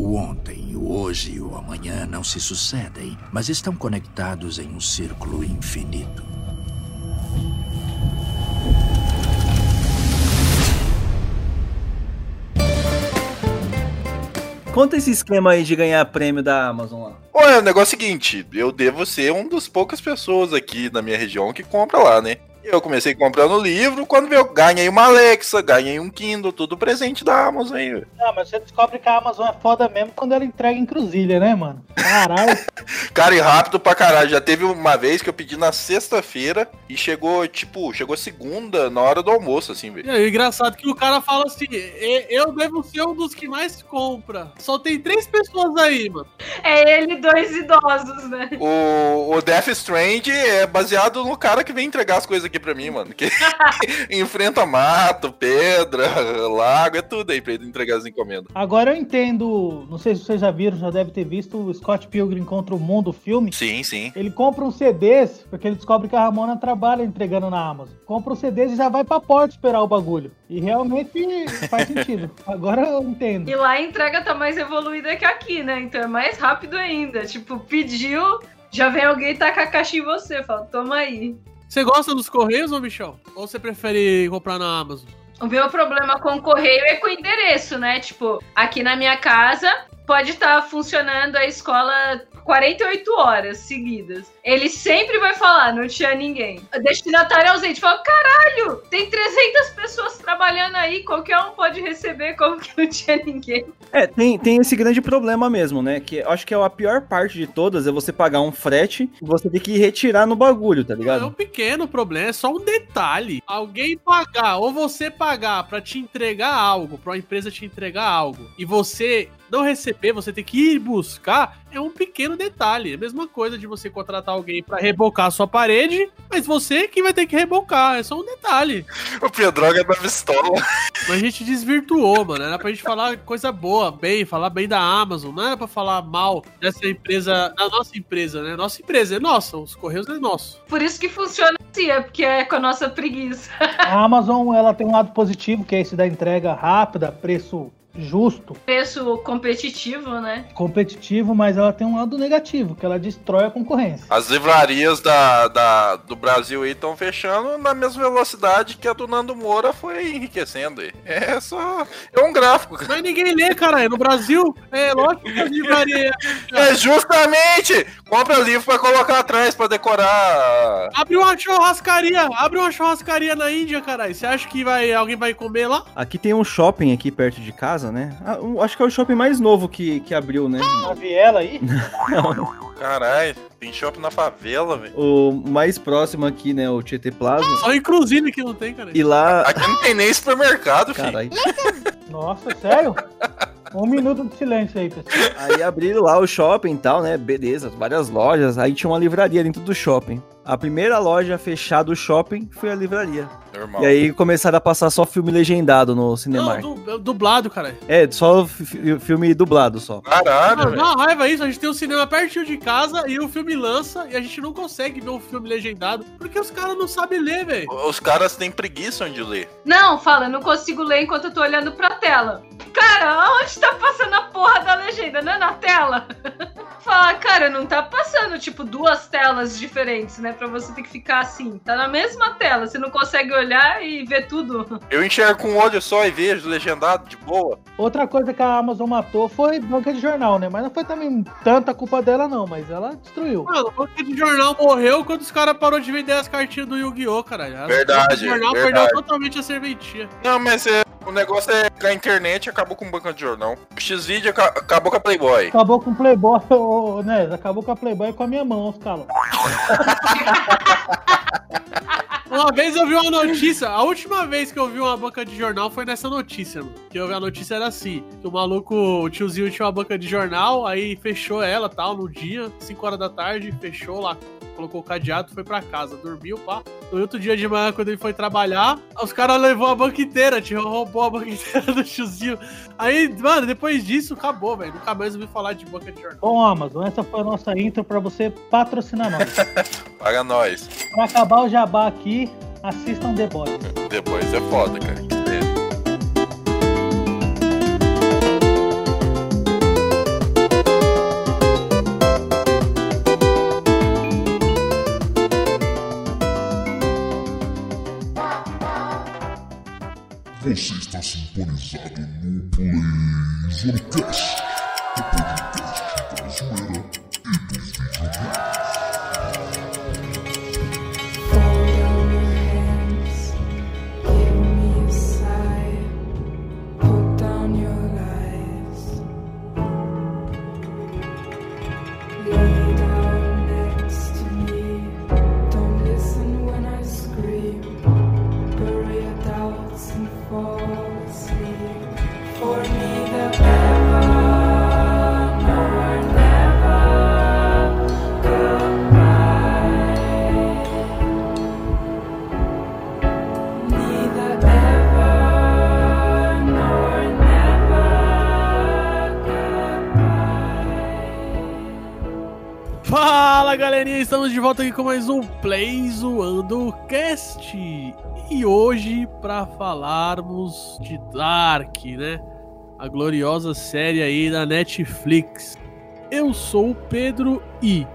O ontem, o hoje e o amanhã não se sucedem, mas estão conectados em um círculo infinito. Conta esse esquema aí de ganhar prêmio da Amazon lá. Olha, o negócio é o seguinte, eu devo ser um dos poucas pessoas aqui na minha região que compra lá, né? Eu comecei comprando livro, quando eu ganhei uma Alexa, ganhei um Kindle, tudo presente da Amazon aí. Não, mas você descobre que a Amazon é foda mesmo quando ela entrega em cruzilha, né, mano? Caralho. Cara, e rápido pra caralho. Já teve uma vez que eu pedi na sexta-feira e chegou, tipo, chegou segunda, na hora do almoço, assim, velho. Aí, engraçado que o cara fala assim: "E- eu devo ser um dos que mais compra. Só tem três pessoas aí, mano. É ele e dois idosos, né? O, o Death Strand é baseado no cara que vem entregar as coisas aqui pra mim, mano. Que enfrenta mato, pedra, lago, é tudo aí pra ele entregar as encomendas. Agora eu entendo, não sei se vocês já viram, já deve ter visto o Scott Pilgrim contra o Mundo, filme. Sim, sim. Ele compra uns CDs, porque ele descobre que a Ramona trabalha entregando na Amazon. Compra os CDs e já vai pra porta esperar o bagulho. E realmente faz sentido. Agora eu entendo. E lá a entrega tá mais evoluída que aqui, né? Então é mais rápido ainda. Tipo, pediu, já vem alguém tacar a caixa em você. Fala, toma aí. Você gosta dos Correios, ô Michel? Ou você prefere comprar na Amazon? O meu problema com o correio é com o endereço, né? Tipo, aqui na minha casa pode estar funcionando a escola 48 horas seguidas. Ele sempre vai falar, não tinha ninguém. O destinatário ausente fala: caralho, tem 300 pessoas trabalhando aí, qualquer um pode receber, como que não tinha ninguém? É, tem, tem esse grande problema mesmo, né? Que eu acho que é a pior parte de todas é você pagar um frete e você ter que retirar no bagulho, tá É um ligado? pequeno problema, é só um detalhe. Alguém pagar, ou você pagar pra te entregar algo, pra uma empresa te entregar algo, e você não receber, você ter que ir buscar, é um pequeno detalhe. É a mesma coisa de você contratar alguém pra rebocar a sua parede, mas você que vai ter que rebocar, é só um detalhe. O Pedroga da pistola. Mas a gente desvirtuou, mano. Era pra gente falar coisa boa, bem, falar bem da Amazon. Não era pra falar mal dessa empresa, da nossa empresa, né? Nossa empresa é nossa, os Correios é nosso. Por isso que funciona assim, é porque é com a nossa preguiça. A Amazon ela tem um lado positivo, que é esse da entrega rápida, preço justo, Preço competitivo, né? competitivo, mas ela tem um lado negativo, que ela destrói a concorrência. As livrarias da, da- do Brasil aí estão fechando na mesma velocidade que a do Nando Moura foi enriquecendo aí. É só. É um gráfico. cara. Mas ninguém lê, cara. No Brasil, é lógico que a livraria. É justamente! Compra livro pra colocar atrás pra decorar. Abre uma churrascaria, abre uma churrascaria na Índia, caralho. Você acha que vai, alguém vai comer lá? Aqui tem um shopping aqui perto de casa, né? Ah, acho que é o shopping mais novo que, que abriu, né? A viela aí, Caralho, tem shopping na favela, velho. O mais próximo aqui, né? O Tietê Plaza. Só em Cruzine que não tem, cara. E lá. Aqui não tem nem supermercado, filho. Caralho. nossa, sério? Um minuto de silêncio aí, pessoal. Aí abriram lá o shopping e tal, né? Beleza, várias lojas. Aí tinha uma livraria dentro do shopping. A primeira loja a fechar do shopping foi a livraria. Normal. E aí começaram a passar só filme legendado no Não, Cinemark. du- dublado, cara. É, só fi- filme dublado só. Caralho, Não, velho. dá uma raiva isso, a gente tem um cinema pertinho de casa e o filme lança e a gente não consegue ver um filme legendado porque os caras não sabem ler, velho. Os caras têm preguiça de ler. Não, fala, eu não consigo ler enquanto eu tô olhando pra tela. Cara, aonde tá passando a porra da legenda? Não é na tela? Fala, cara, não tá passando, tipo, duas telas diferentes, né? Pra você ter que ficar assim. Tá na mesma tela, você não consegue olhar e ver tudo. Eu enxergo com um olho só e vejo legendado de boa. Outra coisa que a Amazon matou foi banca de jornal, né? Mas não foi também tanta culpa dela, não, mas ela destruiu. Mano, o banco de jornal morreu quando os caras pararam de vender as cartinhas do Yu-Gi-Oh, caralho. As- Verdade, O jornal verdade. perdeu totalmente a serventia. Não, mas é, o negócio é que a internet acabou com banca de jornal. O X-Video aca- acabou com a Playboy. Acabou com o Playboy, ô, né? Acabou com a Playboy com a minha mão, os caras. Uma vez eu vi uma notícia, a última vez que eu vi uma banca de jornal foi nessa notícia, mano. Que eu vi a notícia era assim: que o maluco, o tiozinho tinha uma banca de jornal, aí fechou ela tal, no dia, 5 horas da tarde, fechou lá, colocou o cadeado, foi pra casa, dormiu, pá. No outro dia de manhã, quando ele foi trabalhar, os caras levou a banca inteira, tio, roubou a banca inteira do tiozinho. Aí, mano, depois disso, acabou, velho. Nunca mais ouvi falar de banca de jornal. Bom, Amazon, essa foi a nossa intro pra você patrocinar nós. Paga nós. pra acabar o jabá aqui, assistam The Boys. The Boys é foda, cara. Você está sintonizado no Blaze estamos de volta aqui com mais um Play Zoando Cast. E hoje, para falarmos de Dark, né? A gloriosa série aí da Netflix. Eu sou o Pedro e,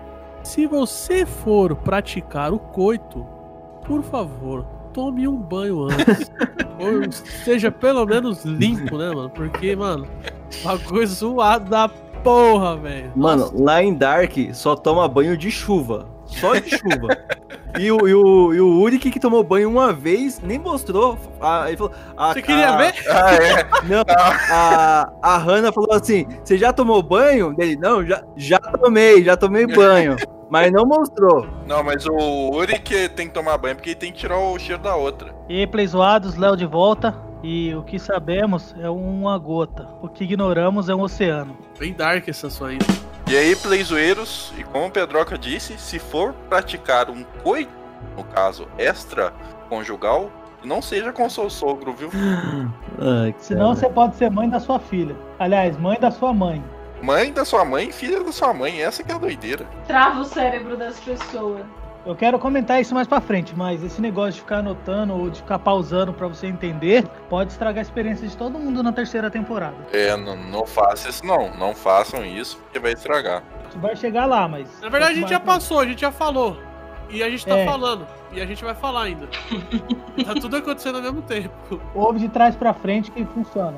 se você for praticar o coito, por favor, tome um banho antes. Ou seja pelo menos limpo, né, mano? Porque, mano, bagulho zoado da porra, velho. Mano, lá em Dark só toma banho de chuva. Só de chuva. E o, e, o, e o Uric que tomou banho uma vez, nem mostrou. Ah, ele falou, a- Você queria a- ver? Ah, é. Não, a, a Hannah falou assim: Você já tomou banho? Ele, não, já, já tomei, já tomei banho. Mas não mostrou. Não, mas o Uri que tem que tomar banho porque ele tem que tirar o cheiro da outra. E aí, Play Zoados, Léo de volta. E o que sabemos é uma gota. O que ignoramos é um oceano. Bem dark essa sua ainda. E aí, playzoeiros, e como o Pedroca disse, se for praticar um coito, no caso extra-conjugal, não seja com seu sogro, viu? Ai, Senão você pode ser mãe da sua filha. Aliás, mãe da sua mãe. Mãe da sua mãe, filha da sua mãe, essa que é a doideira. Trava o cérebro das pessoas. Eu quero comentar isso mais pra frente, mas esse negócio de ficar anotando ou de ficar pausando pra você entender pode estragar a experiência de todo mundo na terceira temporada. É, não, não faça isso não, não façam isso, porque vai estragar. Você vai chegar lá, mas. Na verdade, a gente já passou, a gente já falou. E a gente tá É. falando. E a gente vai falar ainda. tá tudo acontecendo ao mesmo tempo. Ouve de trás pra frente que funciona.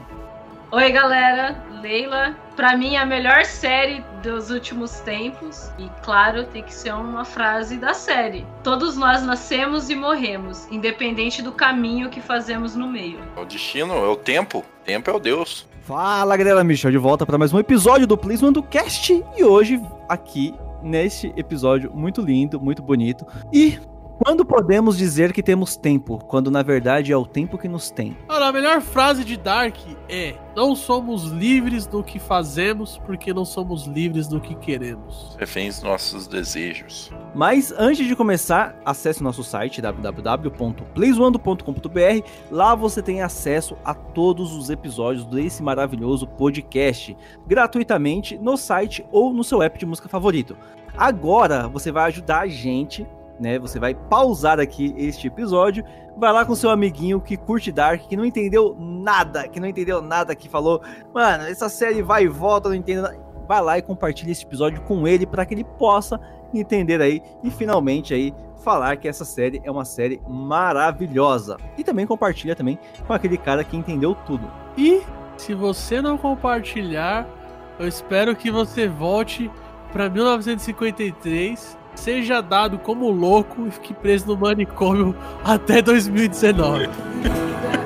Oi, galera. Leila. Pra mim, a melhor série dos últimos tempos. E, claro, tem que ser uma frase da série. Todos nós nascemos e morremos, independente do caminho que fazemos no meio. É o destino, é o tempo. Tempo é o Deus. Fala galera, Michel de volta para mais um episódio do Please do Cast e hoje aqui neste episódio muito lindo, muito bonito. E quando podemos dizer que temos tempo, quando na verdade é o tempo que nos tem? Olha, a melhor frase de Dark é: Não somos livres do que fazemos porque não somos livres do que queremos. Reféns nossos desejos. Mas antes de começar, acesse o nosso site www.playzoando.com.br. Lá você tem acesso a todos os episódios desse maravilhoso podcast gratuitamente no site ou no seu app de música favorito. Agora você vai ajudar a gente, né? Você vai pausar aqui este episódio, vai lá com seu amiguinho que curte Dark, que não entendeu nada, que não entendeu nada, que falou, mano, essa série vai e volta, não entendo nada. Vai lá e compartilha esse episódio com ele para que ele possa entender aí e finalmente aí falar que essa série é uma série maravilhosa. E também compartilha também com aquele cara que entendeu tudo. E se você não compartilhar, eu espero que você volte pra 1953, seja dado como louco e fique preso no manicômio até 2019.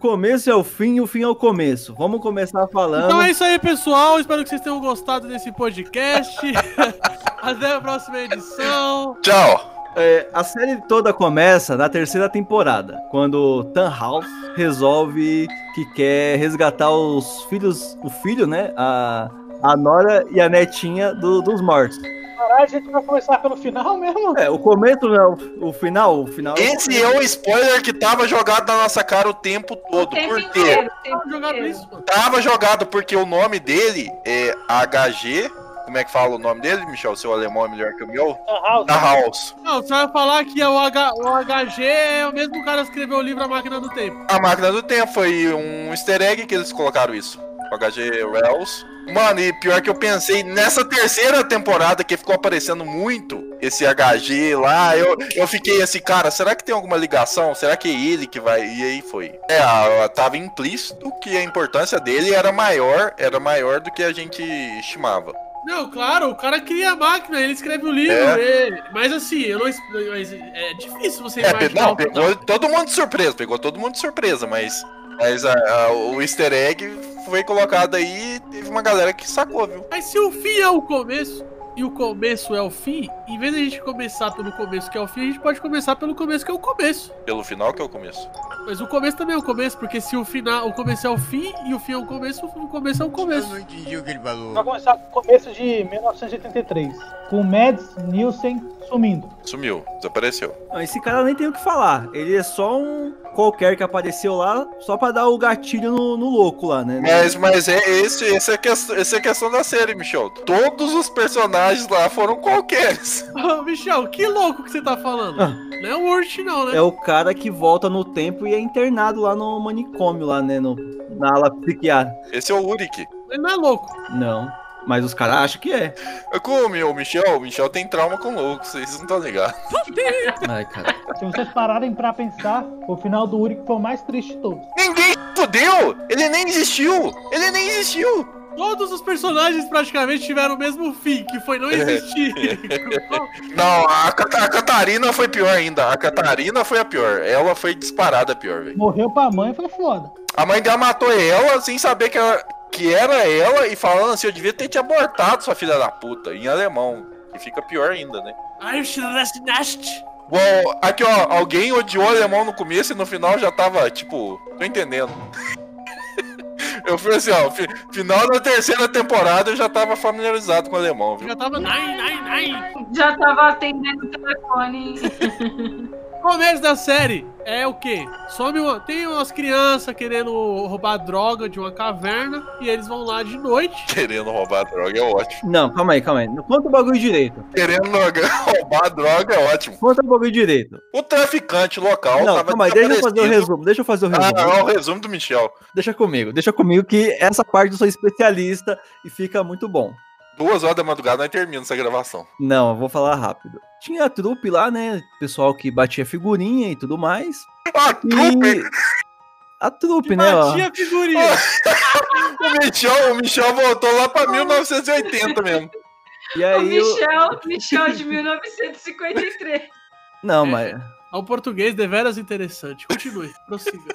começo é o fim e o fim é o começo. Vamos começar falando. Então é isso aí, pessoal. Espero que vocês tenham gostado desse podcast. Até a próxima edição. Tchau! É, a série toda começa na terceira temporada, quando Tannhaus resolve que quer resgatar os filhos, o filho, né, a, a Nora e a netinha do- dos mortos. Caralho, a gente vai começar pelo final mesmo? É, o começo não é o, o final, o final. Esse é o spoiler que tava jogado na nossa cara o tempo O todo. tempo Por quê? inteiro. o Tava jogado isso. Tava jogado porque o nome dele é HG. Como é que fala o nome dele, Michel? Seu alemão é melhor que o meu? House. Da House. Não, você vai falar que é o, H, o HG é o mesmo cara que escreveu o livro A Máquina do Tempo. A máquina do tempo foi um easter egg que eles colocaram isso. O HG Rails. Mano, e pior que eu pensei, nessa terceira temporada que ficou aparecendo muito esse HG lá, eu, eu fiquei assim, cara, será que tem alguma ligação? Será que é ele que vai? E aí foi. É, a- a- tava implícito que a importância dele era maior, era maior do que a gente estimava. Não, claro, o cara cria a máquina, ele escreve o livro, É. ele- mas assim, eu não, mas é difícil você É, imaginar não, pegou todo mundo de surpresa, pegou todo mundo de surpresa, mas, mas a- a- o easter egg foi colocado aí e teve uma galera que sacou, viu? Mas se o fim é o começo e o começo é o fim, em vez de a gente começar pelo começo que é o fim, a gente pode começar pelo começo que é o começo. Pelo final que é o começo. Mas o começo também é o começo, porque se o final, o começo é o fim e o fim é o começo, o começo é o começo. entendi o que ele falou. Vai começar com o começo de 1983. Com Mads Nielsen sumindo. Sumiu, desapareceu. Não, esse cara nem tem o que falar. Ele é só um qualquer que apareceu lá só pra dar o gatilho no, no louco lá, né? Mas, mas é esse, esse é questão, essa é a questão da série, Michel. Todos os personagens lá foram qualqueres. Ô, Michel, que louco que você tá falando? Ah. Não é o Urt, não, né? É o cara que volta no tempo e é internado lá no manicômio, lá, né? No, na ala psiquiátrica. Esse é o Uric. Ele não é louco. Não. Mas os caras acham que é. É com o Michel, o Michel tem trauma com louco, vocês não estão ligados. Ai, cara. Se vocês pararem pra pensar, o final do Uric foi o mais triste de todos. Ninguém fudeu! Ele nem existiu! Ele nem existiu! Todos os personagens praticamente tiveram o mesmo fim, que foi não existir. Não, a, Cata- a Catarina foi pior ainda. A Catarina foi a pior. Ela foi disparada pior, velho. Morreu pra mãe foi foda. A mãe dela matou ela sem saber que, ela- que era ela e falando assim: eu devia ter te abortado, sua filha da puta, em alemão. E fica pior ainda, né? Bom, aqui ó, alguém odiou o alemão no começo e no final já tava, tipo, tô entendendo. Eu fui assim, ó, fi- final da terceira temporada eu já tava familiarizado com o alemão, viu? Já tava. Nine, nine, nine. Já tava atendendo o telefone. Começo da série é o quê? Some uma, tem umas crianças querendo roubar droga de uma caverna e eles vão lá de noite. Querendo roubar droga é ótimo. Não, calma aí, calma aí. Conta o bagulho direito. Querendo roubar droga é ótimo. Conta o bagulho direito. O traficante local Não, tava calma aí, deixa eu fazer o resumo. Deixa eu fazer o Ah, resumo. é o resumo do Michel. Deixa comigo, deixa comigo que essa parte eu sou especialista e fica muito bom. Duas horas da madrugada nós terminamos essa gravação. Não, eu vou falar rápido. Tinha a trupe lá, né? Pessoal que batia figurinha e tudo mais. Ah, trupe! E. A trupe, né? Ó. Batia figurinha. O Michel, o Michel voltou lá pra 1980 mesmo. E O aí. eu- Michel, Michel de 1953. Não, mas. É um português deveras interessante. Continue, prossiga.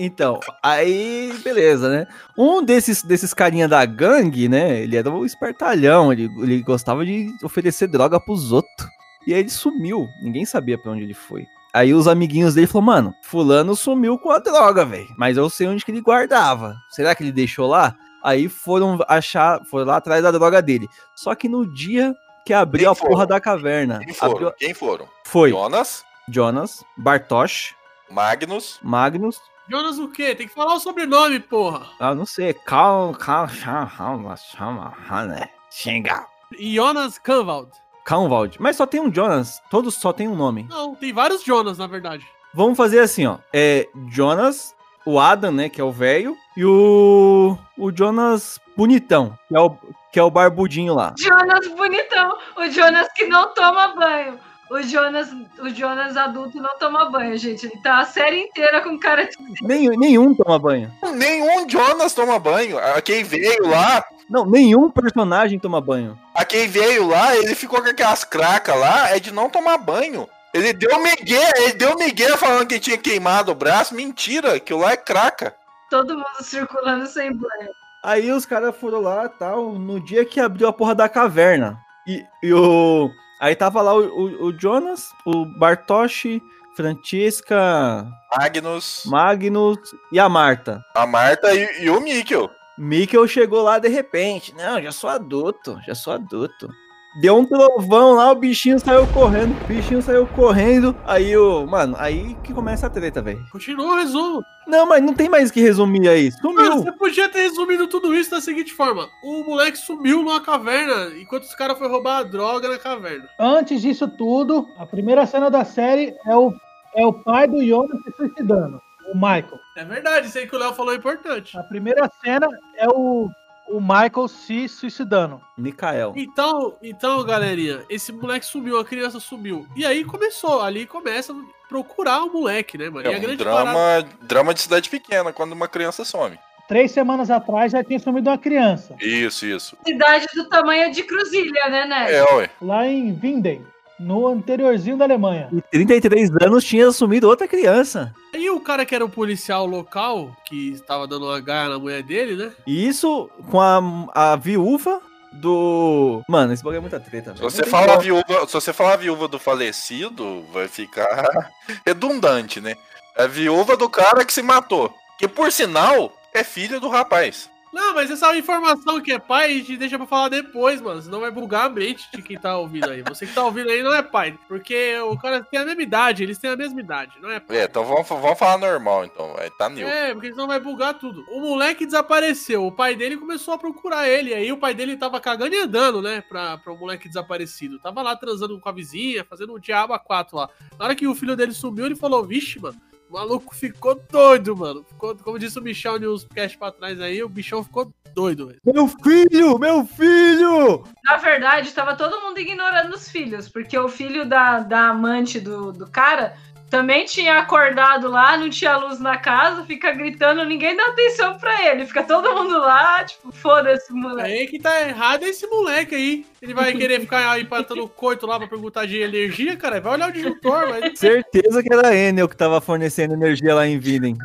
Então, aí, beleza, né? Um desses, desses carinha da gangue, né? Ele era um espertalhão, ele, ele gostava de oferecer droga pros outros. E aí ele sumiu, ninguém sabia pra onde ele foi. Aí os amiguinhos dele falaram, mano, fulano sumiu com a droga, velho. Mas eu sei onde que ele guardava. Será que ele deixou lá? Aí foram achar, foram lá atrás da droga dele. Só que no dia que abriu Quem a foram? porra da caverna, Quem foram? abriu- Quem foram? foi Jonas, Jonas, Bartosz, Magnus, Magnus, Jonas o quê? Tem que falar o sobrenome, porra. Ah, não sei. Cal, cal, chama, chama, chama, xinga. Jonas Canvald. Calvald. Mas só tem um Jonas. Todos só tem um nome. Não, tem vários Jonas, na verdade. Vamos fazer assim, ó. É Jonas, o Adam, né, que é o velho, e o o Jonas bonitão, que é o que é o barbudinho lá. Jonas bonitão. O Jonas que não toma banho. O Jonas, o Jonas adulto não toma banho, gente. Ele tá a série inteira com cara de. Nem, nenhum toma banho. nenhum Jonas toma banho. A quem veio lá, Não, nenhum personagem toma banho. a quem veio lá, ele ficou com aquelas cracas lá, é de não tomar banho. Ele deu migué, ele deu migué falando que tinha queimado o braço. Mentira, aquilo lá é craca. Todo mundo circulando sem banho. Aí os caras foram lá, tal, no dia que abriu a porra da caverna. E, e o. Aí tava lá o, o, o Jonas, o Bartoshi, Francesca, Magnus, Magnus e a Marta. a Marta e, e o Mikkel. Mikkel chegou lá de repente. Não, já sou adulto, já sou adulto. Deu um trovão lá, o bichinho saiu correndo, o bichinho saiu correndo. Aí o. Mano, aí que começa a treta, velho. Continua o resumo. Não, mas não tem mais o que resumir aí. Mano, Sumiu. você podia ter resumido tudo isso da seguinte forma: o moleque sumiu numa caverna enquanto os caras foram roubar a droga na caverna. Antes disso tudo, a primeira cena da série é o, é o pai do Jonas se suicidando, o Michael. É verdade, isso aí que o Léo falou é importante. A primeira cena é o, o Michael se suicidando. Mikael. Então, então, galerinha, esse moleque sumiu, a criança sumiu. E aí começou, ali começa a procurar o moleque, né, mano? É e a um grande drama, parada- drama de cidade pequena, quando uma criança some. Três semanas atrás já tinha sumido uma criança, Isso, isso. Cidade do tamanho de Cruzilha, né, Ned? É, ué. lá em Winden, no anteriorzinho da Alemanha. E 33 anos tinha assumido outra criança. Aí o cara que era o policial local, que estava dando uma gaia na mulher dele, né? E isso com a, a viúva do. Mano, esse bagulho é muita treta, Se velho. você Não tem falar como. viúva, se você falar viúva do falecido, vai ficar redundante, né? É viúva do cara que se matou. Que por sinal é filho do rapaz. Não, mas essa informação que é pai, a gente deixa pra falar depois, mano. Senão vai bugar a mente de quem tá ouvindo aí. Você que tá ouvindo aí não é pai. Porque o cara tem a mesma idade, eles têm a mesma idade, não é pai. É, então vamos, vamos falar normal, então. Vai, tá new. É, porque senão vai bugar tudo. O moleque desapareceu, o pai dele começou a procurar ele. Aí o pai dele tava cagando e andando, né? Pra, pra o moleque desaparecido. Tava lá transando com a vizinha, fazendo um diabo a quatro lá. Na hora que o filho dele sumiu, ele falou: Vixe, mano. O maluco ficou doido, mano. Ficou, como disse o Michel uns cast pra trás aí, o bichão ficou doido, velho. Meu filho! Meu filho! Na verdade, tava todo mundo ignorando os filhos, porque o filho da, da amante do, do cara também tinha acordado lá, não tinha luz na casa, fica gritando, ninguém dá atenção pra ele. Fica todo mundo lá, tipo, foda-se, moleque. Aí que tá errado é esse moleque aí. Ele vai querer ficar aí patando coito lá pra perguntar de energia, cara. Vai olhar o disjuntor, vai. Certeza que era a Enel que tava fornecendo energia lá em Viden.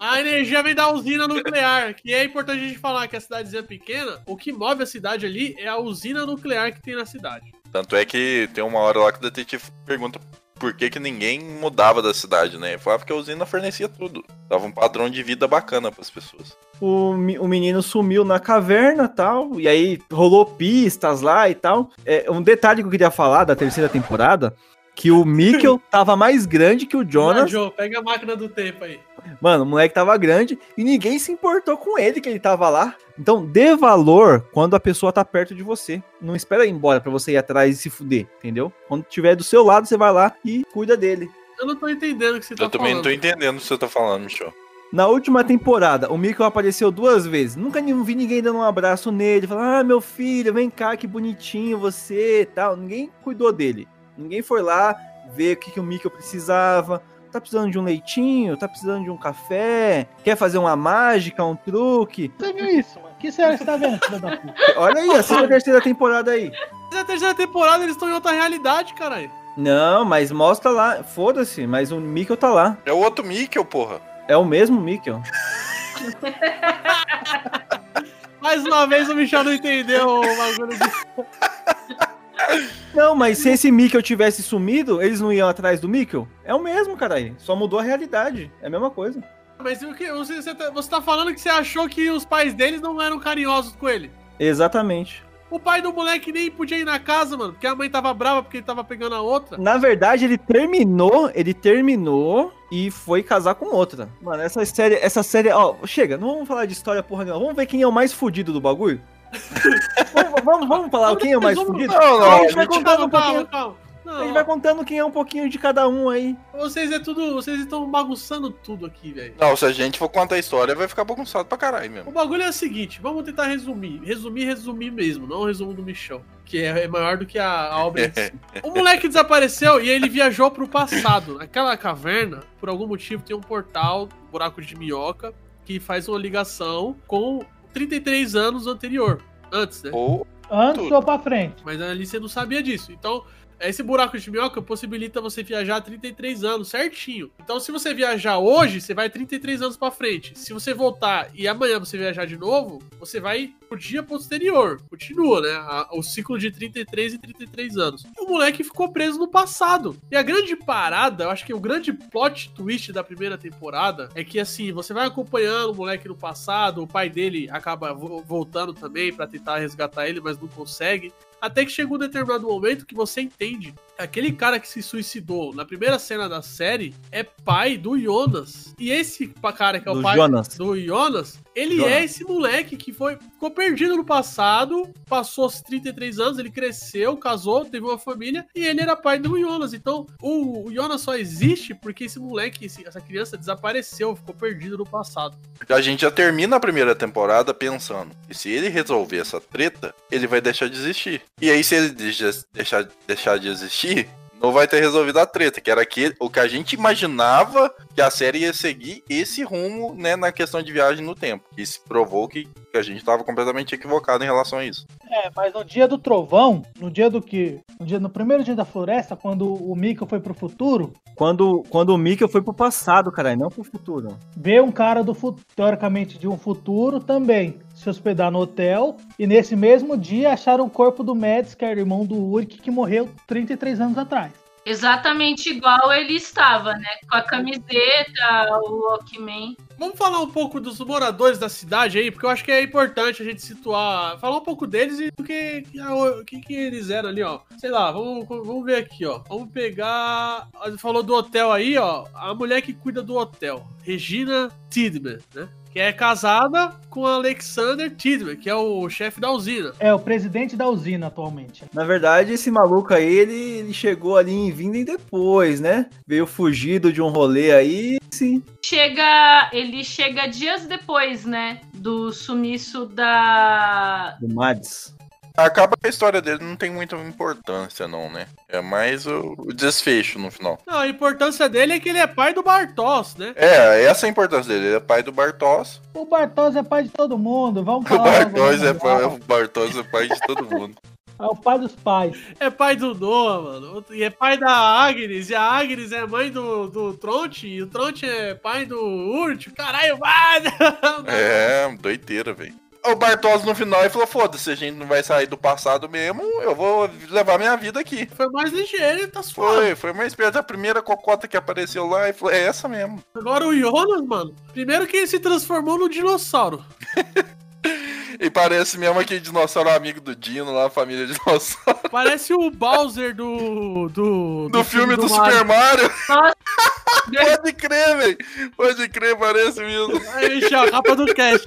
A energia vem da usina nuclear, que é importante a gente falar que a cidadezinha pequena, o que move a cidade ali é a usina nuclear que tem na cidade. Tanto é que tem uma hora lá que o detetive pergunta por que, que ninguém mudava da cidade, né? Falava que a usina fornecia tudo. Dava um padrão de vida bacana pras pessoas. O, o menino sumiu na caverna tal, e aí rolou pistas lá e tal. É, um detalhe que eu queria falar da terceira temporada, que o Mikkel tava mais grande que o Jonas. Joe, pega a máquina do tempo aí. Mano, o moleque tava grande e ninguém se importou com ele que ele tava lá. Então, dê valor quando a pessoa tá perto de você. Não espera ir embora pra você ir atrás e se fuder, entendeu? Quando tiver do seu lado, você vai lá e cuida dele. Eu não tô entendendo o que você tá Eu também não falando. tô entendendo o que você tá falando, Michel. Na última temporada, o Mikkel apareceu duas vezes. Nunca vi ninguém dando um abraço nele, falando: "Ah, meu filho, vem cá, que bonitinho você", e tal. Ninguém cuidou dele. Ninguém foi lá ver o que, que o Mikkel precisava. Tá precisando de um leitinho? Tá precisando de um café? Quer fazer uma mágica, um truque? Você viu isso, mano? Que série você tá vendo, filho da puta? Olha aí, assista a terceira temporada aí. Mas a terceira temporada eles estão em outra realidade, caralho. Não, mas mostra lá. Foda-se, mas o Mikkel tá lá. É o outro Mikkel, porra. É o mesmo Mikkel. Mais uma vez o Michel não entendeu o bagulho de... Não, mas se esse Mikkel tivesse sumido, eles não iam atrás do Mikkel? É o mesmo, caralho. Só mudou a realidade. É a mesma coisa. Mas o que, você, tá, você tá falando que você achou que os pais deles não eram carinhosos com ele. Exatamente. O pai do moleque nem podia ir na casa, mano, porque a mãe tava brava porque ele tava pegando a outra. Na verdade, ele terminou, ele terminou e foi casar com outra. Mano, essa série, essa série, ó, chega, não vamos falar de história porra nenhuma. Vamos ver quem é o mais fudido do bagulho? Vamos, vamos, vamos falar quem é o mais fudido? Não, não, a gente vai contando um calma, pouquinho. calma. A gente vai contando quem é um pouquinho de cada um aí. vocês é tudo. Vocês estão bagunçando tudo aqui, velho. Não, se a gente for contar a história, vai ficar bagunçado pra caralho O mesmo. bagulho é o seguinte, vamos tentar resumir. Resumir, resumir mesmo, não o resumo do Michel. Que é, é maior do que a, a obra. O moleque desapareceu e ele viajou pro passado. Naquela caverna, por algum motivo, tem um portal, buraco de minhoca, que faz uma ligação com 33 anos anterior. Antes, né? Ou Antes Tudo. ou pra frente? Mas ali você não sabia disso. Então, esse buraco de minhoca possibilita você viajar 33 anos certinho. Então, se você viajar hoje, você vai 33 anos pra frente. Se você voltar e amanhã você viajar de novo, você vai pro dia posterior. Continua, né? O ciclo de 33 e 33 anos. E o moleque ficou preso no passado. E a grande parada, eu acho que o grande plot twist da primeira temporada é que assim, você vai acompanhando o moleque no passado, o pai dele acaba vo- voltando também pra tentar resgatar ele, mas não consegue. Até que chega um determinado momento que você entende aquele cara que se suicidou na primeira cena da série é pai do Jonas. E esse cara que é o Do pai Jonas. do Jonas, ele Jonas. é esse moleque que foi ficou perdido no passado, passou os 33 anos, ele cresceu, casou, teve uma família e ele era pai do Jonas. Então, o, o Jonas só existe porque esse moleque, esse- essa criança desapareceu, ficou perdido no passado. A gente já termina a primeira temporada pensando que se ele resolver essa treta, ele vai deixar de existir. E aí, se ele deixa- deixar, deixar de existir, não vai ter resolvido a treta, que era aquele, o que a gente imaginava que a série ia seguir esse rumo, né, na questão de viagem no tempo. E se provou que, que a gente estava completamente equivocado em relação a isso. É, mas no dia do trovão, no dia do que. No, dia, no primeiro dia da floresta, quando o Mika foi pro futuro, Quando, quando o Mika foi pro passado, caralho, não pro futuro. veio um cara do teoricamente de um futuro também se hospedar no hotel. E nesse mesmo dia acharam o corpo do Mads, que era irmão do Ulrich, que morreu 33 anos atrás. Exatamente igual ele estava, né? Com a camiseta, o Walkman. Vamos falar um pouco dos moradores da cidade aí, porque eu acho que é importante a gente situar, falar um pouco deles e do que, o que, que eles eram ali, ó. Sei lá, vamos, vamos ver aqui, ó. Vamos pegar. Falou do hotel aí, ó. A mulher que cuida do hotel, Regina Tidman, né? Que é casada com Alexander Tidman, que é o chefe da usina. É o presidente da usina atualmente. Na verdade, esse maluco aí, ele, ele chegou ali em Vinden depois, né? Veio fugido de um rolê aí, sim. Chega, ele chega dias depois, né? Do sumiço da. Do Mads. Acaba que a história dele não tem muita importância, não, né? É mais o, o desfecho no final. Não, a importância dele é que ele é pai do Bartos, né? É, essa é a importância dele. Ele é pai do Bartos. O Bartos é pai de todo mundo, vamos O falar. Bartos é, pai, o Bartos é pai de todo mundo. É o pai dos pais. É pai do Noah, mano. E é pai da Agnes. E a Agnes é mãe do, do Tronte. E o Tronte é pai do Urt. Caralho, vai! É, doideira, velho. O Bartos no final ele falou: foda-se, a gente não vai sair do passado mesmo, eu vou levar minha vida aqui. Foi mais ligeiro e tá suave. Foi, foi mais perto. A primeira cocota que apareceu lá e falou: é essa mesmo. Agora o Jonas, mano. Primeiro que ele se transformou no dinossauro. E parece mesmo aquele dinossauro amigo do Dino lá, a família dinossauro. Parece o Bowser do. Do, Do filme do, Mario. Super Mario. Nossa, Pode crer, velho. Pode crer, parece mesmo. Aí, a capa do cast.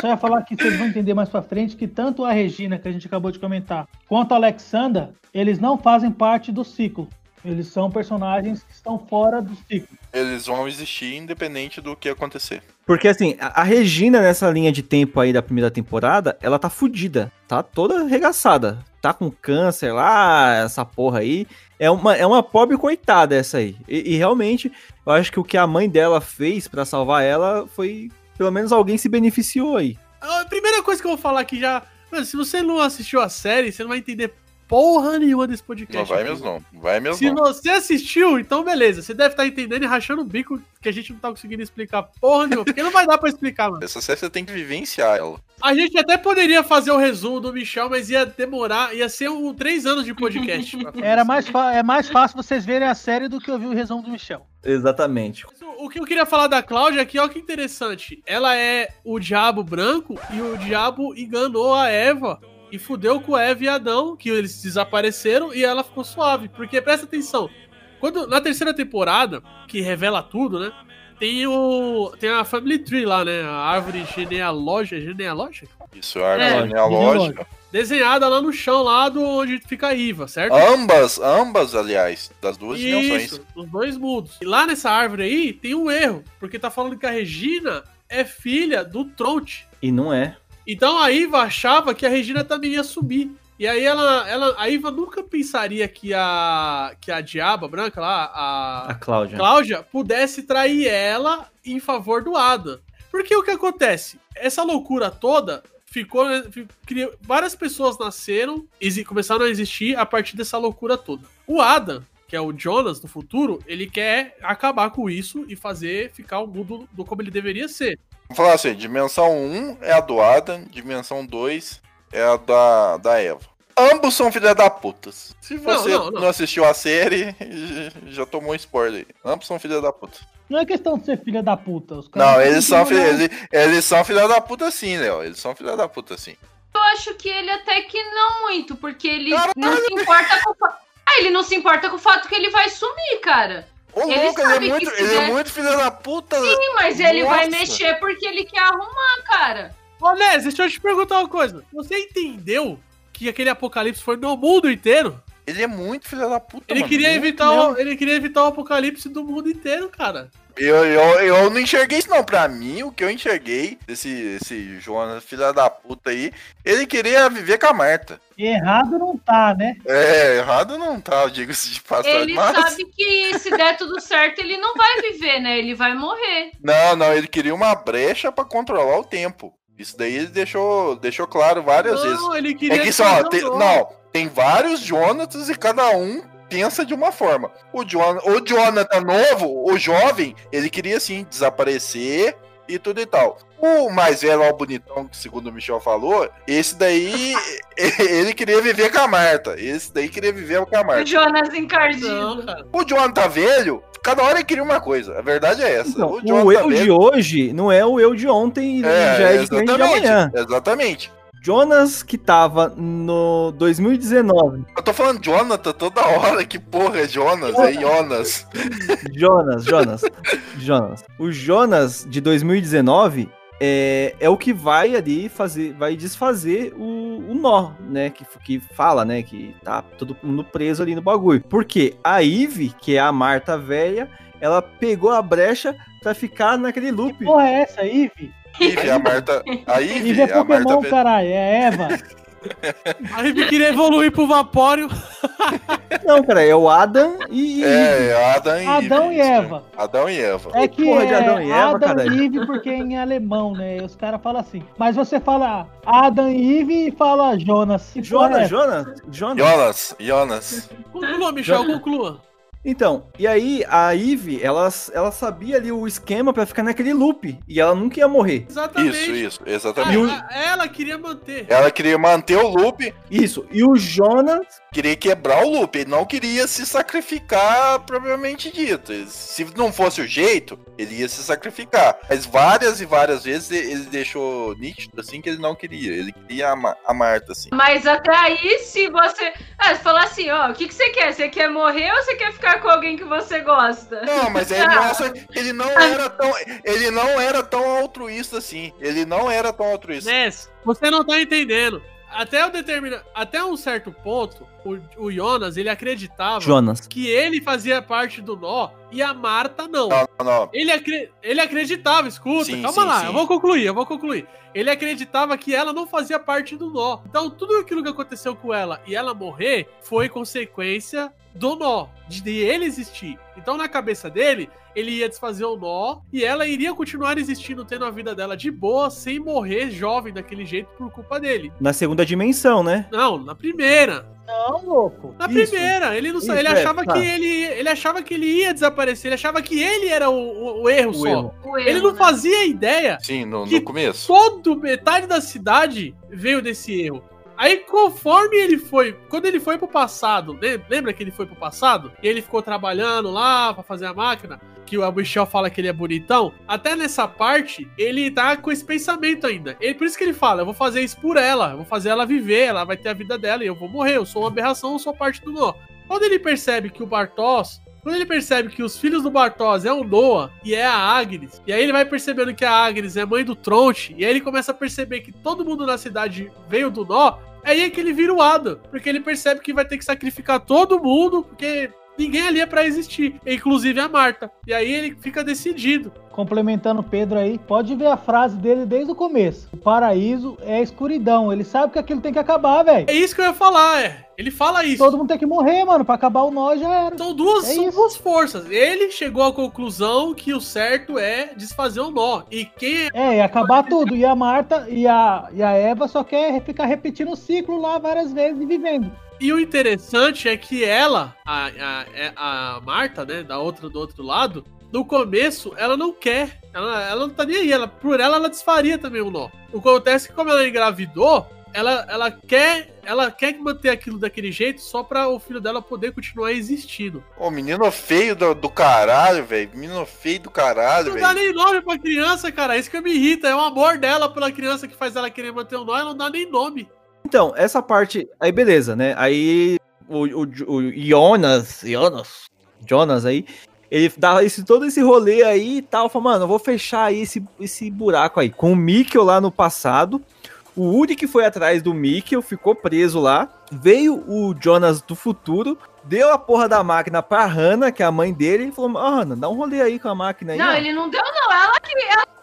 Só ia falar que vocês vão entender mais pra frente que tanto a Regina, que a gente acabou de comentar, quanto a Alexander, eles não fazem parte do ciclo. Eles são personagens que estão fora do ciclo. Eles vão existir independente do que acontecer. Porque assim, a, a Regina nessa linha de tempo aí da primeira temporada, ela tá fudida, tá toda arregaçada. Tá com câncer lá, essa porra aí. É uma, é uma pobre coitada essa aí. E, e realmente, eu acho que o que a mãe dela fez pra salvar ela foi. Pelo menos alguém se beneficiou aí. A primeira coisa que eu vou falar aqui já. Mano, se você não assistiu a série, você não vai entender porra nenhuma desse podcast. Não vai aqui. mesmo, não. Vai mesmo, Se não. você assistiu, então beleza. Você deve estar entendendo e rachando o bico que a gente não tá conseguindo explicar porra nenhuma. Porque não vai dar pra explicar, mano. Essa série você tem que vivenciar ela. A gente até poderia fazer o resumo do Michel, mas ia demorar, ia ser um três anos de podcast. Era mais, é mais fácil vocês verem a série do que ouvir o resumo do Michel. Exatamente. O- O que eu queria falar da Cláudia aqui, ó, que interessante. Ela é o diabo branco e o diabo enganou a Eva e fudeu com Eva e Adão, que eles desapareceram e ela ficou suave. Porque presta atenção, quando na terceira temporada, que revela tudo, né? Tem o tem a Family Tree lá, né? A árvore genealógica, genealógica, Isso é a árvore É. genealógica. desenhada lá no chão lá do onde fica a Iva, certo? Ambas, ambas, aliás, das duas dimensões. Isso, os dois mundos. E lá nessa árvore aí tem um erro, porque tá falando que a Regina é filha do Tronte. E não é. Então a Iva achava que a Regina também ia subir. E aí ela, ela a Iva nunca pensaria que a que a diaba branca lá, A a Cláudia. Cláudia, pudesse trair ela em favor do Adam. Porque o que acontece? Essa loucura toda ficou. fi- criou- várias pessoas nasceram e começaram a existir a partir dessa loucura toda. O Adam, que é o Jonas do futuro, ele quer acabar com isso e fazer ficar o mundo do como ele deveria ser. Vamos falar assim, dimensão 1 é a do Adam, dimensão 2 é a da, da Eva. Ambos são filha da putas. Se você não, não, não. assistiu a série, já- tomou um spoiler aí. Ambos são filha da puta. Não é questão de ser filha da puta. Os caras Não, eles são, filha, eles, eles são filha da puta sim, Léo. Eles são filha da puta sim. Eu acho que ele até que não muito, porque ele Caralho. não se importa com o fa- Ah, ele não se importa com o fato que ele vai sumir, cara. Ô, Ele louco, ele é sabe que muito, ele é muito filha da puta. Sim, mas ele vai mexer porque ele quer arrumar, cara. Ô, Nes, deixa eu te perguntar uma coisa. Você entendeu que aquele apocalipse foi no mundo inteiro? Ele é muito filha da puta, Ele mano, queria, muito evitar mesmo. o, ele queria evitar o apocalipse do mundo inteiro, cara. Eu, eu, eu não enxerguei isso não. Pra mim, o que eu enxerguei, esse, esse Jonas, filha da puta aí, ele queria viver com a Marta. Errado não tá, né? É, errado não tá, eu digo-se de passagem, Ele mas... sabe que se der tudo certo, ele não vai viver, né? Ele vai morrer. Não, não, ele queria uma brecha pra controlar o tempo. Isso daí ele deixou, deixou claro várias vezes. Não, ele queria É que fazer só, tem, não, tem vários Jonatas e cada um pensa de uma forma. O, Jon, o Jonathan novo, o jovem, ele queria sim desaparecer e tudo e tal. O mais velho, ó, o bonitão, que segundo o Michel falou, esse daí, ele queria viver com a Marta. Esse daí queria viver com a O Marta. Jonas Não, encardido. O Jonathan velho, cada hora ele queria uma coisa. A verdade é essa. Então, o o Jonathan eu de hoje não é o eu de ontem e já é diferente de amanhã. exatamente. Jonas, que tava no 2019. Eu tô falando Jonathan toda hora, que porra é Jonas? É Jonas. Jonas, Jonas, Jonas. O Jonas de 2019 é, é o que vai ali fazer, vai desfazer o, o nó, né? Que, que fala, né? Que tá todo mundo preso ali no bagulho. Porque a Eve, que é a Marta velha, ela pegou a brecha pra ficar naquele loop. Porra, é essa, Eve? Ivy, a Marta. A Ivy, Eve é a Marta. Pokémon, caralho. É Eva. Aí ele queria evoluir pro Vapório. Não, cara, é o Adam e. É, Adão e Adão e isso, né? Eva. Adão e Eva. É que porra é de Adão e Eva, Adam caralho? e Eve porque é em alemão, né? Os caras falam assim. Mas você fala Adam e Eve e fala Jonas. É Jonas? Jonas, Jonas. Jonas, Jonas. Conclua, Michel, conclua. Então, e aí a Eve, ela, ela sabia ali o esquema pra ficar naquele loop. E ela nunca ia morrer. Exatamente. Isso, isso, exatamente. ela, ela queria manter. Ela queria manter o loop, Isso. E o Jonas. queria quebrar o loop. Ele não queria se sacrificar, propriamente dito. Se não fosse o jeito, ele ia se sacrificar. Mas várias e várias vezes ele deixou nítido assim que ele não queria. Ele queria a, Ma- a Marta, assim. Mas até aí, se você. Ah, se falar assim, ó, o que, que você quer? Você quer morrer ou você quer ficar com alguém que você gosta? Não, mas mostra que ele não era tão. Ele não era tão altruísta assim. Ele não era tão altruísta. Ness, você não tá entendendo. Até, o determina... Até um certo ponto, o, o Jonas, ele acreditava Jonas. que ele fazia parte do nó e a Marta não. Não, não, não. Ele, acre- ele acreditava, escuta, Sim, calma sim, lá, sim. eu vou concluir, eu vou concluir. Ele acreditava que ela não fazia parte do nó. Então, tudo aquilo que aconteceu com ela e ela morrer foi consequência do nó, de de ele existir. Então, na cabeça dele, ele ia desfazer o nó e ela iria continuar existindo, tendo a vida dela de boa, sem morrer jovem daquele jeito por culpa dele. Na segunda dimensão, né? Não, na primeira. Não, louco. Na Isso. primeira, ele não sa- Isso, ele é, achava tá. que ele, ele achava que ele ia desaparecer, ele achava que ele era o, o- o erro O só. erro. O erro, Ele não né? fazia ideia Sim, no, Que no começo. todo metade da cidade veio desse erro. Aí, conforme ele foi, quando ele foi pro passado, lem- lembra que ele foi pro passado? E ele ficou trabalhando lá pra fazer a máquina, que o Michel fala que ele é bonitão. Até nessa parte, ele tá com esse pensamento ainda. Ele, por isso que ele fala: eu vou fazer isso por ela, eu vou fazer ela viver, ela vai ter a vida dela e eu vou morrer, eu sou uma aberração, eu sou parte do nó. Quando ele percebe que o Bartos quando ele percebe que os filhos do Bartos é o Noah e é a Agnes, e aí ele vai percebendo que a Agnes é mãe do Tronte, e aí ele começa a perceber que todo mundo na cidade veio do Nó, aí é que ele vira o Adam, porque ele percebe que vai ter que sacrificar todo mundo, porque ninguém ali é pra existir, inclusive a Marta. E aí ele fica decidido. Complementando o Pedro aí, pode ver a frase dele desde o começo. O paraíso é a escuridão. Ele sabe que aquilo tem que acabar, velho. É isso que eu ia falar, é. Ele fala isso. Todo mundo tem que morrer, mano. Pra acabar o nó já era. São duas, É são duas forças. Ele chegou à conclusão que o certo é desfazer o nó. E quem é É, e acabar tudo. E a Marta e a, e a Eva só quer ficar repetindo o ciclo lá várias vezes e vivendo. E o interessante é que ela, a, a, é- a Marta, né, da outra do outro lado, no começo ela não quer. Ela, ela não tá nem aí. Ela, por ela, ela desfaria também o nó. O que acontece é que como ela engravidou, ela, ela quer. Ela quer manter aquilo daquele jeito só pra o filho dela poder continuar existindo. Ô, menino feio do, do caralho, velho. Menino feio do caralho, Não dá velho. nem nome pra criança, cara. Isso que me irrita. É o amor dela pela criança que faz ela querer manter o nó. Ela não dá nem nome. Então, essa parte. Aí, beleza, né? Aí o, o, o Jonas. Jonas. Jonas aí. Ele dá esse, todo esse rolê aí e tal. Fala, mano, eu vou fechar aí esse, esse buraco aí. Com o Mikkel lá no passado. O Uri que foi atrás do Mikkel ficou preso lá. Veio o Jonas do futuro. Deu a porra da máquina pra Hannah, que é a mãe dele. E falou, ah, Hannah, dá um rolê aí com a máquina aí. Não, ó." ele não deu, não. Ela que. Ela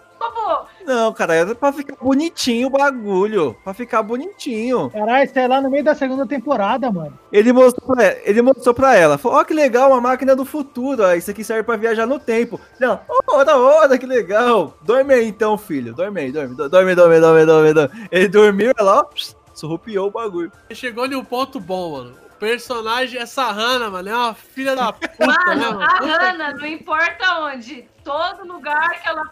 Não, cara, era pra ficar bonitinho o bagulho. Pra ficar bonitinho. Caralho, isso é lá no meio da segunda temporada, mano. Ele mostrou pra ela, ele mostrou pra ela. Falou, ó que legal, uma máquina do futuro. Ó, isso aqui serve pra viajar no tempo. Não, ó, da hora, que legal. Dorme aí então, filho. Dorme aí, dorme, do- dorme, dorme, dorme, dorme, dorme. Ele dormiu, ela, ó, surrupiou o bagulho. Chegou em um ponto bom, mano. O personagem, essa Hannah, mano, é uma filha da puta, né, Mano, mano? a Puta Hannah, não importa onde, todo lugar que ela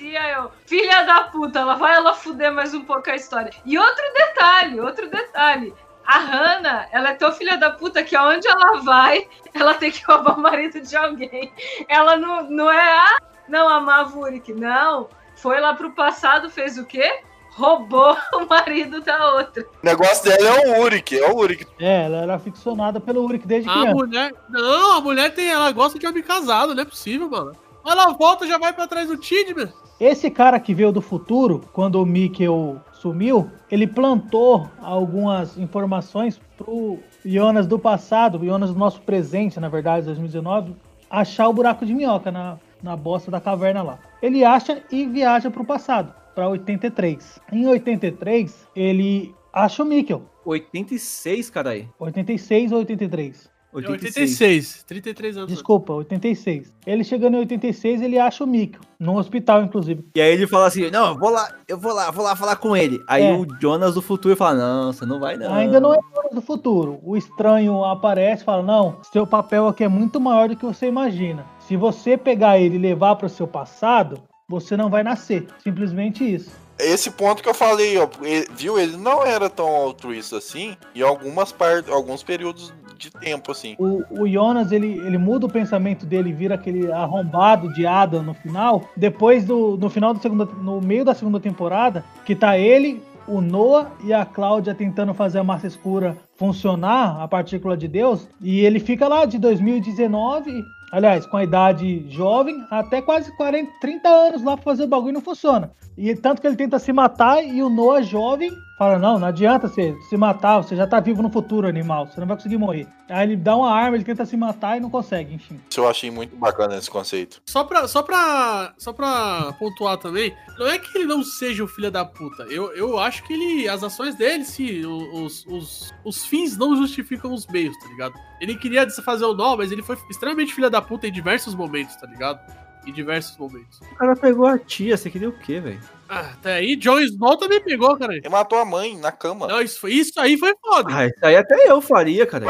aparecia, eu. Filha da puta, ela vai ela fuder mais um pouco a história. E outro detalhe, outro detalhe. A Hannah, ela é tão filha da puta que aonde ela vai, ela tem que roubar o marido de alguém. Ela não, não é, ah, não, a Mavurik, não. Foi lá pro passado, fez o quê? Roubou o marido da outra. O negócio dela é o Uric, é o Uric. É, ela era ficcionada pelo Uric desde A criança. mulher. Não, a mulher tem. Ela gosta de homem casado, não é possível, mano. Ela volta já vai pra trás do Tidman. Esse cara que veio do futuro, quando o Mikkel sumiu, ele plantou algumas informações pro Jonas do passado, o Jonas do nosso presente, na verdade, 2019, achar o buraco de minhoca na, na bosta da caverna lá. Ele acha e viaja pro passado, pra 83. Em 83, ele acha o Mikkel. 86, caralho. 86 ou 83? É 86. 33 anos. Desculpa, 86. Ele chegando em 86, ele acha o Mikkel, num hospital, inclusive. E aí ele fala assim, não, eu vou lá, eu vou lá, vou lá falar com ele. Aí É. o Jonas do futuro fala, não, você não vai não. Ainda não é hora do futuro. O estranho aparece e fala: Não, seu papel aqui é muito maior do que você imagina. Se você pegar ele e levar para o seu passado, você não vai nascer. Simplesmente isso. Esse ponto que eu falei, ó, ele- viu? Ele não era tão altruísta assim em algumas partes, alguns períodos de tempo, assim. O, o Jonas ele, ele muda o pensamento dele, vira aquele arrombado de Adam no final. Depois do no final da segunda, no meio da segunda temporada, que tá ele, o Noah e a Cláudia tentando fazer a massa escura funcionar, a partícula de Deus, e ele fica lá de 2019, aliás, com a idade jovem, até quase 40, 30 anos lá pra fazer o bagulho e não funciona. E tanto que ele tenta se matar e o Noah jovem fala: Não, não adianta você se matar, você já tá vivo no futuro, animal, você não vai conseguir morrer. Aí ele dá uma arma, ele tenta se matar e não consegue, enfim. Isso eu achei muito bacana esse conceito. Só pra, só, pra, só pra pontuar também, não é que ele não seja o filho da puta. Eu, eu acho que ele. As ações dele, sim, os, os, os fins não justificam os meios, tá ligado? Ele queria desfazer o nó, mas ele foi extremamente filho da puta em diversos momentos, tá ligado? Em diversos momentos. O cara pegou a tia, você queria o quê, velho? Ah, até aí, Jon Snow também pegou, cara. Ele matou a mãe na cama. Não, isso, foi- isso aí foi foda. Ah, isso aí até eu faria, cara.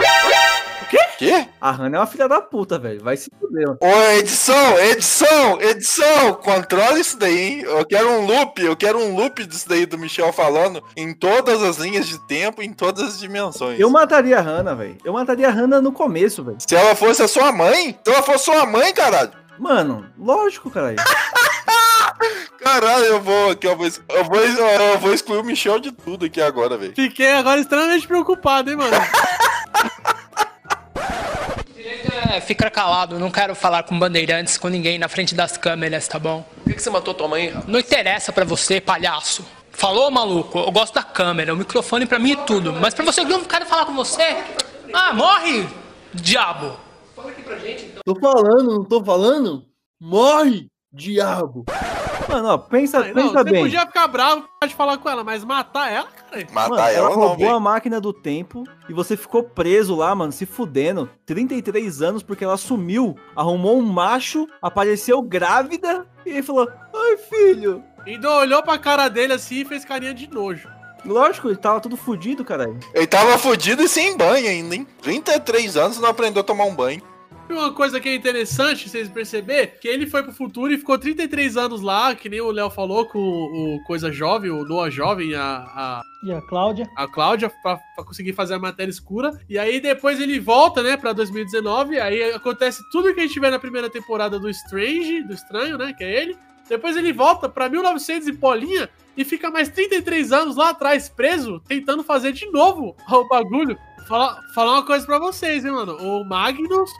Quê? A Hannah é uma filha da puta, velho. Vai se fuder. mano. Ô, edição, edição, edição, controla isso daí, hein? Eu quero um loop, eu quero um loop disso daí do Michel falando em todas as linhas de tempo, em todas as dimensões. Eu mataria a Hannah, velho. Eu mataria a Hannah no começo, velho. Se ela fosse a sua mãe, se ela fosse sua mãe, caralho. Mano, lógico, caralho. Caralho, eu vou aqui, eu vou, eu vou, eu vou excluir o Michel de tudo aqui agora, velho. Fiquei agora extremamente preocupado, hein, mano. É, fica calado, não quero falar com bandeirantes, com ninguém na frente das câmeras, tá bom? Por que, que você matou tua mãe? Não interessa pra você, palhaço. Falou, maluco? Eu gosto da câmera, o microfone pra mim é tudo. Mas pra você que não quero falar com você, ah, morre, diabo. Tô falando, não tô falando? Morre, diabo! Mano, ó, pensa, Ai, não, pensa você bem. podia ficar bravo de falar com ela, mas matar ela, cara. Matar Mano, ela ela não, roubou velho. a máquina do tempo e você ficou preso lá, mano, se fudendo. 33 anos porque ela sumiu, arrumou um macho, apareceu grávida e falou: Ai, filho. Ainda olhou pra cara dele assim e fez carinha de nojo. Lógico, ele tava tudo fudido, caralho. Ele tava fudido e sem banho ainda, hein? 33 anos e não aprendeu a tomar um banho. E uma coisa que é interessante vocês perceber, que ele foi pro futuro e ficou 33 anos lá, que nem o Léo falou, com o, o Coisa Jovem, o Noah Jovem, a, a, E a Cláudia? a Cláudia, pra, pra conseguir fazer a matéria escura. E aí depois ele volta, né, pra 2019, aí acontece tudo que a gente vê na primeira temporada do Strange, do Estranho, né, que é ele. Depois ele volta pra 1900 e bolinha e fica mais 33 anos lá atrás preso, tentando fazer de novo o bagulho. Falar, falar uma coisa pra vocês, hein, mano. O Magnus.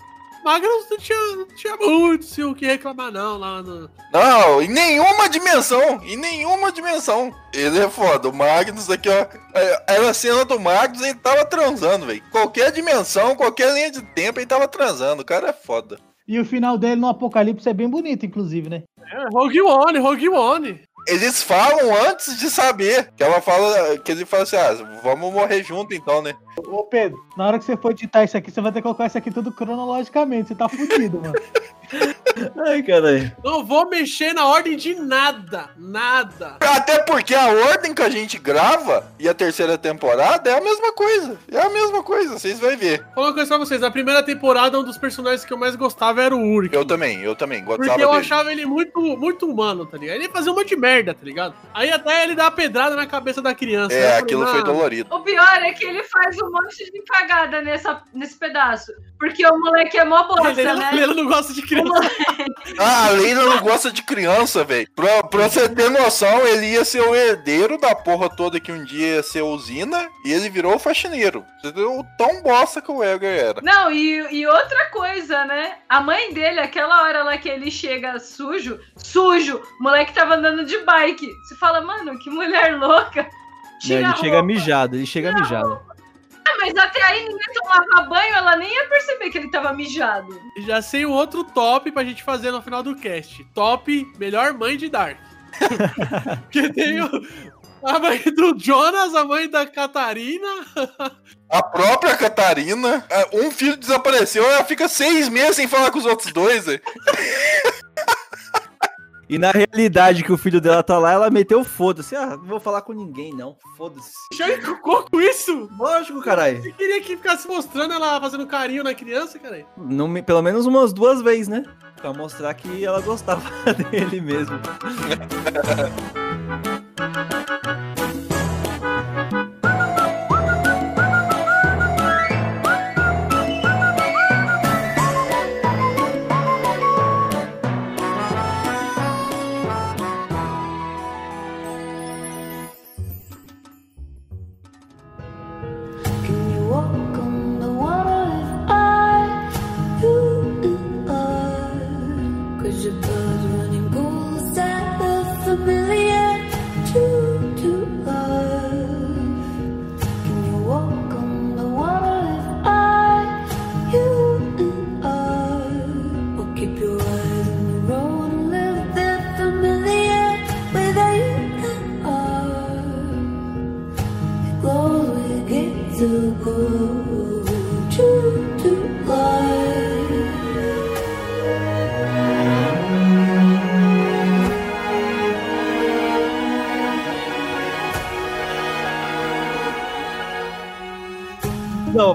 Magnus não tinha, não tinha muito se o que reclamar, não, lá no. Não, em nenhuma dimensão. Em nenhuma dimensão. Ele é foda. O Magnus aqui, ó. é- Era a cena do Magnus ele tava transando, velho. Qualquer dimensão, qualquer linha de tempo, ele tava transando. O cara é foda. E o final dele no Apocalipse é bem bonito, inclusive, né? É, Rogue One, Rogue One. Eles falam antes de saber. Que ela fala. Que ele fala assim: ah, vamos morrer junto então, né? Ô Pedro, na hora que você for editar isso aqui, você vai ter que colocar isso aqui tudo cronologicamente. Você tá fudido, mano. Ai, caralho. Não vou mexer na ordem de nada. Nada. Até porque a ordem que a gente grava e a terceira temporada é a mesma coisa. É a mesma coisa, vocês vão ver. Vou falar uma coisa pra vocês. Na primeira temporada, um dos personagens que eu mais gostava era o Urk. Eu também, eu também. Gostava Porque eu dele. achava ele muito, muito humano, tá ligado? Ele fazia uma de merda, tá ligado? Aí até ele dá uma pedrada na cabeça da criança. É, falei, aquilo foi "Não, dolorido. O pior é que ele faz um monte de cagada nessa, nesse pedaço. Porque o moleque é mó bosta, Ele, né? ele não gosta de criança. Ah, a Leila não gosta de criança, velho. Pra, pra você ter noção, ele ia ser o herdeiro da porra toda que um dia ia ser usina e ele virou o faxineiro. O tão bosta que o Edgar era. Não, e, e outra coisa, né? A mãe dele, aquela hora lá que ele chega sujo, sujo, o moleque tava andando de bike. Você fala, mano, que mulher louca. Não, ele a chega roupa. mijado, ele chega Tira a mijado. Ah, mas até aí ninguém tomava banho, ela nem ia perceber que ele tava mijado. Já sei o outro top pra gente fazer no final do cast. Top melhor mãe de Dark. Porque tem o, a mãe do Jonas, a mãe da Catarina. A própria Catarina, é, um filho desapareceu, ela fica seis meses sem falar com os outros dois. E na realidade que o filho dela tá lá, ela meteu foda-se. Ah, não vou falar com ninguém, não. Foda-se. Já encucou com isso? Lógico, caralho. Você queria que ficasse mostrando ela fazendo carinho na criança, cara? Não Pelo menos umas duas vezes, né? Pra mostrar que ela gostava dele mesmo.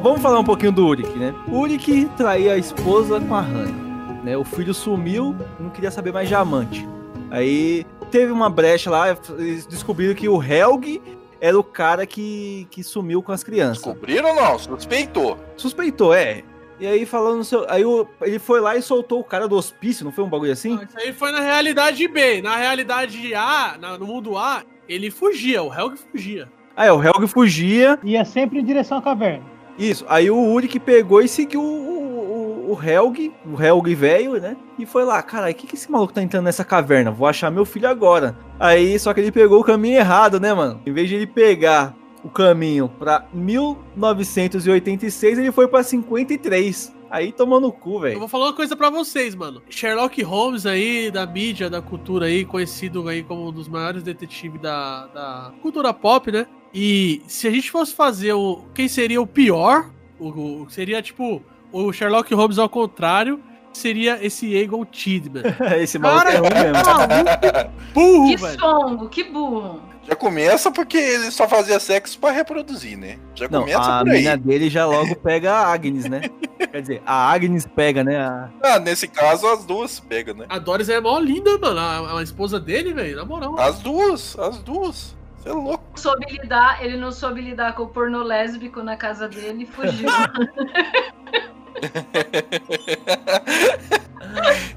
Vamos falar um pouquinho do Uric, né? O Uric traía a esposa com a Hannah, né? O filho sumiu, não queria saber mais de amante. Aí teve uma brecha lá, eles descobriram que o Helg era o cara que, que sumiu com as crianças. Descobriram ou não? Suspeitou. Suspeitou, é. E aí falando, seu- aí o- ele foi lá e soltou o cara do hospício, não foi um bagulho assim? Não, isso aí foi na realidade B. Na realidade A, na- no mundo A, ele fugia, o Helg fugia. Aí o Helg fugia, Ia sempre em direção à caverna. Isso, aí o Uric pegou e seguiu o, o, o Helg, o Helg velho, né? E foi lá, cara, o que, que esse maluco tá entrando nessa caverna? Vou achar meu filho agora. Aí, só que ele pegou o caminho errado, né, mano? Em vez de ele pegar o caminho pra 1986, ele foi pra 53. Aí tomou no cu, Eu velho. vou falar uma coisa pra vocês, mano. Sherlock Holmes aí, da mídia, da cultura aí, conhecido aí como um dos maiores detetives da, da cultura pop, né? E se a gente fosse fazer o. Quem seria o pior? O, o- seria tipo o Sherlock Holmes ao contrário. Seria esse Egon Tidman. Esse maluco é ruim mesmo. maluco burro, Que velho. songo, que burro. Já começa porque ele só fazia sexo pra reproduzir, né? Já Não, começa a por aí. mina dele já logo pega a Agnes, né? Quer dizer, a Agnes pega, né? a- Ah, nesse caso, as duas pegam, né? A Doris é mó linda, mano. A, a esposa dele, velho, na moral. As duas, as duas. Você é louco. Soube lidar, ele não soube lidar com o porno lésbico na casa dele e fugiu.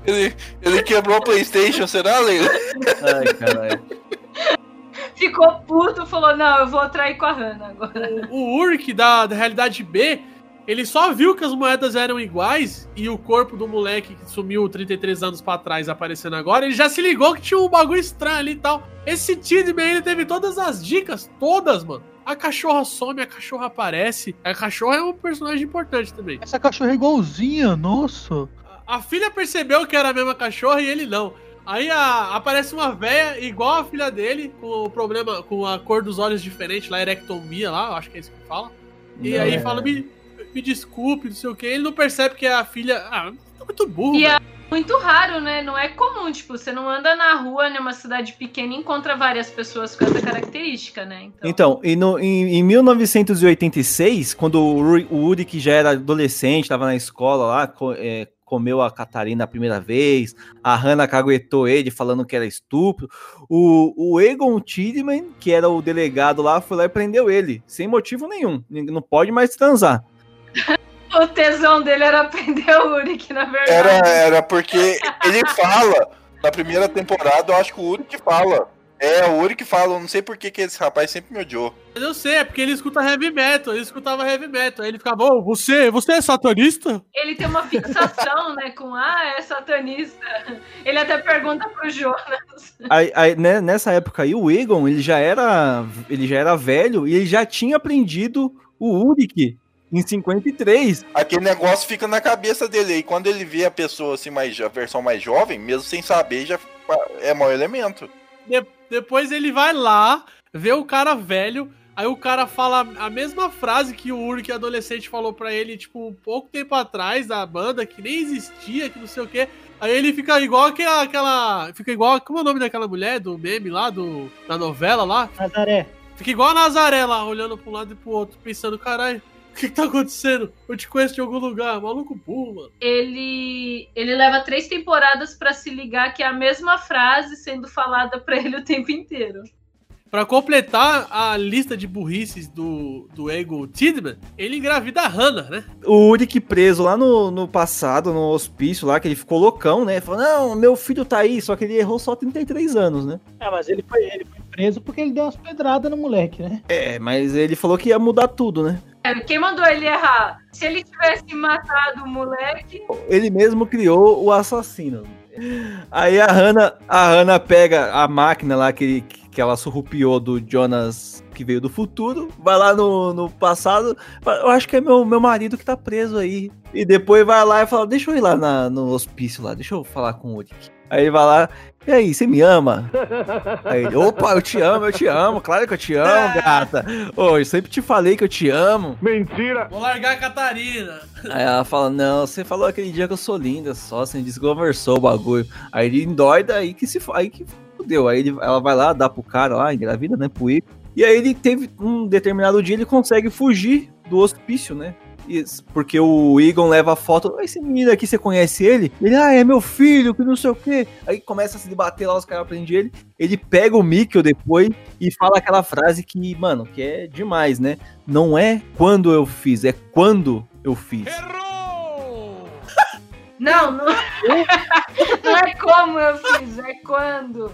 Ele, ele quebrou a Playstation, será, Leila? Ai, caralho. Ficou puto, falou: Não, eu vou trair com a Hannah agora. O Urk da, da realidade B, ele só viu que as moedas eram iguais e o corpo do moleque que sumiu 33 anos pra trás aparecendo agora, ele já se ligou que tinha um bagulho estranho ali e tal. Esse Tidman, ele teve todas as dicas, todas, mano. A cachorra some, a cachorra aparece. A cachorra é um personagem importante também. Essa cachorra é igualzinha, nossa. A filha percebeu que era a mesma cachorra e ele não. Aí a- aparece uma véia igual a filha dele, com o problema, com a cor dos olhos diferente, lá, erectomia lá, eu acho que é isso que fala. E Não, aí é- fala, me, me desculpe, não sei o que. Ele não percebe que é a filha. Ah, tá muito burro, E velho. é muito raro, né? Não é comum. Tipo, você não anda na rua numa cidade pequena e encontra várias pessoas com essa característica, né? Então, Então, e no- em, em 1986, quando o, Uri- o Uric já era adolescente, estava na escola lá, é, comeu a Catarina a primeira vez, a Hannah caguetou ele falando que era estúpido, o, o Egon Tidman, que era o delegado lá, foi lá e prendeu ele, sem motivo nenhum, não pode mais transar. o tesão dele era prender o Uric, na verdade. Era, era porque ele fala, na primeira temporada, eu acho que o Uri que fala. É, o Uri que fala, eu não sei por que, que esse rapaz sempre me odiou. Mas eu sei, é porque ele escuta heavy metal, ele escutava heavy metal. Aí ele ficava, ô, você, você é satanista? Ele tem uma fixação, né? Com, ah, é satanista. Ele até pergunta pro Jonas. Aí- aí, né, nessa época aí, o Egon, ele já era, ele já era velho e ele já tinha aprendido o Uric em 53. Aquele negócio fica na cabeça dele. E quando ele vê a pessoa assim, mais, a versão mais jovem, mesmo sem saber, já é mau elemento. De- depois ele vai lá, vê o cara velho, aí o cara fala a mesma frase que o Urk adolescente falou pra ele, tipo, um pouco tempo atrás da banda, que nem existia, que não sei o quê. Aí ele fica igual aquela. aquela fica igual. Como é o nome daquela mulher do meme lá, do, da novela lá? Nazaré. Fica igual a Nazaré lá, olhando pra um lado e pro outro, pensando, caralho, que, que tá acontecendo? Eu te conheço de algum lugar, maluco burro, mano. Ele, ele leva três temporadas pra se ligar que é a mesma frase sendo falada pra ele o tempo inteiro. Pra completar a lista de burrices do, do Ego Tidman, ele engravida a Hannah, né? O Uric preso lá no, no passado, no hospício lá, que ele ficou loucão, né? Falou, não, meu filho tá aí, só que ele errou só 33 anos, né? É, mas ele foi, ele foi preso porque ele deu umas pedradas no moleque, né? É, mas ele falou que ia mudar tudo, né? Quem mandou ele errar? Se ele tivesse matado o moleque, Ele mesmo criou o assassino. Aí a Hannah, a Hannah pega a máquina lá que, que ela surrupiou do Jonas que veio do futuro, vai lá no, no passado, eu acho que é meu, meu marido que tá preso aí. E depois vai lá e fala, deixa eu ir lá na- no hospício lá, deixa eu falar com o Uric. Aí ele vai lá, e aí, você me ama? Aí ele, opa, eu te amo, eu te amo, claro que eu te amo, gata. Ô, eu sempre te falei que eu te amo. Vou largar a Catarina. Aí ela fala, não, você falou aquele dia que eu sou linda só, você desconversou o bagulho. Aí ele endoida, aí que se aí que fudeu. Aí ele- ela vai lá, dá pro cara lá, engravida, né, pro Ico. E aí ele teve um determinado dia, ele consegue fugir do hospício, né? Porque o Egon leva a foto. Esse menino aqui, você conhece ele? Ele, ah, é meu filho, que não sei o quê. Aí começa a se debater lá, os caras prendem ele. Ele pega o Mikkel depois e fala aquela frase que, mano, que é demais, né? Não é quando eu fiz, é quando eu fiz. não, não, não é como eu fiz, é quando.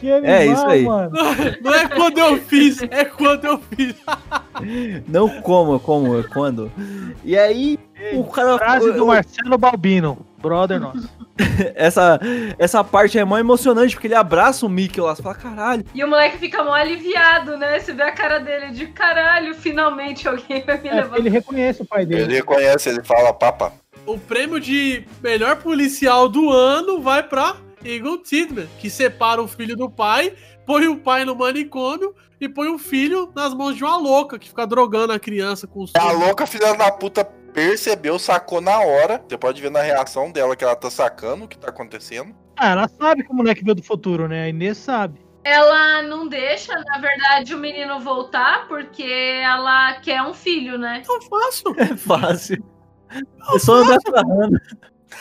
Que animal, É, isso aí. mano. Não é quando eu fiz, é quando eu fiz. Não como, como, é quando. E aí, o cara. Frase do Marcelo Balbino, brother nosso. essa, essa parte é mó emocionante, porque ele abraça o Mikkel lá, você fala, caralho. E o moleque fica mó aliviado, né? Você vê a cara dele de caralho, finalmente alguém vai me É, levar. ele reconhece o pai dele. Ele reconhece, ele fala, papa. o prêmio de melhor policial do ano vai pra Eagle Tidman, que separa o filho do pai, põe o pai no manicômio e põe o filho nas mãos de uma louca que fica drogando a criança com os A louca filha da puta percebeu, sacou na hora. Você pode ver na reação dela que ela tá sacando o que tá acontecendo. Ah, ela sabe que o moleque veio do futuro, né? A Inês sabe. Ela não deixa, na verdade, o menino voltar porque ela quer um filho, né? Tão fácil. É fácil. É só andar pra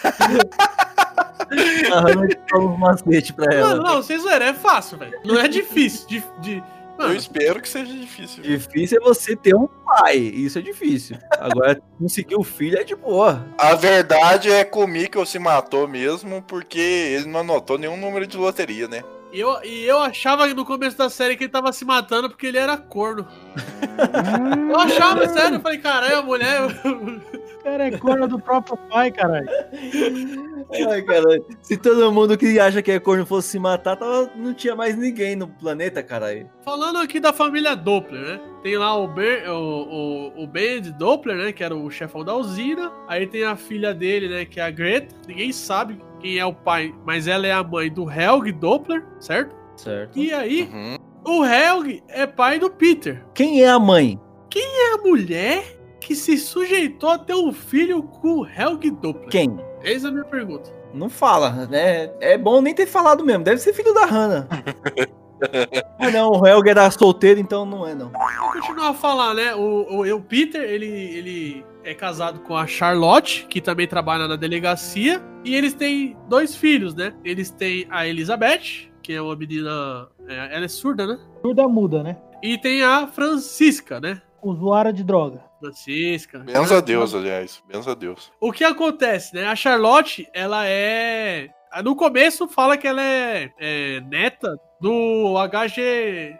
Hannah. A Hannah fala um macete pra ela. Mano, não, vocês zoeira, é fácil, velho. Não é difícil. De, de- Eu espero que seja difícil. Difícil é você ter um pai. Isso é difícil. Agora, conseguir o filho é de boa. A verdade é que o Mikkel se matou mesmo porque ele não anotou nenhum número de loteria, né? e eu, e eu achava no começo da série que ele tava se matando porque ele era corno. Eu achava, sério. Eu falei, caralho, a mulher. Cara, é corno do próprio pai, caralho. Ai, cara, se todo mundo que acha que é corno fosse se matar, tava- não tinha mais ninguém no planeta, caralho. Falando aqui da família Doppler, né? Tem lá o, ben, o, o, o Ben Doppler, né? Que era o chefão da usina. Aí tem a filha dele, né? Que é a Greta. Ninguém sabe quem é o pai, mas ela é a mãe do Helg Doppler, certo? Certo. E aí, Uhum. o Helg é pai do Peter. Quem é a mãe? É a mulher que se sujeitou a ter um filho com o Helg Doppler. Quem? Eis a minha pergunta. Não fala, né? É bom nem ter falado mesmo. Deve ser filho da Hannah. ah, não, o Helga era solteiro, então não é, não. Vou continuar a falar, né? O, o, o Peter, ele, ele é casado com a Charlotte, que também trabalha na delegacia. E eles têm dois filhos, né? Eles têm a Elizabeth, que é uma menina. é, ela é surda, né? Surda muda, né? E tem a Francisca, né? Usuária de droga. Francisca. Benza a Deus, aliás. Benza a Deus. O que acontece, né? A Charlotte, ela é. No começo fala que ela é, é neta do HG.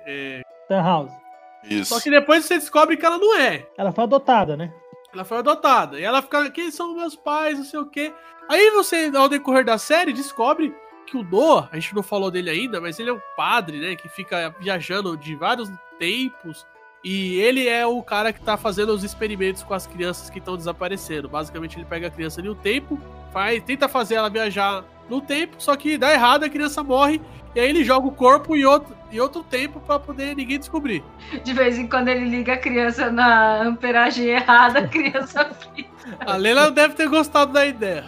é, House. Isso. Só que depois você descobre que ela não é. Ela foi adotada, né? Ela foi adotada. E ela fica, quem são meus pais, não sei o quê. Aí você, ao decorrer da série, descobre que o Noah, a gente não falou dele ainda, mas ele é um padre, né? Que fica viajando de vários tempos. E ele é o cara que tá fazendo os experimentos com as crianças que estão desaparecendo. Basicamente, ele pega a criança de um tempo, faz, tenta fazer ela viajar no tempo, só que dá errado, a criança morre. E aí ele joga o corpo em outro, em outro tempo pra poder ninguém descobrir. De vez em quando ele liga a criança na amperagem errada, a criança fica, A Leila deve ter gostado da ideia.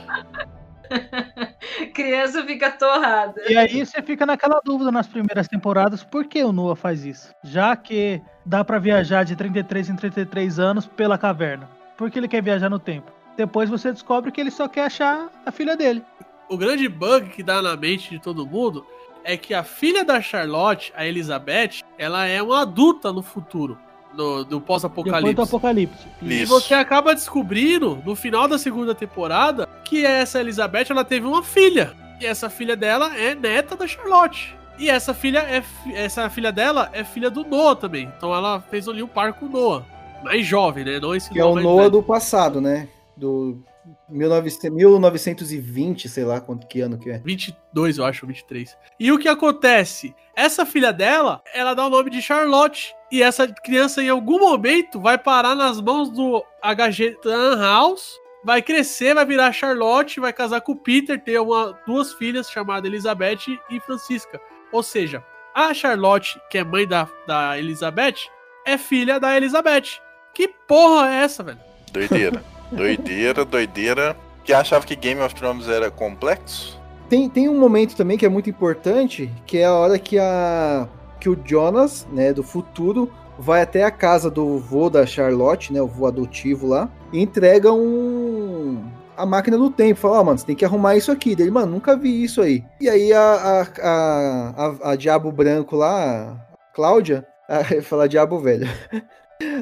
criança fica torrada. E aí você fica naquela dúvida nas primeiras temporadas, por que o Noah faz isso? Já que dá pra viajar de 33 em 33 anos pela caverna. Por que ele quer viajar no tempo? Depois você descobre que ele só quer achar a filha dele. o grande bug que dá na mente de todo mundo é que a filha da Charlotte, a Elizabeth, ela é uma adulta no futuro, do Depois do pós-apocalipse. apocalipse. E Isso. você acaba descobrindo, no final da segunda temporada, que essa Elizabeth ela teve uma filha. E essa filha dela é neta da Charlotte. E essa filha é essa filha dela é filha do Noah também. Então ela fez ali um par com o Noah. Mais jovem, né? Não esse Que é o Noah velho. do passado, né? Do 1900 1920, sei lá quanto que ano que é. 22, eu acho, 23. E o que acontece? Essa filha dela, ela dá o nome de Charlotte. E essa criança, em algum momento, vai parar nas mãos do HG House. Vai crescer, vai virar Charlotte, vai casar com o Peter, ter uma, duas filhas chamadas Elizabeth e Francisca. Ou seja, a Charlotte, que é mãe da, da Elizabeth, é filha da Elizabeth. Que porra é essa, velho? Doideira. doideira, doideira. Que achava que Game of Thrones era complexo? Tem, tem um momento também que é muito importante, que é a hora que a que o Jonas, né, do futuro, vai até a casa do vô da Charlotte, né, o vô adotivo lá, e entrega um a máquina do tempo, fala, ó, mano, você tem que arrumar isso aqui. Dele, mano, nunca vi isso aí. E aí a, a, a, a, a Diabo Branco lá, a Cláudia, a, falar Diabo Velho.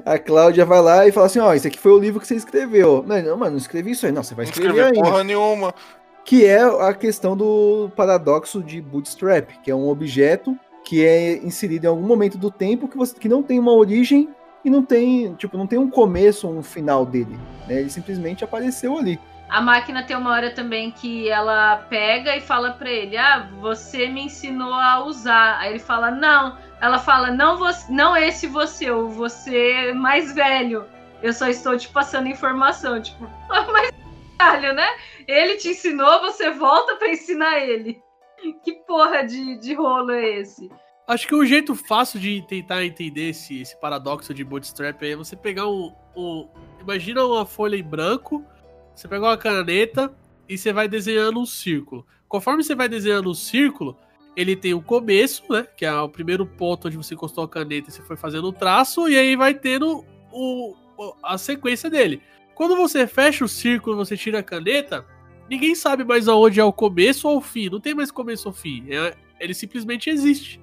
A Cláudia vai lá e fala assim, ó, esse aqui foi o livro que você escreveu. Não, não, mano, não escrevi isso aí. Não, você vai Não escrever escreveu ainda porra nenhuma. Que é a questão do paradoxo de bootstrap, que é um objeto que é inserido em algum momento do tempo que, você, que não tem uma origem e não tem, tipo, não tem um começo ou um final dele, né? Ele simplesmente apareceu ali. A máquina tem uma hora também que ela pega e fala pra ele: Ah, você me ensinou a usar. Aí ele fala: Não. Ela fala: Não, você, não esse você, o você mais velho. Eu só estou te passando informação. Tipo, "Ah, mas caralho, né? Ele te ensinou, você volta pra ensinar ele. Que porra de, de rolo é esse? Acho que o jeito fácil de tentar entender esse, esse paradoxo de bootstrap é você pegar um, um- Imagina uma folha em branco, você pega uma caneta e você vai desenhando um círculo. Conforme você vai desenhando um círculo, ele tem o começo, né? Que é o primeiro ponto onde você encostou a caneta e você foi fazendo o traço, e aí vai tendo o- a sequência dele. Quando você fecha o círculo, você tira a caneta, ninguém sabe mais aonde é o começo ou o fim. Não tem mais começo ou fim. É- ele simplesmente existe.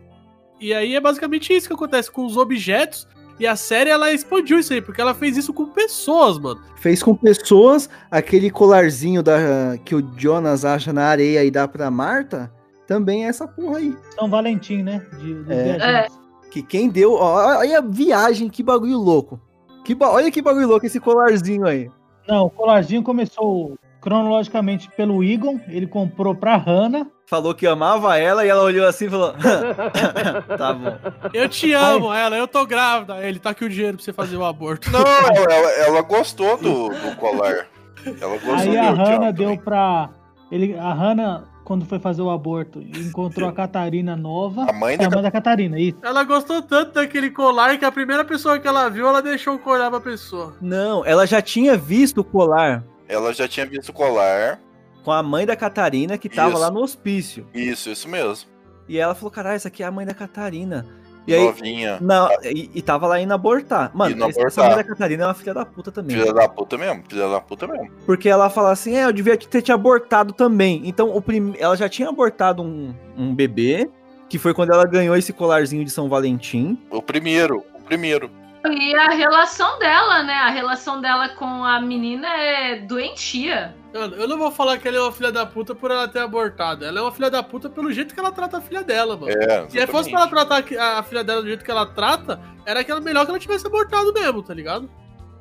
E aí é basicamente isso que acontece com os objetos. E a série ela expandiu isso aí, porque ela fez isso com pessoas, mano. Fez com pessoas aquele colarzinho da, que o Jonas acha na areia e dá pra Marta. Também é essa porra aí. São Valentim, né? De, dos É. viajantes. Que quem deu. ó, Olha a viagem, que bagulho louco. Que ba- Olha que bagulho louco esse colarzinho aí. Não, o colarzinho começou cronologicamente pelo Egon. Ele comprou pra Hannah. Falou que amava ela e ela olhou assim e falou: Tá bom. Eu te amo, ela, eu tô grávida. Ele tá aqui o dinheiro pra você fazer o aborto. Não, ela, ela gostou do, do colar. Ela gostou Aí de a Hannah deu também. pra. Ele, a Hannah, quando foi fazer o aborto, encontrou a Catarina nova. A mãe É, a da mãe da Catarina, isso. Ela gostou tanto daquele colar que a primeira pessoa que ela viu, ela deixou o colar pra pessoa. Não, ela já tinha visto o colar Ela já tinha visto o colar. com a mãe da Catarina que tava Isso. lá no hospício. Isso, isso mesmo. E ela falou: caralho, essa aqui é a mãe da Catarina. E aí. Novinha. Não, e, e tava lá indo abortar. Mano, Indo essa abortar. mãe da Catarina é uma filha da puta também. Filha da puta mesmo. Filha da puta mesmo. Porque ela fala assim, é, eu devia ter te abortado também. Então, o prim... ela já tinha abortado um, um bebê, que foi quando ela ganhou esse colarzinho de São Valentim. O primeiro. O primeiro. E a relação dela, né? A relação dela com a menina é doentia. Mano, eu não vou falar que ela é uma filha da puta por ela ter abortado. Ela é uma filha da puta pelo jeito que ela trata a filha dela, mano. É, Se fosse pra ela tratar a filha dela do jeito que ela trata, era aquela melhor que ela tivesse abortado mesmo, tá ligado?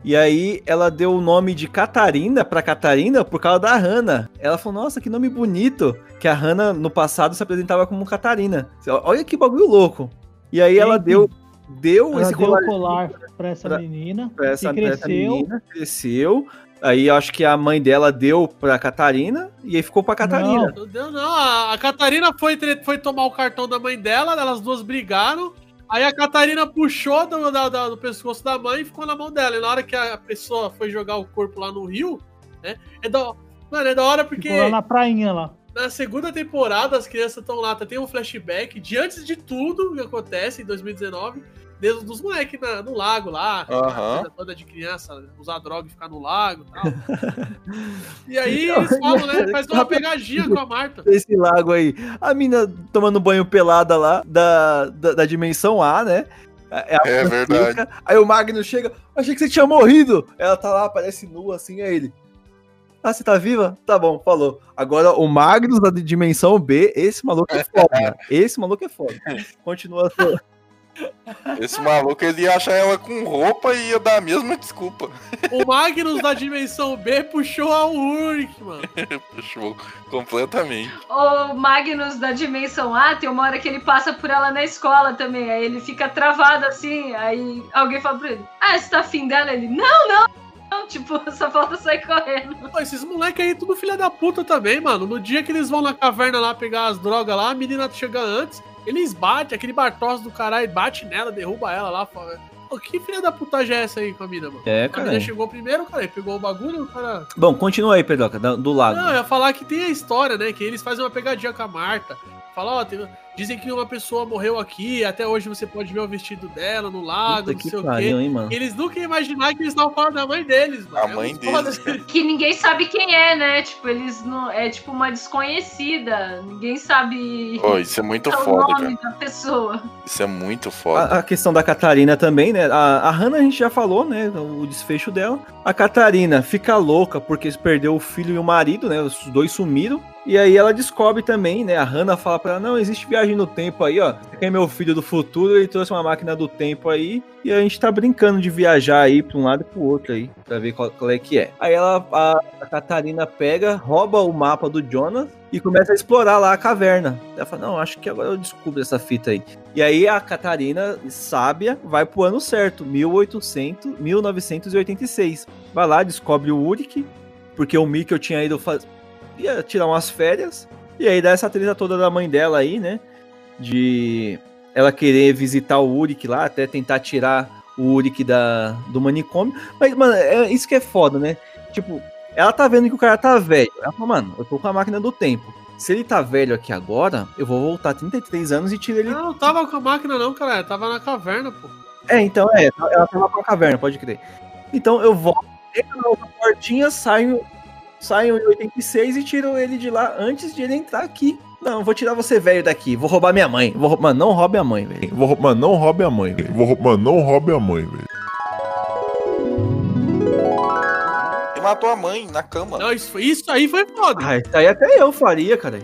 E aí, ela deu o nome de Catarina pra Catarina por causa da Hannah. Ela falou, nossa, que nome bonito. Que a Hannah, no passado, se apresentava como Catarina. Olha que bagulho louco. E aí, ela Sim. deu, deu Ela esse deu colar o colar pra essa pra- menina. pra essa, que pra essa cresceu. menina, cresceu. Aí, eu acho que a mãe dela deu pra Catarina. E aí, ficou pra Catarina. Não deu, não. A, Catarina foi, foi tomar o cartão da mãe dela, elas duas brigaram. Aí a Catarina puxou do, da- do pescoço da mãe e ficou na mão dela. E na hora que a pessoa foi jogar o corpo lá no rio, né? É da, mano, é da hora porque. Ficou lá na prainha lá. Na segunda temporada, as crianças estão lá, tá- tem um flashback de antes de tudo que acontece em 2019, desde dos moleques na- no lago lá, coisa toda de criança, usar droga e ficar no lago e tal. e aí eles falam, né? Faz uma pegadinha com a Marta. Esse lago aí. A mina tomando banho pelada lá da, da, da dimensão A, né? É, a É Francisca. verdade. Aí o Magnus chega, achei que você tinha morrido. Ela tá lá, parece nua assim, é ele. Ah, você tá viva? Tá bom, falou. Agora o Magnus da dimensão B, esse maluco é foda. Esse maluco é foda. Continua. Esse maluco, ele ia achar ela com roupa e ia dar a mesma desculpa. O Magnus da dimensão B puxou a Urk, mano. Puxou completamente. O Magnus da dimensão A, tem uma hora que ele passa por ela na escola também. Aí ele fica travado assim. Aí alguém fala pra ele: Ah, você tá afim dela? Ele: Não, não, não. Tipo, só falta sair correndo. Pô, esses moleques aí, tudo filha da puta também, mano. No dia que eles vão na caverna lá pegar as drogas lá, a menina chega antes, eles batem, aquele Bartos do caralho bate nela, derruba ela lá. Fala, Pô, que filha da putagem é essa aí com a mina, mano? É, A cara. menina chegou primeiro, cara, pegou o bagulho, o cara. Bom, continua aí, Pedroca, da- do lago. Não, eu ia falar que tem a história, né? Que eles fazem uma pegadinha com a Marta. Fala, ó, tem- dizem que uma pessoa morreu aqui, até hoje você pode ver o vestido dela no lago, Puta não que sei o pariu, quê. hein, mano. Eles nunca iam imaginar que eles estavam falando da mãe deles, mano. A É mãe foda. deles, cara. Que ninguém sabe quem é, né? Tipo, eles não. É tipo uma desconhecida. Ninguém sabe Ô, isso é muito o foda, nome cara. da pessoa. Isso é muito foda. A, a questão da Catarina também, né? A, a Hannah a gente já falou, né? O desfecho dela. A Catarina fica louca porque perdeu o filho e o marido, né? Os dois sumiram. E aí ela descobre também, né? A Hannah fala pra ela: não, existe viagem no tempo aí, ó. Você quer meu filho do futuro? Ele trouxe uma máquina do tempo aí. E a gente tá brincando de viajar aí pra um lado e pro outro aí, pra ver qual, qual é que é. Aí ela, a, a Catarina pega, rouba o mapa do Jonas e começa a explorar lá a caverna. Ela fala: não, acho que agora eu descubro essa fita aí. E aí a Catarina, sábia, vai pro ano certo, 1800, 1986. Vai lá, descobre o Uric, porque o Mikkel tinha ido faz... ia tirar umas férias. E aí dá essa treta toda da mãe dela aí, né? De ela querer visitar o Urik lá, até tentar tirar o Urik da, do manicômio. Mas, mano, é isso que é foda, né? Tipo, ela tá vendo que o cara tá velho. Ela fala, mano, eu tô com a máquina do tempo. Se ele tá velho aqui agora, eu vou voltar 33 anos e tiro ele. Ela não tava com a máquina, não, cara. Ela tava na caverna, pô. É, então, é, ela tava com a caverna, pode crer. Então eu volto, entro na outra portinha, saio, saio em 86 e tiro ele de lá antes de ele entrar aqui. Não, vou tirar você velho daqui, vou roubar minha mãe. Vou, rou- mano, não roube a mãe, velho. Vou, rou- mano, não roube a mãe, velho. Vou, rou- mano, não roube a mãe, velho. Ele matou a mãe na cama. Não, isso, isso aí foi foda. Ah, isso aí até eu faria, cara.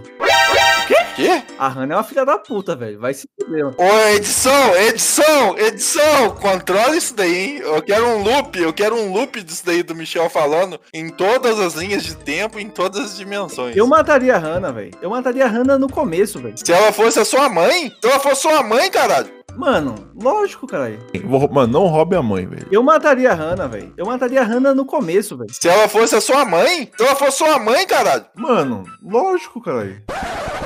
Quê? A Hannah é uma filha da puta, velho. Vai se fuder, mano. Ô, edição, edição, edição, controla isso daí, hein? Eu quero um loop, eu quero um loop disso daí do Michel falando em todas as linhas de tempo, em todas as dimensões. Eu mataria a Hannah, velho. Eu mataria a Hannah no começo, velho. Se ela fosse a sua mãe, se ela fosse sua mãe, caralho. Mano, lógico, caralho. Mano, não roube a mãe, velho. Eu mataria a Hannah, velho. Eu mataria a Hannah no começo, velho. Se ela fosse a sua mãe, se ela fosse sua mãe, caralho. Mano, lógico, caralho.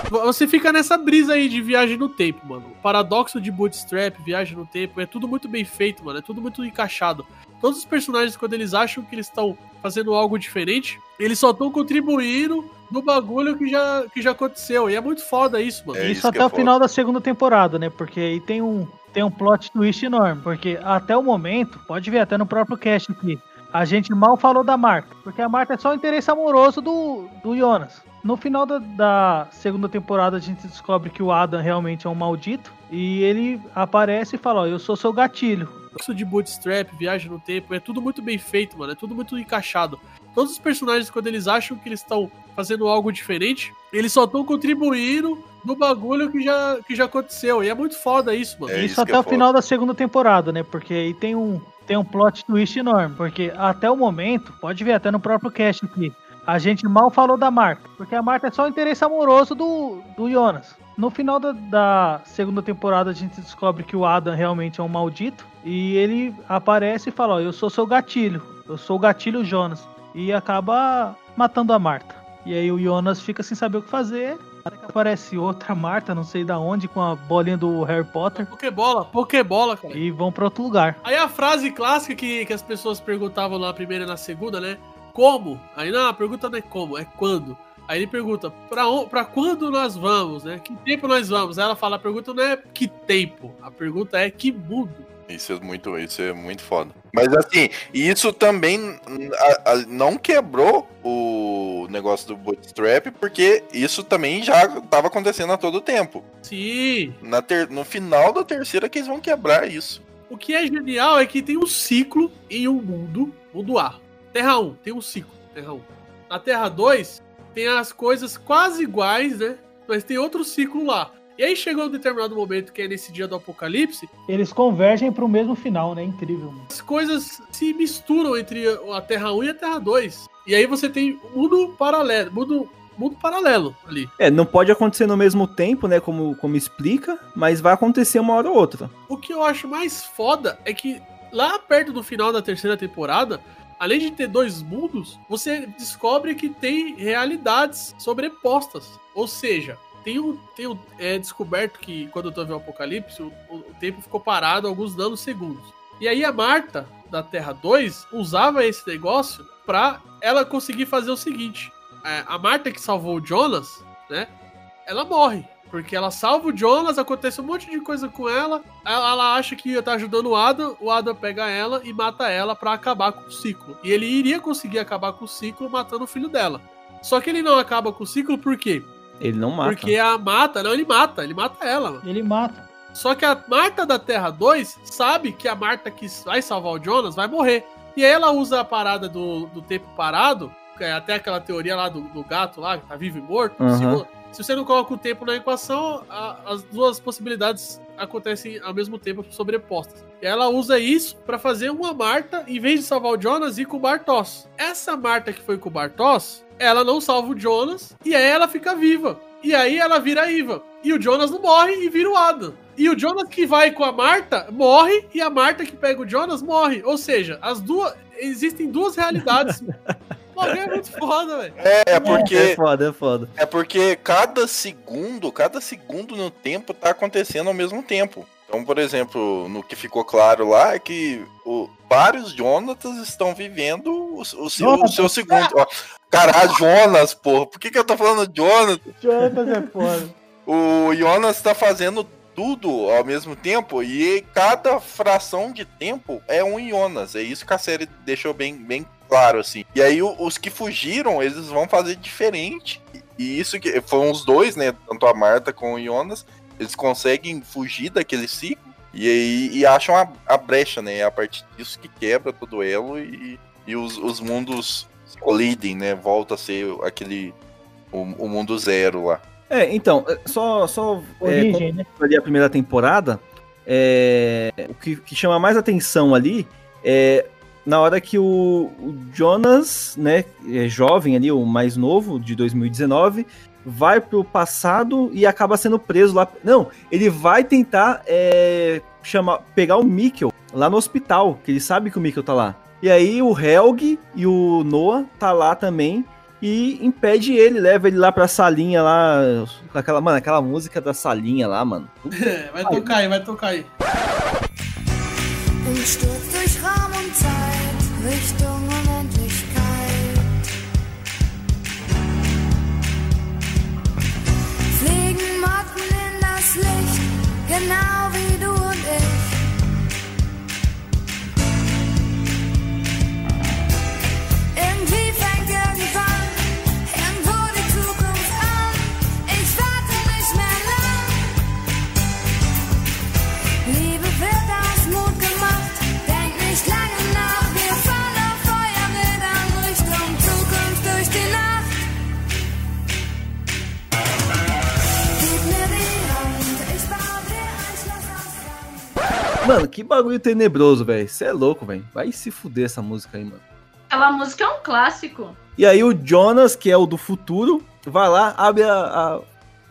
Você fica nessa brisa aí de viagem no tempo, mano. O paradoxo de Bootstrap, viagem no tempo, é tudo muito bem feito, mano. É tudo muito encaixado. Todos os personagens, quando eles acham que eles estão fazendo algo diferente, eles só estão contribuindo no bagulho que já, que já aconteceu. E é muito foda isso, mano. É Isso, isso até é o foda. final da segunda temporada, né? Porque aí tem um, tem um plot twist enorme. Porque até o momento, pode ver até no próprio cast aqui, a gente mal falou da Marta. Porque a Marta é só o interesse amoroso do, do Jonas. No final da, da segunda temporada, a gente descobre que o Adam realmente é um maldito. E ele aparece e fala: Ó, eu sou seu gatilho. Isso de Bootstrap, viagem no tempo, é tudo muito bem feito, mano. É tudo muito encaixado. Todos os personagens, quando eles acham que eles estão fazendo algo diferente, eles só estão contribuindo no bagulho que já, que já aconteceu. E é muito foda isso, mano. É isso, isso que até é o foda. final da segunda temporada, né? Porque aí tem um, tem um plot twist enorme. Porque até o momento, pode ver até no próprio cast aqui, a gente mal falou da Marta. Porque a Marta é só o interesse amoroso do, do Jonas. No final da, da segunda temporada, a gente descobre que o Adam realmente é um maldito. E ele aparece e fala: Ó, eu sou seu gatilho. Eu sou o gatilho Jonas. E acaba matando a Marta. E aí o Jonas fica sem saber o que fazer. Até que aparece outra Marta, não sei da onde, com a bolinha do Harry Potter. Pokébola, Pokébola, cara. E vão pra outro lugar. Aí a frase clássica que, que as pessoas perguntavam na primeira e na segunda, né? Como? Aí não, a pergunta não é como, é quando. Aí ele pergunta, pra, pra quando nós vamos, né? Que tempo nós vamos? Aí ela fala, a pergunta não é que tempo, a pergunta é que mundo. Isso é muito, isso é muito foda. Mas assim, isso também a- a- não quebrou o negócio do bootstrap, porque isso também já estava acontecendo a todo tempo. Sim. Na ter- no final da terceira que eles vão quebrar isso. O que é genial é que tem um ciclo em um mundo, mundo A. Terra 1, tem um ciclo, Terra 1. Na Terra 2, tem as coisas quase iguais, né? Mas tem outro ciclo lá. E aí chegou um determinado momento, que é nesse dia do apocalipse, Eles convergem pro mesmo final, né? Incrível. mano. as coisas se misturam entre a Terra 1 e a Terra 2. E aí você tem mundo paralelo, mundo, mundo paralelo ali. É, não pode acontecer no mesmo tempo, né? Como, como explica, mas vai acontecer uma hora ou outra. O que eu acho mais foda é que lá perto do final da terceira temporada, além de ter dois mundos, você descobre que tem realidades sobrepostas. Ou seja, tem um é descoberto que quando teve o apocalipse, o, o tempo ficou parado alguns nanosegundos. E aí a Marta, da Terra 2, usava esse negócio pra ela conseguir fazer o seguinte. é, a Marta que salvou o Jonas, né? Ela morre. Porque ela salva o Jonas, acontece um monte de coisa com ela. Ela, ela acha que ia estar ajudando o Adam. O Adam pega ela e mata ela pra acabar com o ciclo. E ele iria conseguir acabar com o ciclo matando o filho dela. Só que ele não acaba com o ciclo por quê? Ele não mata. Porque a mata, não, ele mata, ele mata ela. mano. Ele mata. Só que a Marta da Terra 2 sabe que a Marta que vai salvar o Jonas vai morrer. E aí ela usa a parada do, do tempo parado, que é até aquela teoria lá do, do gato lá, que tá vivo e morto. Uhum. Se, vo- se você não coloca o tempo na equação, a- as duas possibilidades acontecem ao mesmo tempo sobrepostas. Ela usa isso pra fazer uma Marta, em vez de salvar o Jonas, ir com o Bartos. Essa Marta que foi com o Bartos, ela não salva o Jonas e aí ela fica viva. E aí ela vira a Iva. E o Jonas não morre e vira o Adam. E o Jonas que vai com a Marta morre e a Marta que pega o Jonas morre. Ou seja, as duas existem duas realidades. bagulho é muito foda, velho. É, é É porque. foda, é foda. É porque cada segundo, cada segundo no tempo tá acontecendo ao mesmo tempo. Então, por exemplo, no que ficou claro lá é que o- vários Jonatas estão vivendo o, o seu, o seu segundo. Ó, Caralho, Jonas, porra. Por que, que eu tô falando Jonas? Jonatas é foda. O Jonas tá fazendo tudo ao mesmo tempo e cada fração de tempo é um Jonas. É isso que a série deixou bem, bem claro, assim. E aí o- os que fugiram, eles vão fazer diferente. E isso que foram os dois, né? Tanto a Marta como o Jonas. Eles conseguem fugir daquele ciclo e aí e acham a, a brecha, né? É a partir disso que quebra todo o elo e, e os, os mundos se colidem, né? Volta a ser aquele. O, o mundo zero lá. É, então, é, só, só é, Origem, né? ali a primeira temporada, é, o que, que chama mais atenção ali é na hora que o, o Jonas, né, é jovem ali, o mais novo, de 2019, vai pro passado e acaba sendo preso lá. Não, ele vai tentar é, chamar, pegar o Mikkel lá no hospital, que ele sabe que o Mikkel tá lá. E aí o Helg e o Noah tá lá também e impede ele, leva ele lá pra salinha lá, com aquela, mano, aquela música da salinha lá, mano. É, vai tocar aí, vai tocar aí. Richtung Unendlichkeit. Fliegen Motten in das Licht, genau. Mano, que bagulho tenebroso, velho. Você é louco, velho. Vai se fuder essa música aí, mano. Aquela música é um clássico. E aí o Jonas, que é o do futuro, vai lá, abre a, a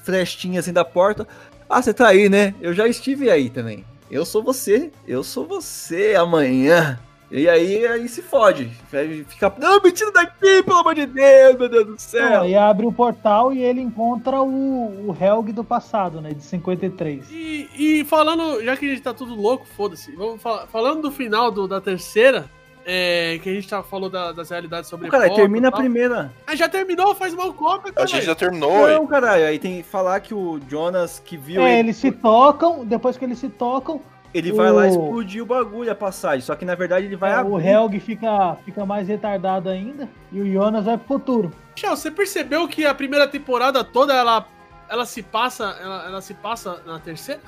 frestinha assim da porta. Ah, você tá aí, né? Eu já estive aí também. Eu sou você, eu sou você amanhã. E aí, aí se fode. Aí Fica, não, me tira daqui, pelo amor de Deus, meu Deus do céu. aí abre o portal e ele encontra o, o Helg do passado, né? De 53. E, e falando, já que a gente tá tudo louco, foda-se. Vamos falar, falando do final do- da terceira, é, que a gente tá, falou da- das realidades sobre Cara, Copa termina a primeira. Ah, já terminou, faz mal cópia, A cara. gente já terminou, Não, caralho, aí tem que falar que o Jonas que viu É, ele, eles se tocam, depois que eles se tocam, ele vai lá o- explodir o bagulho, a passagem. Só que na verdade ele vai é, o abrir. Helg fica, fica mais retardado ainda e o Jonas vai pro futuro. Michel, você percebeu que a primeira temporada toda ela, ela se passa, ela, ela se passa na terceira?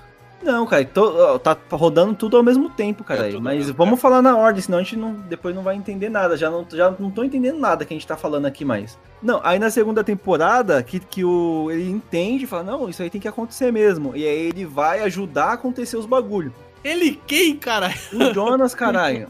Não, cara, tô- tá rodando tudo ao mesmo tempo, cara. É Mas mesmo, vamos falar na ordem, senão a gente não, depois não vai entender nada. Já não, já não tô entendendo nada que a gente tá falando aqui mais. Não, aí na segunda temporada, que, que o, ele entende e fala, não, isso aí tem que acontecer mesmo. E aí ele vai ajudar a acontecer os bagulho. Ele quem, cara? O Jonas, caralho.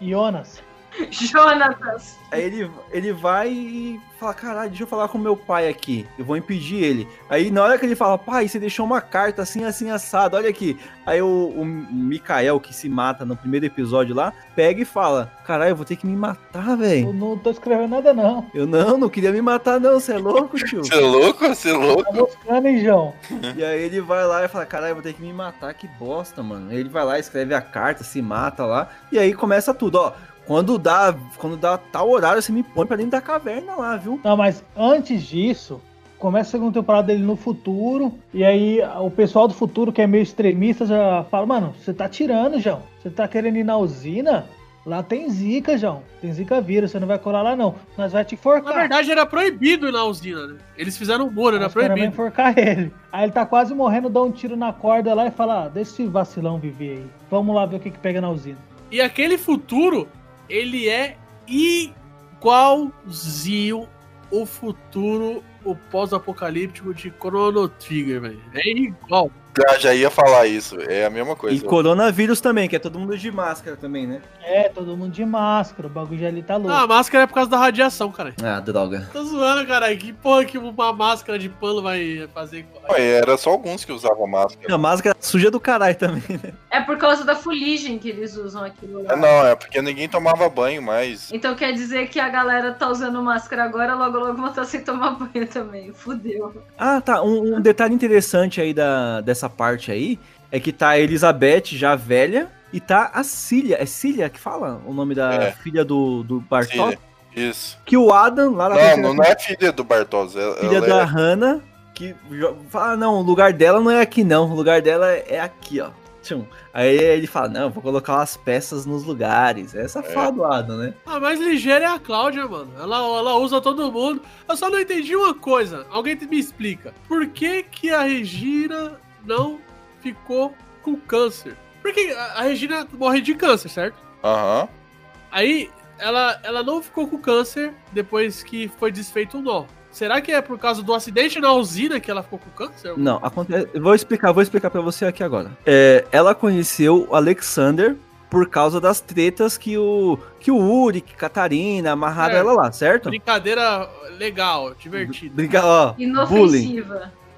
Jonas. Jonatas. Aí ele, ele vai e fala, caralho, deixa eu falar com meu pai aqui. Eu vou impedir ele. Aí na hora que ele fala, pai, você deixou uma carta assim, assim, assado, olha aqui. Aí o, o Mikael, que se mata no primeiro episódio lá, pega e fala, caralho, eu vou ter que me matar, Eu velho. não tô escrevendo nada, não. Eu não, não queria me matar não, você é louco, tio? Você é louco? Você é louco? Tá buscando, hein, João? E aí ele vai lá e fala, caralho, eu vou ter que me matar, que bosta, mano. Aí ele vai lá, escreve a carta, se mata lá, e aí começa tudo, ó. Quando dá, quando dá tal horário, você me põe pra dentro da caverna lá, viu? Não, mas antes disso, começa a segunda temporada dele no futuro. E aí o pessoal do futuro, que é meio extremista, já fala: Mano, você tá tirando, João. Você tá querendo ir na usina? Lá tem zica, João. Tem zica vírus, você não vai colar lá, não. Nós vai te enforcar. Na verdade era proibido ir na usina, né? Eles fizeram um muro, era proibido. enforcar ele. Aí ele tá quase morrendo, dá um tiro na corda lá e fala: ah, deixa esse vacilão viver aí. Vamos lá ver o que, que pega na usina. E aquele futuro, ele é igualzinho o futuro, o pós-apocalíptico de Chrono Trigger, velho. É igual. Já, já ia falar isso. É a mesma E coisa. coronavírus também, que é todo mundo de máscara também, né? É, todo mundo de máscara, o bagulho já ali tá louco. Ah, a máscara é por causa da radiação, cara. Ah, droga. Tô zoando, caralho. Que porra que uma máscara de pano vai fazer? Ué, Era só alguns que usavam máscara. A máscara suja do caralho também, né? É por causa da fuligem que eles usam aquilo lá. É, não, é porque ninguém tomava banho mais. Então quer dizer que a galera tá usando máscara agora, logo logo vão estar sem tomar banho também. Fudeu. Ah, tá. Um, um detalhe interessante aí da, dessa parte aí é que tá a Elizabeth já velha e tá a Cília. É Cília que fala o nome da É. filha do, do? Filha. Isso. Que o Adam, lá na Não, não, não é filha do Bartos. Ela, filha ela da é- Hannah, que fala, não, o lugar dela não é aqui não, o lugar dela é aqui, ó. Tchum. Aí ele fala, não, vou colocar umas peças nos lugares. É safado o Adam, né? A mais ligeira é a Cláudia, mano. Ela, ela usa todo mundo. Eu só não entendi uma coisa. Alguém me explica. Por que que a Regina não ficou com câncer? Porque a Regina morre de câncer, certo? Aham. Aí ela, ela não ficou com câncer depois que foi desfeito o nó. Será que é por causa do acidente na usina que ela ficou com câncer? Não, acontece. Vou explicar, vou explicar pra você aqui agora. É, ela conheceu o Alexander por causa das tretas que o que o Uri, que Catarina amarraram É. ela lá, certo? Brincadeira legal, divertida. Briga, ó, bullying.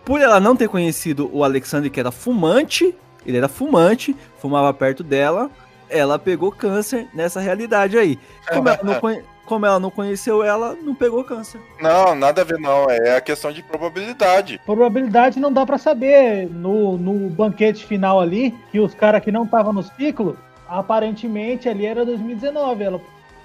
Por ela não ter conhecido o Alexander, que era fumante, ele era fumante, fumava perto dela, ela pegou câncer nessa realidade aí. Como ela não, conhe- como ela não conheceu ela, não pegou câncer. Não, nada a ver, não. É a questão de probabilidade. Probabilidade não dá pra saber. No, no banquete final ali, que os caras que não estavam no ciclo, aparentemente ali era 2019. Ela,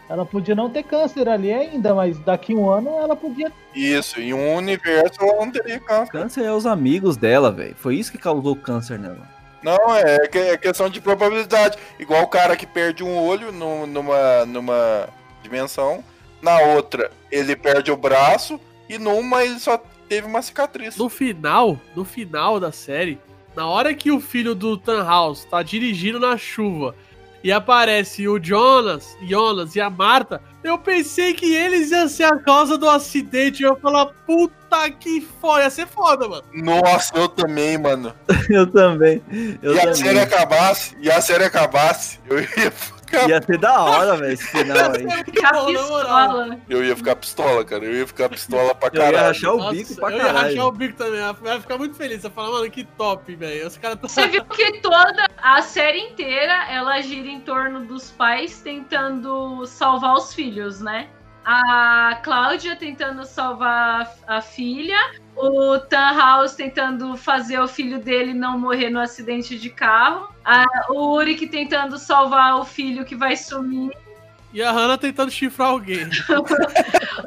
ela podia não ter câncer ali ainda, mas daqui um ano ela podia. Isso, em um universo ela não teria câncer. Câncer é os amigos dela, velho. Foi isso que causou câncer nela. Não, é, que- é questão de probabilidade. Igual o cara que perde um olho no- numa, numa dimensão, na outra ele perde o braço e numa ele só teve uma cicatriz. No final, no final da série, na hora que o filho do Tannhaus tá dirigindo na chuva e aparece o Jonas, Jonas e a Marta, eu pensei que eles iam ser a causa do acidente. Eu ia falar, puta que foda, ia ser foda, mano. Nossa, eu também, mano. Eu também. Eu e a também. série acabasse, e a série acabasse, eu ia Ia ser da hora, velho, esse final aí. Pistola. eu ia ficar pistola, cara. Eu ia ficar pistola pra Eu ia caralho. rachar o Nossa, bico pra eu ia caralho. rachar o bico também. Eu ia ficar muito feliz. Eu ia falar, mano, que top, velho. Os caras Você viu que toda a série inteira ela gira em torno dos pais tentando salvar os filhos, né? A Cláudia tentando salvar a filha, o Tannhaus tentando fazer o filho dele não morrer no acidente de carro, a, o Uric tentando salvar o filho que vai sumir. E a Hannah tentando chifrar alguém.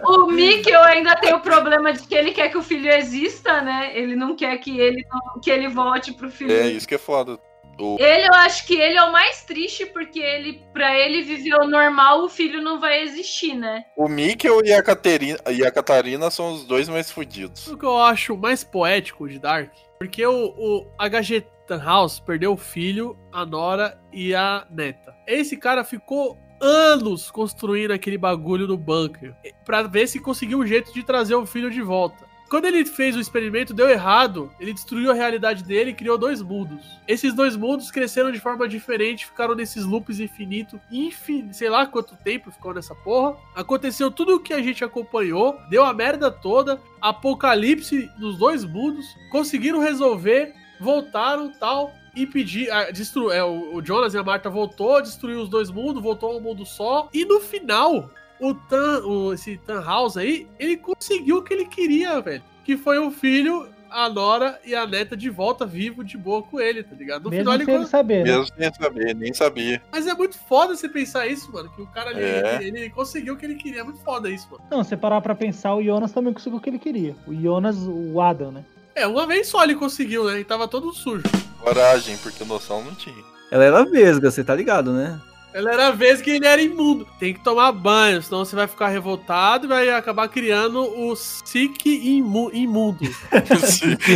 O Mikkel ainda tem o problema de que ele quer que o filho exista, né? Ele não quer que ele, não- que ele volte pro filho É isso que é foda. O- Ele, eu acho que ele é o mais triste, porque ele, pra ele viver o normal, o filho não vai existir, né? O Mikkel e a, Caterina, e a Catarina são os dois mais fodidos. O que eu acho mais poético de Dark, porque o, o HG Tannhaus perdeu o filho, a Nora e a neta. Esse cara ficou anos construindo aquele bagulho no bunker pra ver se conseguiu um jeito de trazer o filho de volta. Quando ele fez o experimento, deu errado, ele destruiu a realidade dele e criou dois mundos. Esses dois mundos cresceram de forma diferente, ficaram nesses loops infinitos, infin... sei lá quanto tempo ficou nessa porra. Aconteceu tudo o que a gente acompanhou, deu a merda toda, apocalipse nos dois mundos, conseguiram resolver, voltaram tal. E pedir. ah, destru... é, o, Jonas e a Marta voltou, destruiu os dois mundos, voltou a um mundo só. E no final, o Tan, o, esse Tan House aí, ele conseguiu o que ele queria, velho. Que foi o filho, a Nora e a neta de volta vivo, de boa com ele, tá ligado? No mesmo final ele. sem ele con- saber. Né? Mesmo sem saber, nem sabia. Mas é muito foda você pensar isso, mano. Que o cara ali, É. ele, ele conseguiu o que ele queria. É muito foda isso, mano. Não, se parar pra pensar, o Jonas também conseguiu o que ele queria. O Jonas, o Adam, né? É, uma vez só ele conseguiu, né? E tava todo sujo. Coragem, porque noção não tinha. Ela era vesga, você tá ligado, né? Ela era a vez que ele era imundo. Tem que tomar banho, senão você vai ficar revoltado e vai acabar criando o Sick imu imundo.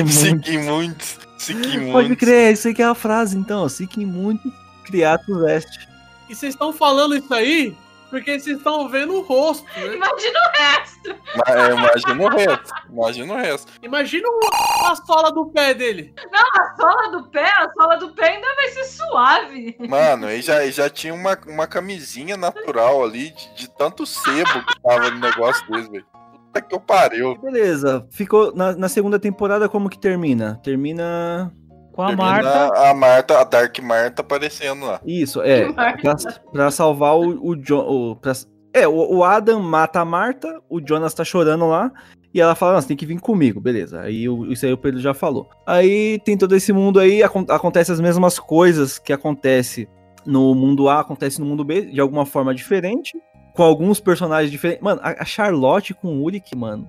Siquem muito. Siquem Pode muito. crer, isso aí que é a frase, então. Siquem muito, criatus est. E vocês estão falando isso aí, porque vocês estão vendo o rosto, né? Imagina o resto. É, imagina o resto. Imagina o resto. Imagina o- a sola do pé dele. Não, a sola do pé, a sola do pé ainda vai ser suave. Mano, ele já, ele já tinha uma, uma camisinha natural ali de, de tanto sebo que tava no negócio dele, velho. Puta que eu pariu. Beleza, ficou na, na segunda temporada como que termina? Termina Com a Marta. A Marta, a Dark Marta aparecendo lá. isso, é, pra, pra salvar o, o John, o, pra- é, o, o Adam mata a Marta, o Jonas tá chorando lá. E ela fala, "Não, você tem que vir comigo, beleza. Aí o- isso aí o Pedro já falou. Aí tem todo esse mundo aí, acon- acontece as mesmas coisas que acontece no mundo A, acontece no mundo B, de alguma forma diferente, com alguns personagens diferentes. Mano, a, a Charlotte com o Uric, mano,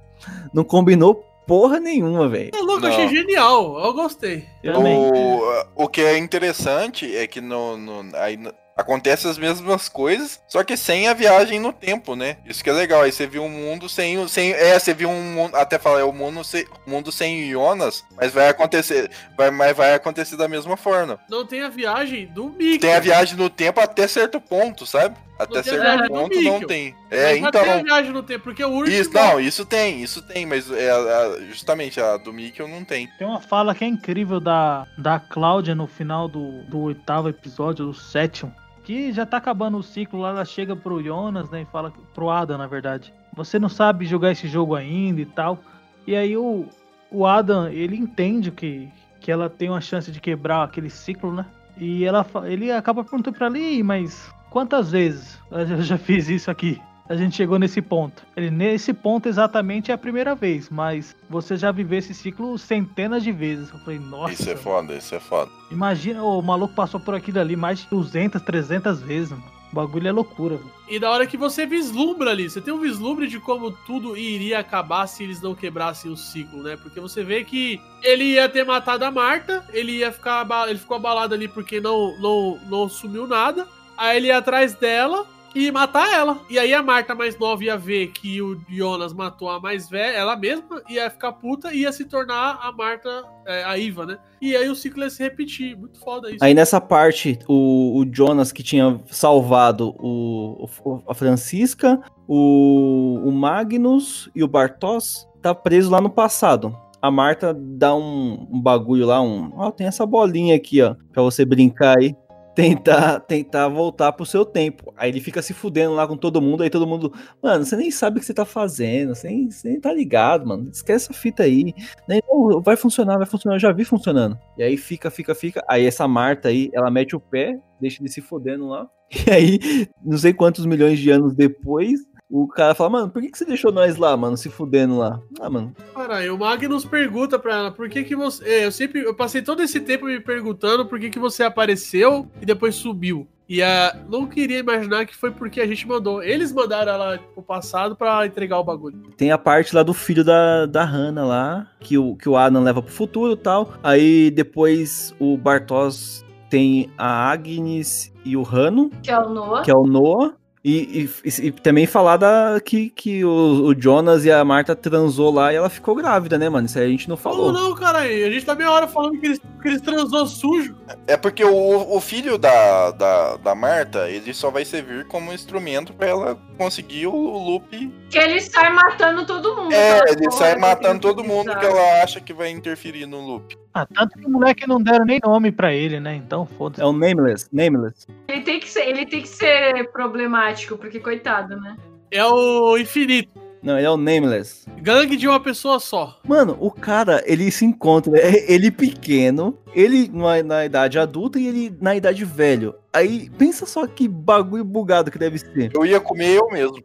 não combinou porra nenhuma, velho. É louco, eu achei genial. Eu gostei. Também. O, o que é interessante é que no, no- aí no- acontece as mesmas coisas, só que sem a viagem no tempo, né? Isso que é legal. Aí você viu um mundo sem o. Sem, é, você viu um mundo. Até falar, é o mundo, sem, mundo sem Jonas, mas vai acontecer. Vai, mas vai acontecer da mesma forma. Não tem a viagem do Mickey. Tem a viagem no tempo até certo ponto, sabe? Até Não tem certo ponto não tem. Mas É, já então. tem a viagem no tempo, porque o Urso. Isso, não, isso tem, isso tem, mas é, a- justamente a do Mikkel não tem. Tem uma fala que é incrível da, da Cláudia no final do, do oitavo episódio, do sétimo. Que já tá acabando o ciclo lá, ela chega pro Jonas, né? E fala pro Adam, na verdade. Você não sabe jogar esse jogo ainda e tal. E aí o, o Adam, ele entende que, que ela tem uma chance de quebrar aquele ciclo, né? E ela, ele acaba perguntando pra ali, mas quantas vezes eu já fiz isso aqui? A gente chegou nesse ponto. Ele, nesse ponto exatamente é a primeira vez, mas você já viveu esse ciclo centenas de vezes. Eu falei, nossa. Isso é foda, isso é foda. Imagina, o maluco passou por aquilo ali mais de 200, 300 vezes, mano. O bagulho é loucura, velho. E da hora que você vislumbra ali, você tem um vislumbre de como tudo iria acabar se eles não quebrassem o ciclo, né? Porque você vê que ele ia ter matado a Marta, ele ia ficar ele ficou abalado ali porque não não não sumiu nada. Aí ele ia atrás dela e matar ela. E aí a Marta mais nova ia ver que o Jonas matou a mais velha, ela mesma, ia ficar puta e ia se tornar a Marta, é, a Iva, né? E aí o ciclo ia se repetir. Muito foda isso. Aí nessa parte, o, o Jonas que tinha salvado o, o- a Francisca, o, o Magnus e o Bartos, tá preso lá no passado. A Marta dá um, um bagulho lá, um. Ó, tem essa bolinha aqui, ó, pra você brincar aí. Tentar, tentar voltar pro seu tempo. Aí ele fica se fudendo lá com todo mundo. Aí todo mundo, mano, você nem sabe o que você tá fazendo. Você nem, você nem tá ligado, mano. Esquece essa fita aí. Né? Não, vai funcionar, vai funcionar. Eu já vi funcionando. E aí fica, fica, fica. Aí essa Marta aí, ela mete o pé, deixa ele se fodendo lá. E aí, não sei quantos milhões de anos depois, o cara fala, mano, por que, que você deixou nós lá, mano, se fudendo lá? Ah, mano, Caralho, o Magnus pergunta pra ela por que que você. é, Eu sempre. Eu passei todo esse tempo me perguntando por que que você apareceu e depois subiu. E ah, não queria imaginar que foi porque a gente mandou. Eles mandaram ela pro passado pra entregar o bagulho. tem a parte lá do filho da, da Hannah lá, que o, que o Adam leva pro futuro e tal. Aí depois o Bartos tem a Agnes e o Rano, Que é o Noah. que é o Noah. E, e- e também falar da, que, que o, o Jonas e a Marta transou lá e ela ficou grávida, né, mano? Isso aí a gente não falou. Falou não, caralho. A gente tá meia hora falando que eles, que eles transou sujo. É porque o, o filho da, da, da Marta, ele só vai servir como instrumento pra ela conseguir o, o loop. Que ele sai matando todo mundo. É, ele porra sai matando todo mundo que ela acha que vai interferir no loop. Ah, tanto que o moleque não deram nem nome pra ele, né? Então, foda-se. É o Nameless, Nameless. Ele tem que ser, ele tem que ser problemático, porque coitado, né? É o infinito. Não, ele é o Nameless. Gangue de uma pessoa só. Mano, o cara, ele se encontra, é ele pequeno, ele na, na idade adulta e ele na idade velho. Aí, pensa só que bagulho bugado que deve ser. Eu ia comer eu mesmo.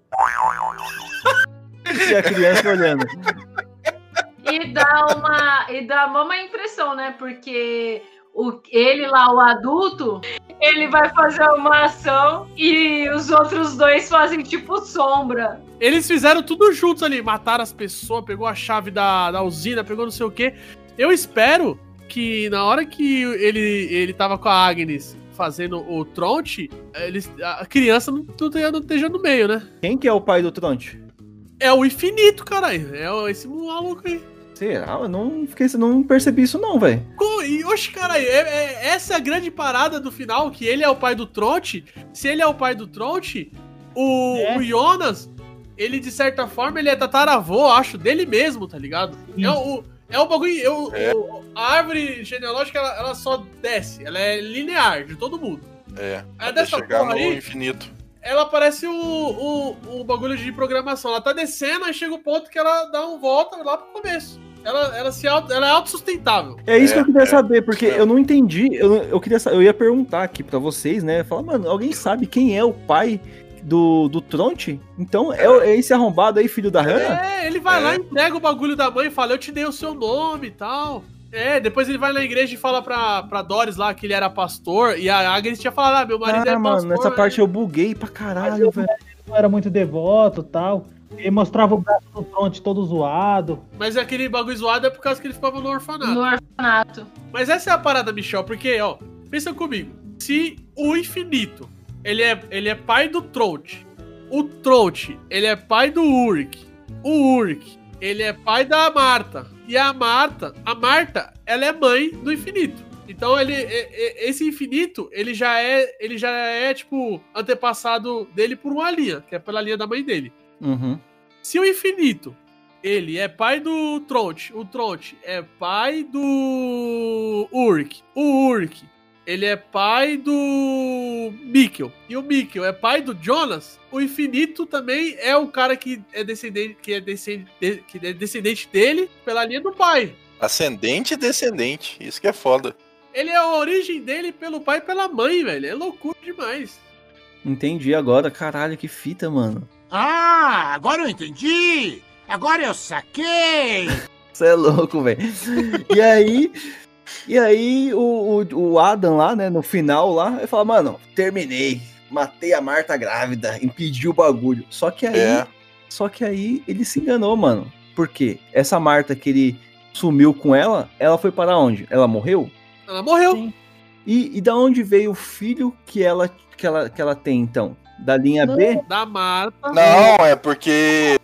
E a criança olhando. E dá uma, e dá uma má impressão, né? Porque o, ele lá, o adulto, ele vai fazer uma ação e os outros dois fazem tipo sombra. Eles fizeram tudo juntos ali. Mataram as pessoas, pegou a chave da, da usina, pegou não sei o quê. Eu espero que na hora que ele, ele tava com a Agnes fazendo o Tronte, eles, a criança não, não esteja- não esteja no meio, né? Quem que é o pai do Tronte? É o infinito, caralho. É esse maluco aí. Será? Eu não, fiquei, não percebi isso não, velho. E, oxe, caralho, é, é- essa é a grande parada do final, que ele é o pai do Tronte. Se ele é o pai do Tronte, O, É. o Jonas, ele de certa forma, ele é tataravô, acho, dele mesmo, tá ligado? Sim. É o, é o bagulho. eu- É. o- a árvore genealógica, ela, ela só desce, ela é linear de todo mundo. É. Até dessa chegar no aí- infinito. Ela parece o, o, o bagulho de programação. Ela tá descendo, aí chega o ponto que ela dá um volta lá pro começo. Ela, ela, se auto, ela é autossustentável. É isso É, que eu queria é. saber, porque É. eu não entendi. Eu, eu queria eu ia perguntar aqui pra vocês, né? Falar, mano, alguém sabe quem é o pai do, do Tronte? Então é, o- é esse arrombado aí, filho da Hannah? É, ele vai É. lá, entrega o bagulho da mãe e fala: Eu te dei o seu nome e tal. É, depois ele vai na igreja e fala pra, pra Doris lá que ele era pastor. E a Agnes tinha falado: Ah, meu marido é Ah, mano, pastor. nessa né? parte eu buguei pra caralho, velho. Não era muito devoto e tal. Ele mostrava o braço do fronte todo zoado. Mas aquele bagulho zoado é por causa que ele ficava no orfanato. No orfanato. Mas essa é a parada, Michel, porque, ó, pensa comigo. Se o infinito, ele é, ele é pai do Trout, o Trout, ele é pai do Urk, o Urk, ele é pai da Marta, e a Marta, a Marta, ela é mãe do infinito. Então ele, esse infinito, ele já é, ele já é tipo antepassado dele por uma linha, que é pela linha da mãe dele. Uhum. Se o infinito, ele é pai do Tronte, o Tronte é pai do Urk, o Urk, ele é pai do Mikkel, e o Mikkel é pai do Jonas, o infinito também é o cara que é descendente, que é descendente, que é descendente dele pela linha do pai. Ascendente e descendente. Isso que é foda. Ele é a origem dele pelo pai e pela mãe, velho. É loucura demais. Entendi agora, caralho, que fita, mano. Ah, agora eu entendi! Agora eu saquei! Você é louco, velho. E aí. E aí, o, o, o Adam lá, né, no final lá, ele fala, mano, terminei. Matei a Marta grávida, impedi o bagulho. Só que aí. É. Só que aí ele se enganou, mano. Por quê? Essa Marta que ele sumiu com ela, ela foi para onde? Ela morreu? Ela morreu. Sim. E, e da onde veio o filho que ela, que ela, que ela tem, então? Da linha B? Da Marta. Não, é porque.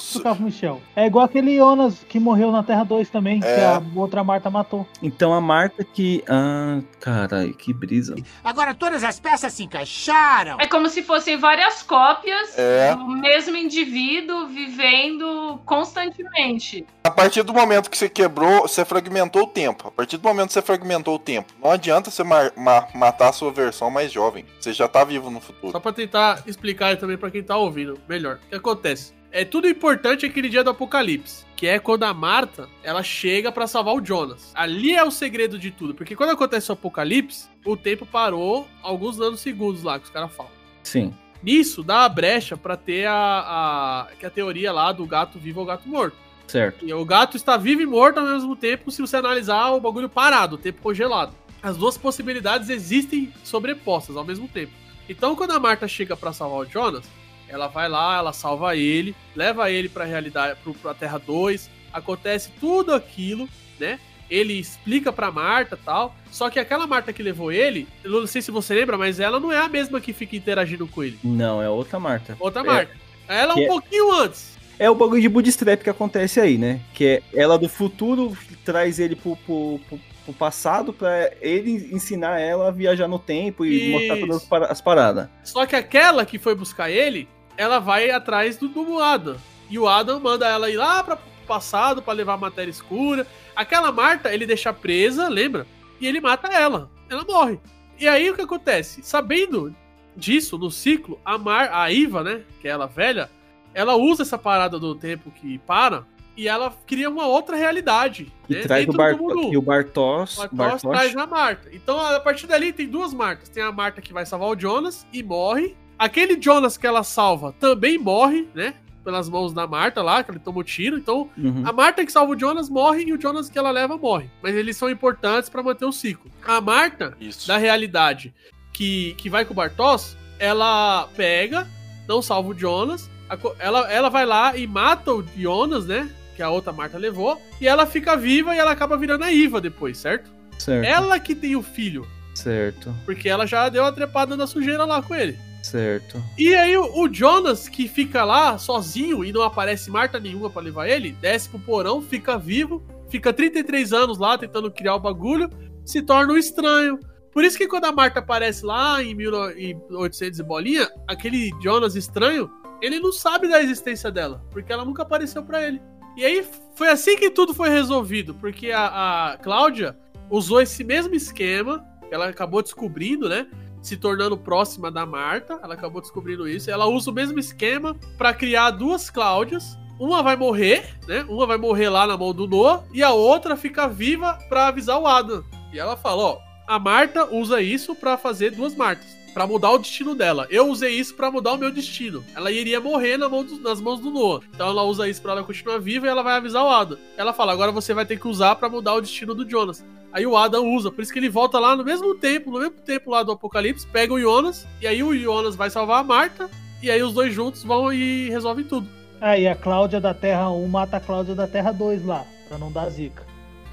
Ficava o Michel. É igual aquele Jonas que morreu na Terra 2 também, que É. a outra Marta matou. Então a Marta que. Ah, caralho, que brisa. Agora todas as peças se encaixaram! É como se fossem várias cópias É. do mesmo indivíduo vivendo constantemente. A partir do momento que você quebrou, você fragmentou o tempo. A partir do momento que você fragmentou o tempo, não adianta você ma- ma- matar a sua versão mais jovem. Você já tá vivo no futuro. Só pra tentar explicar também pra quem tá ouvindo melhor. O que acontece? É tudo importante aquele dia do apocalipse, que é quando a Marta, ela chega pra salvar o Jonas. Ali é o segredo de tudo, porque quando acontece o apocalipse, o tempo parou alguns nanosegundos lá que os caras falam. Sim. Nisso dá a brecha pra ter a, a que a teoria lá do gato vivo ou gato morto. Certo. E o gato está vivo e morto ao mesmo tempo se você analisar o bagulho parado, o tempo congelado. As duas possibilidades existem sobrepostas ao mesmo tempo. Então, quando a Marta chega pra salvar o Jonas, ela vai lá, ela salva ele, leva ele pra realidade, pro, pra Terra 2, acontece tudo aquilo, né? Ele explica pra Marta e tal. Só que aquela Marta que levou ele, eu não sei se você lembra, mas ela não é a mesma que fica interagindo com ele. Não, é outra Marta. Outra. Marta. Ela é Que um é- pouquinho antes. É o bagulho de bootstrap que acontece aí, né? Que é ela do futuro traz ele pro, pro, pro- pro passado pra ele ensinar ela a viajar no tempo e mostrar Isso. todas as para- as paradas. Só que aquela que foi buscar ele, ela vai atrás do, do Adam. E o Adam manda ela ir lá para o passado para levar a matéria escura. Aquela Marta, ele deixa presa, lembra? E ele mata ela. Ela morre. E aí o que acontece? Sabendo disso, no ciclo, a, Mar, a Iva, né? Que é ela velha, ela usa essa parada do tempo que para e ela cria uma outra realidade. E né, traz o, dentro e o Bartos. Bartos Bartosz. traz a Marta. Então, a partir dali, tem duas Martas. Tem a Marta que vai salvar o Jonas e morre. Aquele Jonas que ela salva também morre, né? Pelas mãos da Marta lá, que ele tomou tiro. Então, Uhum. a Marta que salva o Jonas morre e o Jonas que ela leva morre. Mas eles são importantes pra manter o ciclo. A Marta, Isso. da realidade, que, que vai com o Bartos, ela pega, não salva o Jonas. Ela, ela vai lá e mata o Jonas, né? Que a outra Marta levou. E ela fica viva e ela acaba virando a Iva depois, certo? Certo. Ela que tem o filho. Certo. Porque ela já deu a trepada na sujeira lá com ele. Certo. E aí o, Jonas, que fica lá sozinho e não aparece Marta nenhuma pra levar ele, desce pro porão, fica vivo, fica 33 anos lá tentando criar o bagulho, se torna um estranho, Por isso que quando a Marta aparece lá em 1800 e bolinha, aquele Jonas estranho, ele não sabe da existência dela, porque ela nunca apareceu pra ele. E aí foi assim que tudo foi resolvido, porque a, a Cláudia usou esse mesmo esquema, que ela acabou descobrindo, né? Se tornando próxima da Marta, ela acabou descobrindo isso. Ela usa o mesmo esquema pra criar duas Cláudias. Uma vai morrer, né? Uma vai morrer lá na mão do Noah e a outra fica viva pra avisar o Adam. E ela fala, ó, a Marta usa isso pra fazer duas Martas, Pra mudar o destino dela. Eu usei isso pra mudar o meu destino. Ela iria morrer na mão do- nas mãos do Noah. Então ela usa isso pra ela continuar viva e ela vai avisar o Adam. Ela fala: agora você vai ter que usar pra mudar o destino do Jonas. Aí o Adam usa, por isso que ele volta lá no mesmo tempo, no mesmo tempo lá do Apocalipse, pega o Jonas, e aí o Jonas vai salvar a Marta, e aí os dois juntos vão e resolvem tudo. Aí a Cláudia da Terra 1 mata a Cláudia da Terra 2 lá, pra não dar zica.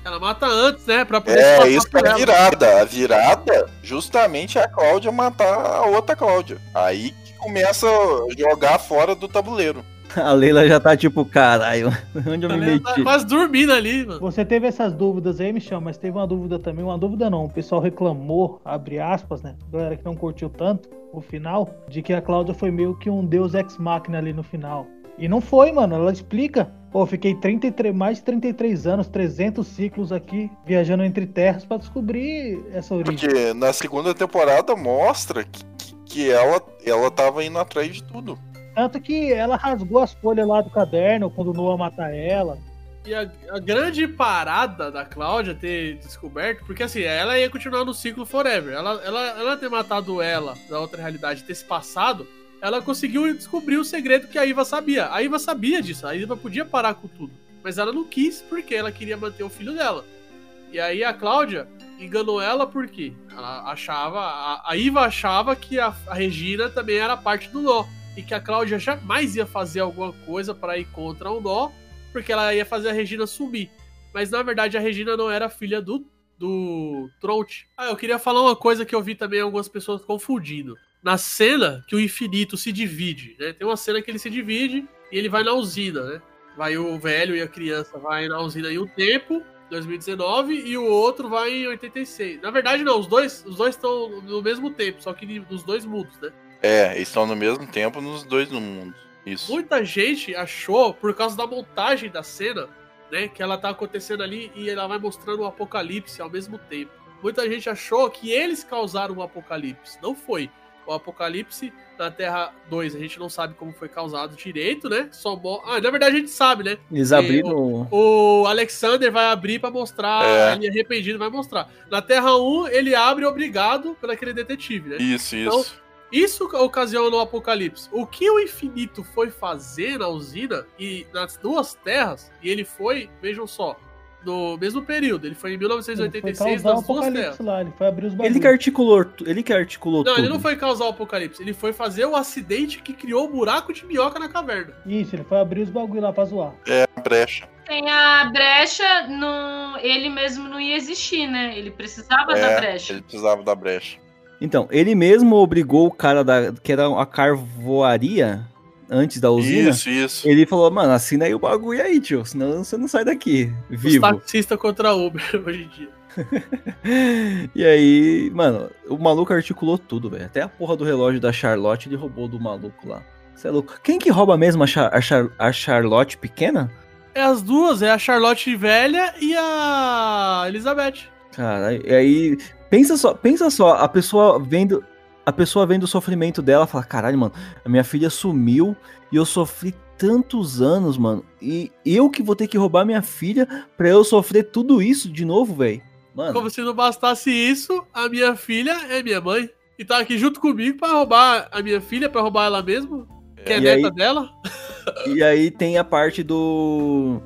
Ela mata antes, né? Pra poder É, isso que é a virada. A virada, justamente, é a Cláudia matar a outra Cláudia. Aí que começa a jogar fora do tabuleiro. A Leila já tá tipo, caralho, onde eu me tá meti? quase dormindo ali, mano. Você teve essas dúvidas aí, Michel, mas teve uma dúvida também, uma dúvida não, o pessoal reclamou, abre aspas, né, galera que não curtiu tanto o final, de que a Cláudia foi meio que um deus ex-máquina ali no final. E não foi, mano, ela explica. Pô, fiquei 33, mais de 33 anos, 300 ciclos aqui, viajando entre terras pra descobrir essa origem. Porque na segunda temporada mostra que, que- que ela, ela tava indo atrás de tudo. Tanto que ela rasgou as folhas lá do caderno quando o Noah mata ela. E a, a grande parada da Cláudia ter descoberto, porque assim, ela ia continuar no ciclo Forever. Ela, ela, ela ter matado ela da outra realidade, ter se passado, ela conseguiu descobrir o segredo que a Iva sabia. A Iva sabia disso, a Iva podia parar com tudo. Mas ela não quis porque ela queria manter o filho dela. E aí a Cláudia enganou ela porque ela achava, a, a Iva achava que a, a Regina também era parte do nó. E que a Cláudia jamais ia fazer alguma coisa para ir contra o nó, porque ela ia fazer a Regina sumir. Mas na verdade a Regina não era filha do, do Tronte. Ah, eu queria falar uma coisa que eu vi também algumas pessoas confundindo. Na cena que o infinito se divide, né? Tem uma cena que ele se divide e ele vai na usina, né? Vai o velho e a criança vai na usina em um tempo, 2019, e o outro vai em 86. Na verdade, não, os dois os dois estão no mesmo tempo, só que nos dois mundos, né? É, eles estão no mesmo tempo nos dois no mundo. Isso. Muita gente achou, por causa da montagem da cena, né, que ela tá acontecendo ali e ela vai mostrando o apocalipse ao mesmo tempo. Muita gente achou que eles causaram o apocalipse. Não foi. O apocalipse na Terra 2, a gente não sabe como foi causado direito, né? Só mo- Ah, na verdade a gente sabe, né? Eles abriram. O Alexander vai abrir pra mostrar, É. ele arrependido vai mostrar. Na Terra 1, ele abre obrigado pelo aquele detetive, né? Isso, Então, isso. isso ocasiona o apocalipse. O que o infinito foi fazer na usina e nas duas terras, e ele foi, vejam só, no mesmo período, ele foi em Ele foi 1986 causar o nas duas terras. apocalipse lá, ele foi abrir os Ele que articulou, ele que articulou Não, tudo. ele não foi causar o apocalipse, ele foi fazer o acidente que criou o buraco de minhoca na caverna. Isso, ele foi abrir os bagulhos lá pra zoar. É, brecha. Tem a brecha, no... ele mesmo não ia existir, né? Ele precisava da É, brecha. ele precisava da brecha. Então, ele mesmo obrigou o cara da que era a carvoaria antes da usina. Isso, isso. Ele falou, mano, assina aí o bagulho aí, tio, senão você não sai daqui, Os vivo. taxistas contra Uber hoje em dia. E aí, mano, o maluco articulou tudo, velho. Até a porra do relógio da Charlotte ele roubou do maluco lá. Você é louco. Quem que rouba mesmo a, Char- a Char- a Charlotte pequena? É as duas, é a Charlotte velha e a Elizabeth. Cara, e aí, pensa só, pensa só, a pessoa vendo, a pessoa vendo o sofrimento dela, fala, caralho, mano, a minha filha sumiu e eu sofri tantos anos, mano, e eu que vou ter que roubar minha filha pra eu sofrer tudo isso de novo, velho. Mano, Como se não bastasse isso, a minha filha é minha mãe. E tá aqui junto comigo pra roubar a minha filha, pra roubar ela mesma. Que é E neta aí- dela. e aí tem a parte do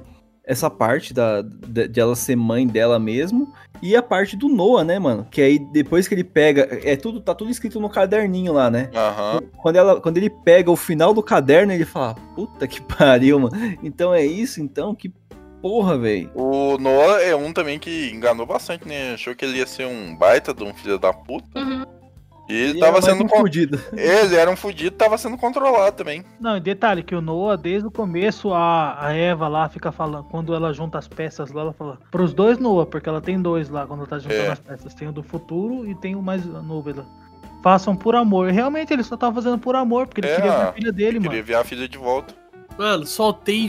essa parte da de, de ela ser mãe dela mesmo e a parte do Noah, né, mano? Que aí depois que ele pega, é tudo tá tudo escrito no caderninho lá, né? Aham. Quando, ela, quando ele pega o final do caderno, ele fala: Puta que pariu, mano. Então é isso, então? Que porra, velho. O Noah é um também que enganou bastante, né? Achou que ele ia ser um baita de um filho da puta. Uhum. E ele tava sendo. um con- fudido. Ele era um fudido, tava sendo controlado também. Não, e detalhe, que o Noah, desde o começo, a, a Eva lá fica falando, quando ela junta as peças lá, ela fala, pros dois Noah, porque ela tem dois lá, quando ela tá juntando É. as peças. Tem o do futuro e tem o mais novo lá. Façam por amor. E realmente ele só tava fazendo por amor, porque ele É, queria ver a filha dele, Queria mano. ver a filha de volta. Mano, só tem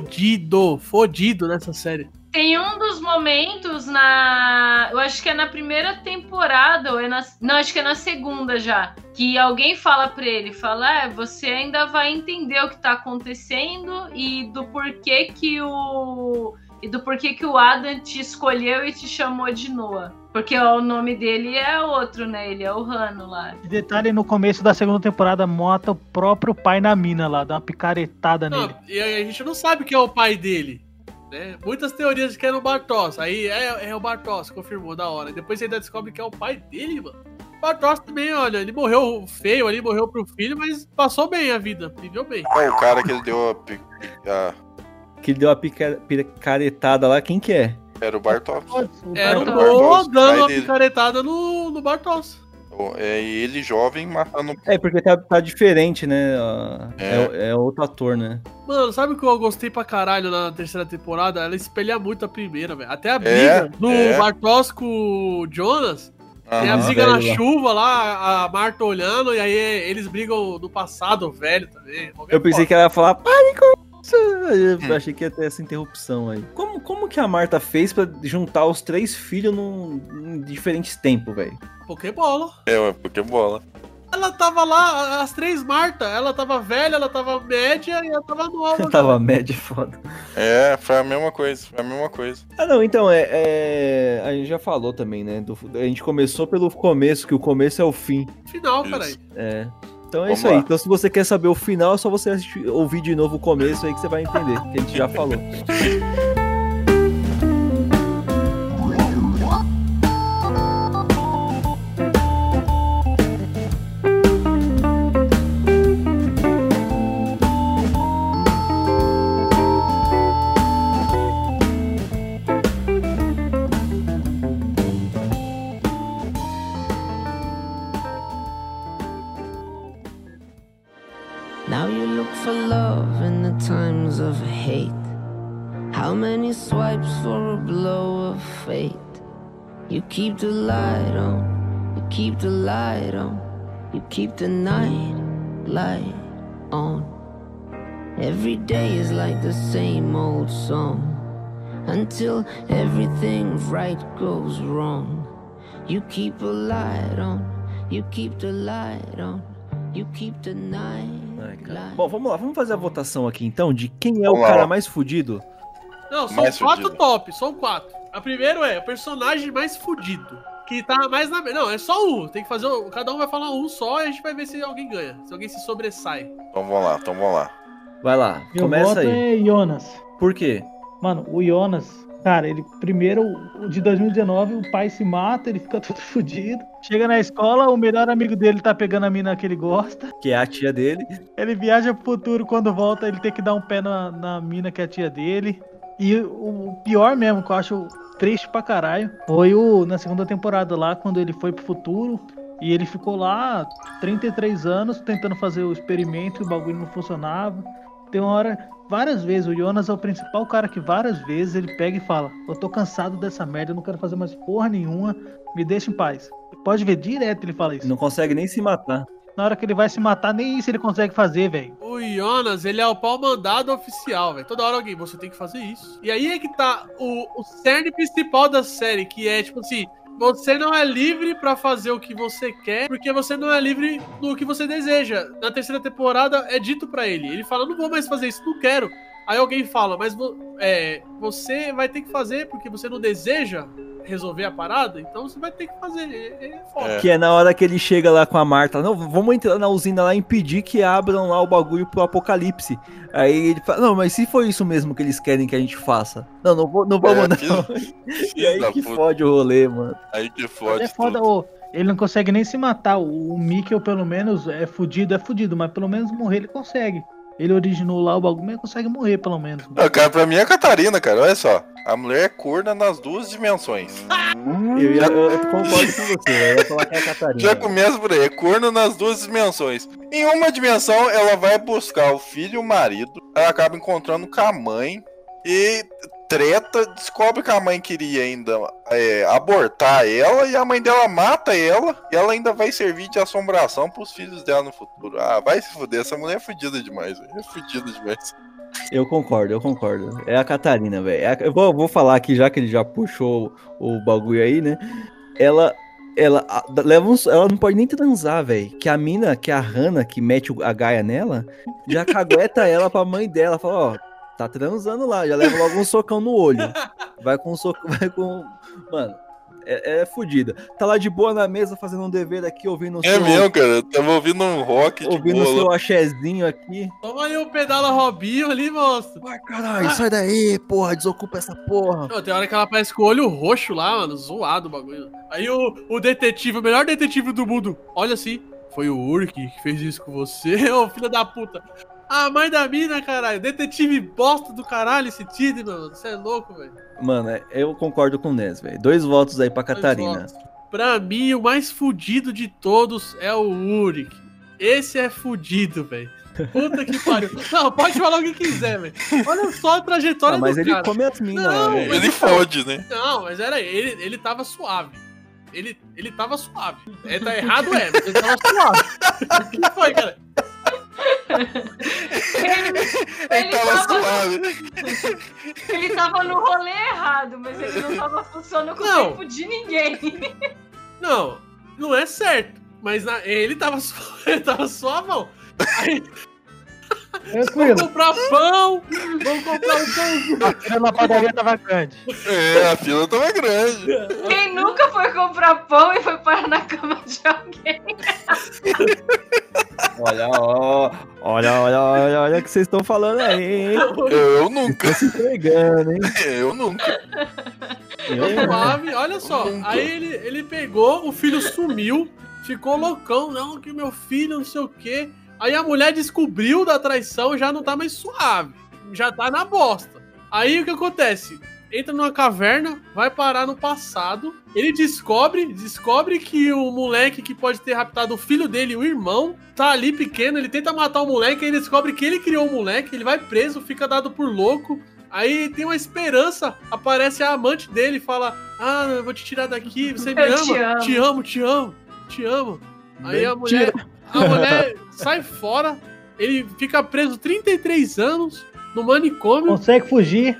fodido, fodido nessa série. Tem um dos momentos na. Eu acho que é na primeira temporada, ou é na. Não, acho que é na segunda já. Que alguém fala pra ele, fala, é, você ainda vai entender o que tá acontecendo e do porquê que o. E do porquê que o Adam te escolheu e te chamou de Noah. Porque ó, o nome dele é outro, né? Ele é o Rano lá. E detalhe, no começo da segunda temporada, mata o próprio pai na mina lá, dá uma picaretada Não, nele. e a gente não sabe quem é o pai dele. Né? Muitas teorias de que era o Bartos. Aí é, é o Bartos, confirmou da hora. Depois você ainda descobre que é o pai dele, mano. O Bartos também, olha, ele morreu feio ali, morreu pro filho, mas passou bem a vida, viveu bem. Ó, o cara que ele deu a, a- Que ele deu uma pica- picaretada lá, quem que é? Era o Bartok. Era o Bartos, Noah dando dele. picaretada no, no Bartos. É ele jovem matando. É, porque tá, tá diferente, né? Ah, É. É. é outro ator, né? Mano, sabe o que eu gostei pra caralho na terceira temporada? Ela espelha muito a primeira, velho. Até a É, briga do é. Bartos com o Jonas. Tem a briga na chuva lá, a Marta olhando, e aí eles brigam no passado, velho também. Eu pensei que ela ia falar, pare com! Eu Hum. achei que ia ter essa interrupção aí. Como, como que a Marta fez pra juntar os três filhos num, em diferentes tempos, velho? Pokébola. É, ué, Pokébola. Ela tava lá, as três Marta. Ela tava velha, ela tava média e ela tava nova. Tava média foda. É, foi a mesma coisa. Foi a mesma coisa. Ah, não, então, é, é- A gente já falou também, né? do- a gente começou pelo começo, que o começo é o fim. Final, Isso. caralho. É. Então é Vamos isso aí. lá. Então, se você quer saber o final, é só você assistir- ouvir de novo o começo aí que você vai entender, que a gente já falou. swipes for a blow of fate? You keep the light on, you keep the light on, you keep the night light on. Every day is like the same old song until everything right goes wrong. You keep a light on, you keep the light on, you keep the night Ai. Bom, vamos lá, vamos fazer a votação aqui então de quem é o Vamos lá, cara ó. mais fudido. Não, são Mais quatro fudido. top, são quatro. A primeiro é o personagem mais fudido. Que tá mais na. Não, é só um. Tem que fazer. Cada um vai falar um só e a gente vai ver se alguém ganha. Se alguém se sobressai. Então vamos lá, então vamos lá. Vai lá, Meu começa voto aí. é Jonas. Por quê? Mano, o Jonas, cara, ele primeiro, o de 2019, o pai se mata, ele fica todo fudido. Chega na escola, o melhor amigo dele tá pegando a mina que ele gosta. Que é a tia dele. Ele viaja pro futuro, quando volta, ele tem que dar um pé na, na mina que é a tia dele. E o pior mesmo, que eu acho triste pra caralho, foi o na segunda temporada lá, quando ele foi pro futuro. E ele ficou lá 33 anos tentando fazer o experimento e o bagulho não funcionava. Tem uma hora, várias vezes, o Jonas é o principal cara que várias vezes ele pega e fala: Eu tô cansado dessa merda, eu não quero fazer mais porra nenhuma, me deixa em paz. Pode ver direto ele fala isso. Não consegue nem se matar. Na hora que ele vai se matar, nem isso ele consegue fazer, velho. O Jonas, ele é o pau mandado oficial, velho. Toda hora alguém, você tem que fazer isso. E aí é que tá o, o cerne principal da série, que é tipo assim. Você não é livre pra fazer o que você quer, porque você não é livre no que você deseja. Na terceira temporada é dito pra ele. Ele fala: "Não vou mais fazer isso, não quero". Aí alguém fala: "Mas é, você vai ter que fazer porque você não deseja resolver a parada, então você vai ter que fazer". É, é foda. Que é na hora que ele chega lá com a Marta. Não, vamos entrar na usina lá e impedir que abram lá o bagulho pro apocalipse. Aí ele fala, não, mas se for isso mesmo que eles querem que a gente faça. Não, não, vou, não vamos É, não. E aí que puta. fode o rolê, mano. Aí que fode. É foda, tudo. ô, ele não consegue nem se matar. O, o Mikkel, pelo menos, é fudido, é fudido, mas pelo menos morrer ele consegue. Ele originou lá o bagulho, mas consegue morrer pelo menos. Ah, cara, pra mim é a Catarina, cara. Olha só. A mulher é corna nas duas dimensões. Eu, ia- eu- eu concordo com você, eu ia falar que é a Catarina. Já começa por aí, é corno nas duas dimensões. Em uma dimensão, ela vai buscar o filho e o marido, ela acaba encontrando com a mãe e treta, descobre que a mãe queria ainda é, abortar ela e a mãe dela mata ela e ela ainda vai servir de assombração pros filhos dela no futuro. Ah, vai se fuder, essa mulher é fudida demais, velho. É fudida demais. Eu concordo, eu concordo. É a Catarina, velho. É Eu vou, vou falar aqui, já que ele já puxou o bagulho aí, né? Ela. Ela leva uns, ela não pode nem transar, velho. Que a mina, que a Hannah, que mete a gaia nela, já cagueta ela pra mãe dela. Fala, ó, tá transando lá, já leva logo um socão no olho. Vai com um soco, vai com. Mano, é, é fodida. Tá lá de boa na mesa fazendo um dever aqui, ouvindo o É seu. mesmo, cara. Eu tava ouvindo um rock de Ouvindo o seu axézinho aqui. Toma aí o pedala Robinho ali, moço. Vai, caralho, sai daí, porra, desocupa essa porra. Não, tem hora que ela aparece com o olho roxo lá, mano, zoado o bagulho. Aí o, o detetive, o melhor detetive do mundo, olha assim, foi o Urk que fez isso com você, ô filho da puta. A mãe da mina, caralho, detetive bosta do caralho esse Tid, mano, você é louco, velho. Mano, eu concordo com o Nes, velho. Dois votos aí pra Catarina. votos. Pra mim, o mais fudido de todos é o Urik. Esse é fudido, velho. Puta que pariu. Não, pode falar o que quiser, velho. Olha só a trajetória Ah, mas do ele cara. come as minas Não, velho. mas Ele fode, né? Não, mas era ele, ele tava suave. Ele, ele tava suave. É, tá errado, é, mas ele tava suave. O que foi, cara? Ele tava suave. Ele tava no rolê errado, mas ele não tava funcionando com o Não. tempo de ninguém. Não, não é certo. Mas na- ele tava suave, ele tava suavão. Aí, vamos Tranquilo. comprar pão, vamos comprar um pão. A fila na padaria tava grande. É, a fila tava grande. Quem nunca foi comprar pão e foi parar na cama de alguém? Olha, ó, olha, olha, olha, olha o que vocês estão falando aí, hein? Eu nunca. Se entregando, hein? Eu nunca. Eu, olha só. Aí ele, ele pegou, o filho sumiu, ficou loucão, não, que meu filho, não sei o quê. Aí a mulher descobriu da traição e já não tá mais suave. Já tá na bosta. Aí o que acontece? Entra numa caverna, vai parar no passado. Ele descobre, descobre que o moleque que pode ter raptado o filho dele, o irmão, tá ali pequeno. Ele tenta matar o moleque, aí ele descobre que ele criou o moleque. Ele vai preso, fica dado por louco. Aí tem uma esperança, aparece a amante dele e fala: Ah, eu vou te tirar daqui, você me Eu ama? te amo." te amo, te amo, te amo. Aí a mulher, a mulher sai fora, ele fica preso 33 anos no manicômio, Consegue fugir.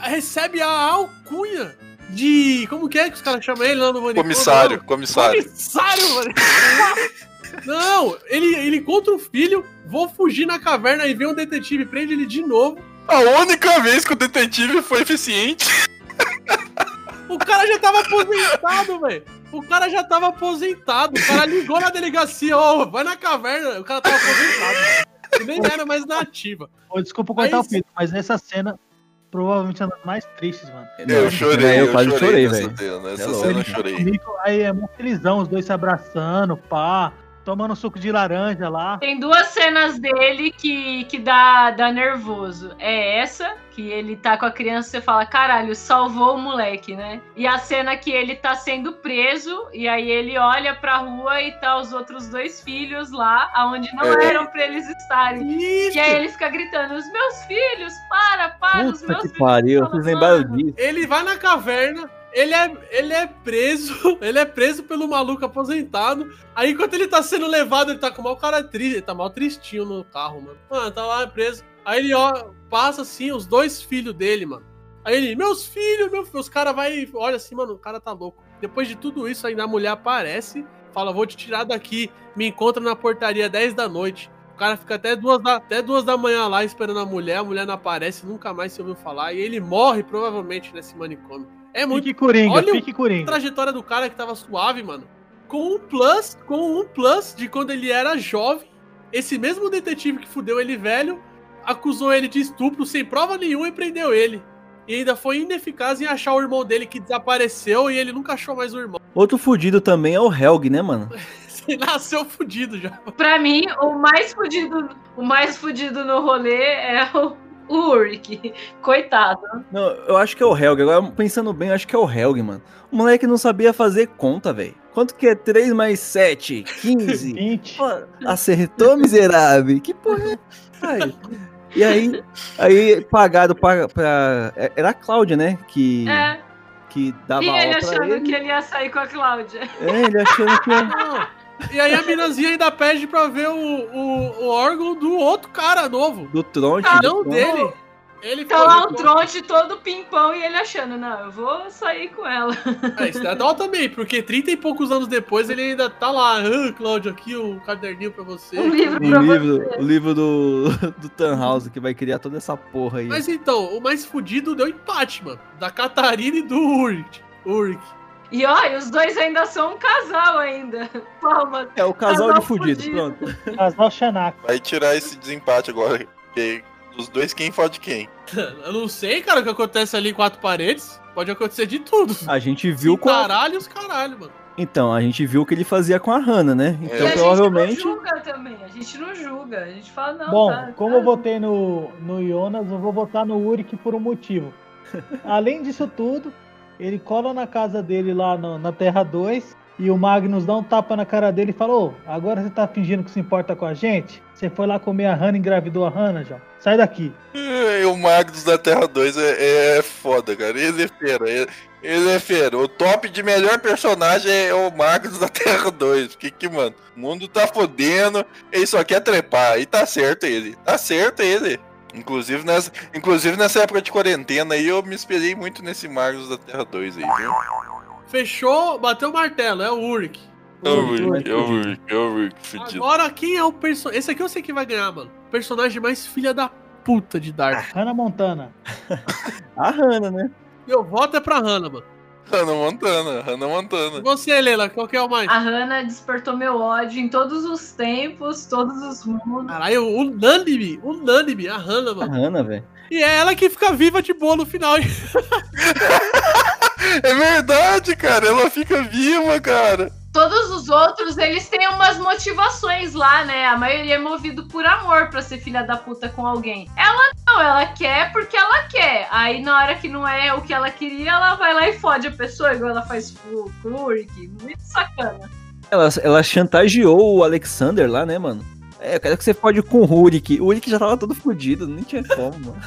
recebe a alcunha de. Como que é que os caras chamam ele lá no manicômio? Comissário, comissário. Comissário, mano. Não, ele, ele encontra o filho, vou fugir na caverna e vem um detetive, prende ele de novo. A única vez que o detetive foi eficiente. O cara já tava aposentado, velho. O cara já tava aposentado. O cara ligou na delegacia, ó, vai na caverna. O cara tava aposentado. Nem era mais na ativa. Ô, desculpa cortar Aí- o filho, mas nessa cena, provavelmente é uma das mais tristes, mano. Eu chorei, eu eu quase chorei nessa velho. cena. Nessa É cena eu chorei. Aí é mó felizão, os dois se abraçando, pá, tomando suco de laranja lá. Tem duas cenas dele que, que dá, dá nervoso. É essa, que ele tá com a criança e você fala, caralho, salvou o moleque, né? E a cena que ele tá sendo preso, e aí ele olha pra rua e tá os outros dois filhos lá, aonde não É. eram pra eles estarem. Isso. E aí ele fica gritando, os meus filhos, para, para, os Puta meus que filhos. pariu, vocês lembraram "Mano, disso. Ele vai na caverna, ele é, ele é preso, ele é preso pelo maluco aposentado. Aí enquanto ele tá sendo levado, ele tá com mal cara triste, ele tá mal tristinho no carro, mano. Mano, tá lá preso. Aí ele ó, passa assim, os dois filhos dele, mano. Aí ele, meus filhos, meu os caras vai, olha assim, mano, o cara tá louco. Depois de tudo isso, ainda a mulher aparece, fala, vou te tirar daqui, me encontra na portaria 10 da noite. O cara fica até duas, da, até duas da manhã lá esperando a mulher, a mulher não aparece, nunca mais se ouviu falar. E ele morre provavelmente nesse manicômio. É muito. Fique coringa, Olha o- fique A coringa. trajetória do cara que tava suave, mano. Com um plus, com um plus de quando ele era jovem, esse mesmo detetive que fudeu ele velho acusou ele de estupro sem prova nenhuma e prendeu ele. E ainda foi ineficaz em achar o irmão dele que desapareceu e ele nunca achou mais o irmão. Outro fudido também é o Helg, né, mano? Ele nasceu fudido já. Pra mim, o mais fudido, o mais fudido no rolê é o, o Ulrich. Coitado. Não, eu acho que é o Helg. Agora, pensando bem, eu acho que é o Helg, mano. O moleque não sabia fazer conta, velho. Quanto que é 3 mais 7? 15? 20. Pô, acertou, miserável? Que porra é? Ai. E aí, aí pagado pra, pra- Era a Cláudia, né? Que, É. que dava E ele achando ele. que ele ia sair com a Cláudia. É, ele achando que. E aí a minazinha ainda pede pra ver o, o, o órgão do outro cara novo. Do tronte. Ah, não dele. Ele Tá lá o tronte todo pimpão e ele achando, não, eu vou sair com ela. É, isso é dó também, porque 30 e poucos anos depois ele ainda tá lá. Ah, Cláudio, aqui o caderninho pra você. Um livro pra livro, você. o livro do, do Tannhauser, que vai criar toda essa porra aí. Mas então, o mais fudido deu empate, mano. Da Catarina e do Ulrich. Ulrich. E ó, e os dois ainda são um casal ainda. Palmas. É o casal Casal de fudido, fudido. pronto. Casal Xanaco. Vai tirar esse desempate agora. que Dos dois, quem fode quem? Eu não sei, cara, o que acontece ali em quatro paredes. Pode acontecer de tudo. A gente viu Sim, com a... caralho os caralho, mano. Então, a gente viu o que ele fazia com a Hannah, né? Então, e a provavelmente. gente não julga também. A gente não julga. A gente fala, não, Bom, tá, como tá. eu votei no, no Jonas, eu vou votar no Uric por um motivo. Além disso tudo, ele cola na casa dele lá no- na Terra 2 e o Magnus dá um tapa na cara dele e fala: Ô, agora você tá fingindo que se importa com a gente? Você foi lá comer a Hannah e engravidou a Hannah, já? Sai daqui. É, o Magnus da Terra 2 é, é foda, cara. Ele é fera. Ele, ele é fera. O top de melhor personagem é o Magnus da Terra 2. Porque que, mano, o mundo tá fodendo, ele só quer trepar. E tá certo ele. Tá certo ele. Inclusive nessa, inclusive nessa época de quarentena aí, eu me esperei muito nesse Magnus da Terra 2 aí, viu? Fechou, bateu o martelo, é o Ulrich. É o Rick, é o Rick, é o Rick, fudido. Agora, quem é o personagem. Esse aqui eu sei que vai ganhar, mano. O personagem mais filha da puta de Dark. Hannah Montana. A Hannah, né? Meu voto é pra Hannah, mano. Hannah Montana, Hannah Montana. você, Leila, qual que é o mais? A Hannah despertou meu ódio em todos os tempos, todos os mundos. Caralho, unânime, unânime, a Hannah, A mano. Hannah, velho. E é ela que fica viva de boa no final. É verdade, cara. Ela fica viva, cara. Todos os outros, eles têm umas motivações lá, né? A maioria é movido por amor pra ser filha da puta com alguém. Ela não, ela quer porque ela quer. Aí na hora que não é o que ela queria, ela vai lá e fode a pessoa, igual ela faz com o Ulrich. Muito sacana. Ela, ela chantageou o Alexander lá, né, mano? É, eu quero que você fode com o Rurik. O Rurik já tava todo fudido, nem tinha como, mano.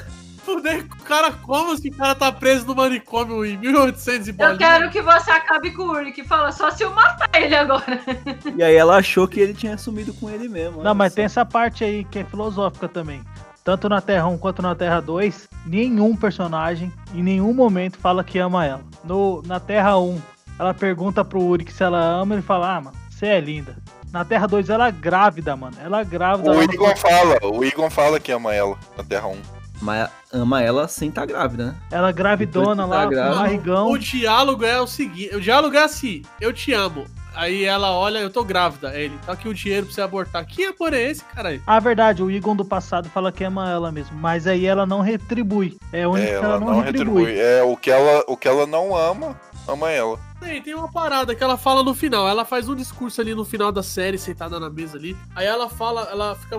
Fuder com o cara como se o cara tá preso no manicômio em 1800 e Eu bolinha. quero que você acabe com o Ulrich. Fala só se eu matar ele agora. E aí ela achou que ele tinha sumido com ele mesmo. Não, mas tem essa parte aí que é filosófica também. Tanto na Terra 1 quanto na Terra 2, nenhum personagem em nenhum momento fala que ama ela. No, na Terra 1, ela pergunta pro Uric se ela ama, ele fala, ah, mano, você é linda. Na Terra 2, ela é grávida, mano. Ela é grávida. O Egon fala, o Egon fala que ama ela na Terra 1. Mas ama ela sem estar grávida, né? Ela gravidona tá lá, com grávida. barrigão. O diálogo é o seguinte: o diálogo é assim, eu te amo. Aí ela olha, eu tô grávida. Aí ele, tá aqui o dinheiro pra você abortar. Que amor é esse, caralho? Ah, verdade, o Egon do passado fala que ama ela mesmo. Mas aí ela não retribui. É onde É, ela, ela não, não retribui. retribui. É, o que ela, o que ela não ama, ama ela. Tem, tem uma parada que ela fala no final. Ela faz um discurso ali no final da série, sentada na mesa ali. Aí ela fala, ela fica.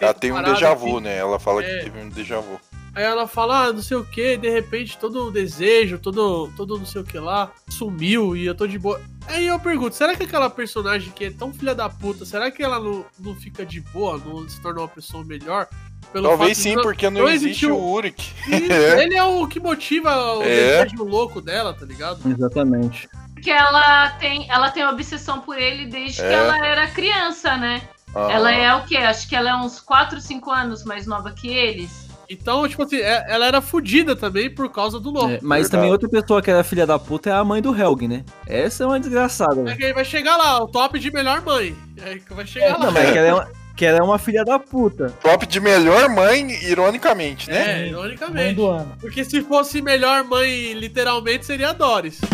Ela tem um déjà vu, assim. né? Ela fala É. que teve um déjà vu. Aí ela fala, ah, não sei o que, de repente todo o desejo, todo, todo não sei o que lá, sumiu e eu tô de boa. Aí eu pergunto, será que aquela personagem que é tão filha da puta, será que ela não, não fica de boa, não se torna uma pessoa melhor? Pelo Talvez fato de sim, porque não, existe existiu- o Uric. É. Ele é o que motiva o É. desejo louco dela, tá ligado? Exatamente. Porque ela tem, ela tem obsessão por ele desde que É. ela era criança, né? Aham. Ela é o quê? Acho que ela é uns 4, 5 anos mais nova que eles. Então, tipo assim, é- ela era fodida também por causa do louco. É, mas também outra pessoa que era filha da puta é a mãe do Helg, né? Essa é uma desgraçada, É velho. que aí vai chegar lá, o top de melhor mãe. É que vai chegar lá. Não, mas que ela, é uma, que ela é uma filha da puta. Top de melhor mãe, ironicamente, né? É, Mãe ironicamente. do ano. Porque se fosse melhor mãe, literalmente, seria a Doris.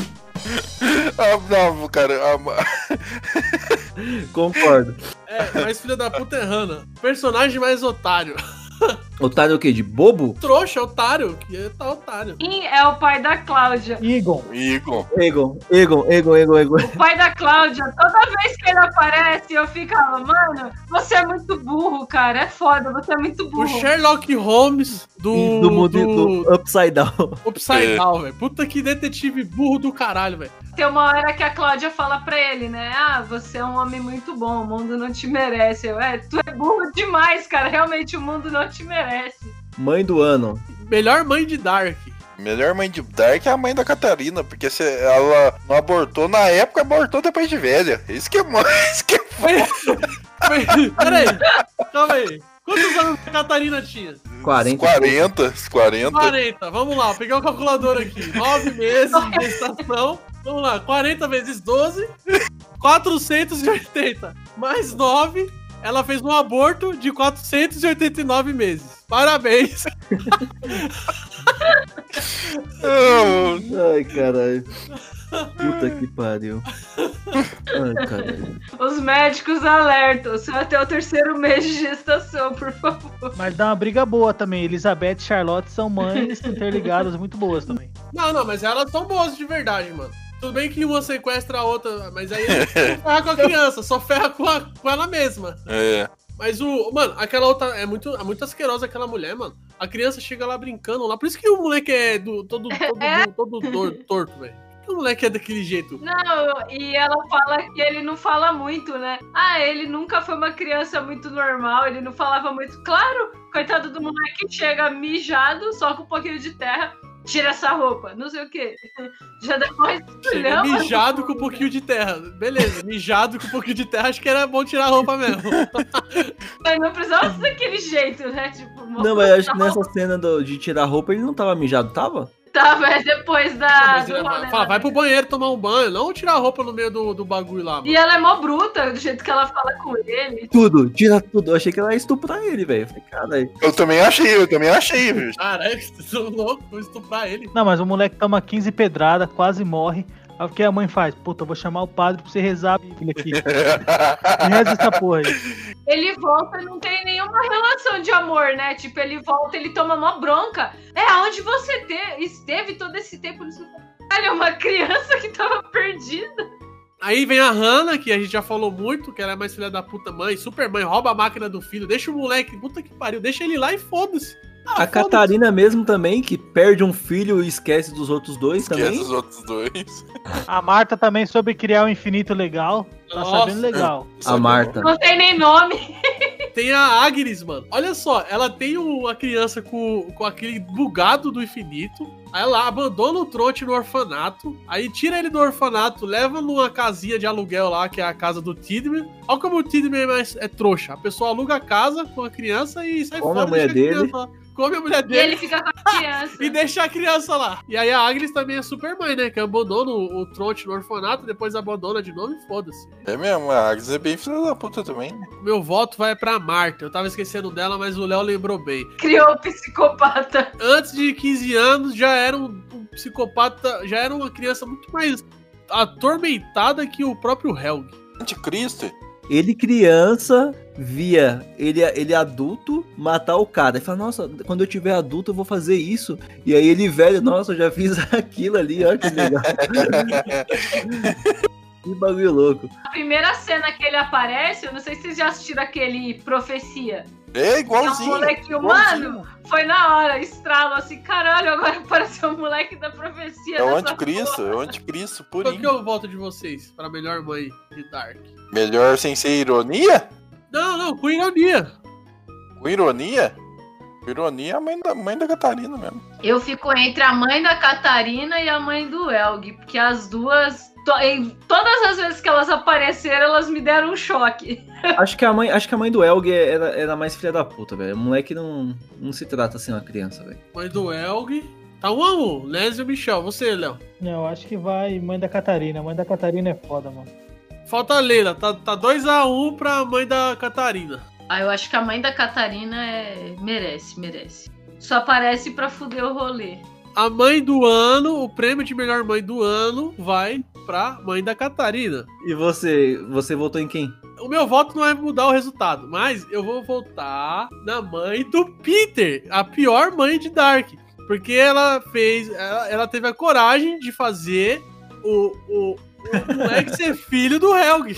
Ah, não, cara. ah, Concordo. É, mas filha da puta é Hannah. Personagem mais otário. Otário é o quê? De bobo? Trouxa, otário, que tá otário. Quem é o pai da Cláudia? Egon. Egon. Egon, Egon, Egon, Egon, Egon. O pai da Cláudia, toda vez que ele aparece, eu ficava, mano, você é muito burro, cara. É foda, você é muito O burro. Sherlock Holmes do, Do mundo do do Upside Down. Upside É. Down, velho. Puta que detetive burro do caralho, velho. Tem uma hora que a Cláudia fala pra ele, né? Ah, você é um homem muito bom, o mundo não te merece. Eu, é, tu é burro demais, cara. Realmente o mundo não te merece. Mãe do ano. Melhor mãe de Dark. Melhor mãe de Dark é a mãe da Catarina, porque se ela não abortou na época, abortou depois de velha. Isso que é mãe. Isso que é Peraí, calma aí. Quantos anos a Catarina tinha? 40. 40, 40. 40. Vamos lá, vou pegar o calculador aqui. 9 meses de gestação. Vamos lá, 40 vezes 12, 480. Mais 9, ela fez um aborto de 489 meses. Parabéns. Ai, caralho. Puta que pariu. Ai, caralho. Os médicos alertam, vai ter o terceiro mês de gestação, por favor. Mas dá uma briga boa também. Elizabeth e Charlotte são mães interligadas muito boas também. Não, não, mas elas são boas de verdade, mano. Tudo bem que uma sequestra a outra, mas aí não ferra com a criança, só ferra com, a- com ela mesma. É. Mas o. Mano, aquela outra. É muito, é muito asquerosa aquela mulher, mano. A criança chega lá brincando lá. Por isso que o moleque é do, todo, todo, todo, tor- torto, velho. Por que o moleque é daquele jeito? Não, e ela fala que ele não fala muito, né? Ah, ele nunca foi uma criança muito normal, ele não falava muito. Claro, coitado do moleque chega mijado, só com um pouquinho de terra, tira essa roupa, não sei o quê. Já depois Chega mijado com um pouquinho de terra. Beleza, mijado com um pouquinho de terra, acho que era bom tirar a roupa mesmo. Mas não precisava ser daquele jeito, né? Tipo, Não, mas eu acho que nessa cena do- de tirar a roupa ele não tava mijado, tava? Tá, mas depois da. Mas rolê vai, fala, vai pro banheiro tomar um banho, não tirar a roupa no meio do, do bagulho lá, mano. E ela é mó bruta, do jeito que ela fala com ele. Tudo, tira tudo. Eu achei que ela ia estuprar ele, velho. Eu Falei, caralho. Eu também achei, eu também achei, viu? Caralho, vocês são loucos, vou estuprar ele. Não, mas o moleque toma 15 pedradas, quase morre. Aí o que a mãe faz? Puta, eu vou chamar o padre pra você rezar a Bíblia aqui. Reza essa porra aí. Ele volta e não tem nenhuma relação de amor, né? Tipo, ele volta, ele toma uma bronca. É aonde você te- esteve todo esse tempo. Olha, uma criança que tava perdida. Aí vem a Hannah, que a gente já falou muito, que ela é mais filha da puta mãe, super mãe, rouba a máquina do filho, deixa o moleque, puta que pariu, deixa ele lá e foda-se. Ah, A Catarina mesmo também, que perde um filho e esquece dos outros dois Esquece também. os outros dois. A Marta também soube criar um infinito legal. Tá Nossa. sabendo legal. A Marta. Não tem nem nome. Tem a Agnes, mano. Olha só, ela tem uma criança com, com aquele bugado do infinito. Aí ela abandona o trote no orfanato. Aí tira ele do orfanato, leva numa casinha de aluguel lá, que é a casa do Tidman. Olha como o Tidman é, mais- é trouxa. A pessoa aluga a casa com a criança e sai Come fora. a mulher deixa dele. criança lá. Come a mulher E dele. ele fica com a criança. E deixa a criança lá. E aí a Agnes também é super mãe, né? Que abandona o, o trote no orfanato, depois abandona de novo e foda-se. É mesmo, a Agnes é bem filha da puta também. Meu voto vai pra Marta. Eu tava esquecendo dela, mas o Léo lembrou bem. Criou o psicopata. Antes de 15 anos já era um, um psicopata, já era uma criança muito mais atormentada que o próprio Helg. Anticristo? Ele criança via ele, ele adulto matar o cara. Ele fala, nossa, quando eu tiver adulto eu vou fazer isso. E aí ele velho, nossa, eu já fiz aquilo ali, olha que legal. que bagulho louco. A primeira cena que ele aparece, eu não sei se vocês já assistiram aquele Profecia. É É um igualzinho. molequinho, igualzinho. foi na hora, estralo assim, caralho, agora apareceu o moleque da profecia. É o anticristo, porra. é o anticristo Qual que é purinho. o voto de vocês pra melhor mãe de Dark? Melhor sem ser ironia? Não, não, com ironia. Com ironia? Com ironia é a mãe da, mãe da Catarina mesmo. Eu fico entre a mãe da Catarina e a mãe do Elg, porque as duas, em todas as vezes que elas apareceram, elas me deram um choque. Acho que a mãe, acho que a mãe do Elg era, era mais filha da puta, velho. O moleque não, não se trata assim uma criança, velho. Mãe do Helg. Tá um a um. Lésio e Michel. Você, Léo. Não, eu acho que vai mãe da Catarina. Mãe da Catarina é foda, mano. Falta a Leila. Tá 2x tá dois a 1 um pra mãe da Catarina. Ah, eu acho que a mãe da Catarina é... merece, merece. Só aparece pra fuder o rolê. a mãe do ano, o prêmio de melhor mãe do ano vai pra mãe da Catarina. E você, você votou em quem? O meu voto não vai mudar o resultado, mas eu vou votar na mãe do Peter, a pior mãe de Dark. Porque ela fez. Ela, ela teve a coragem de fazer o, o, o moleque ser filho do Helg.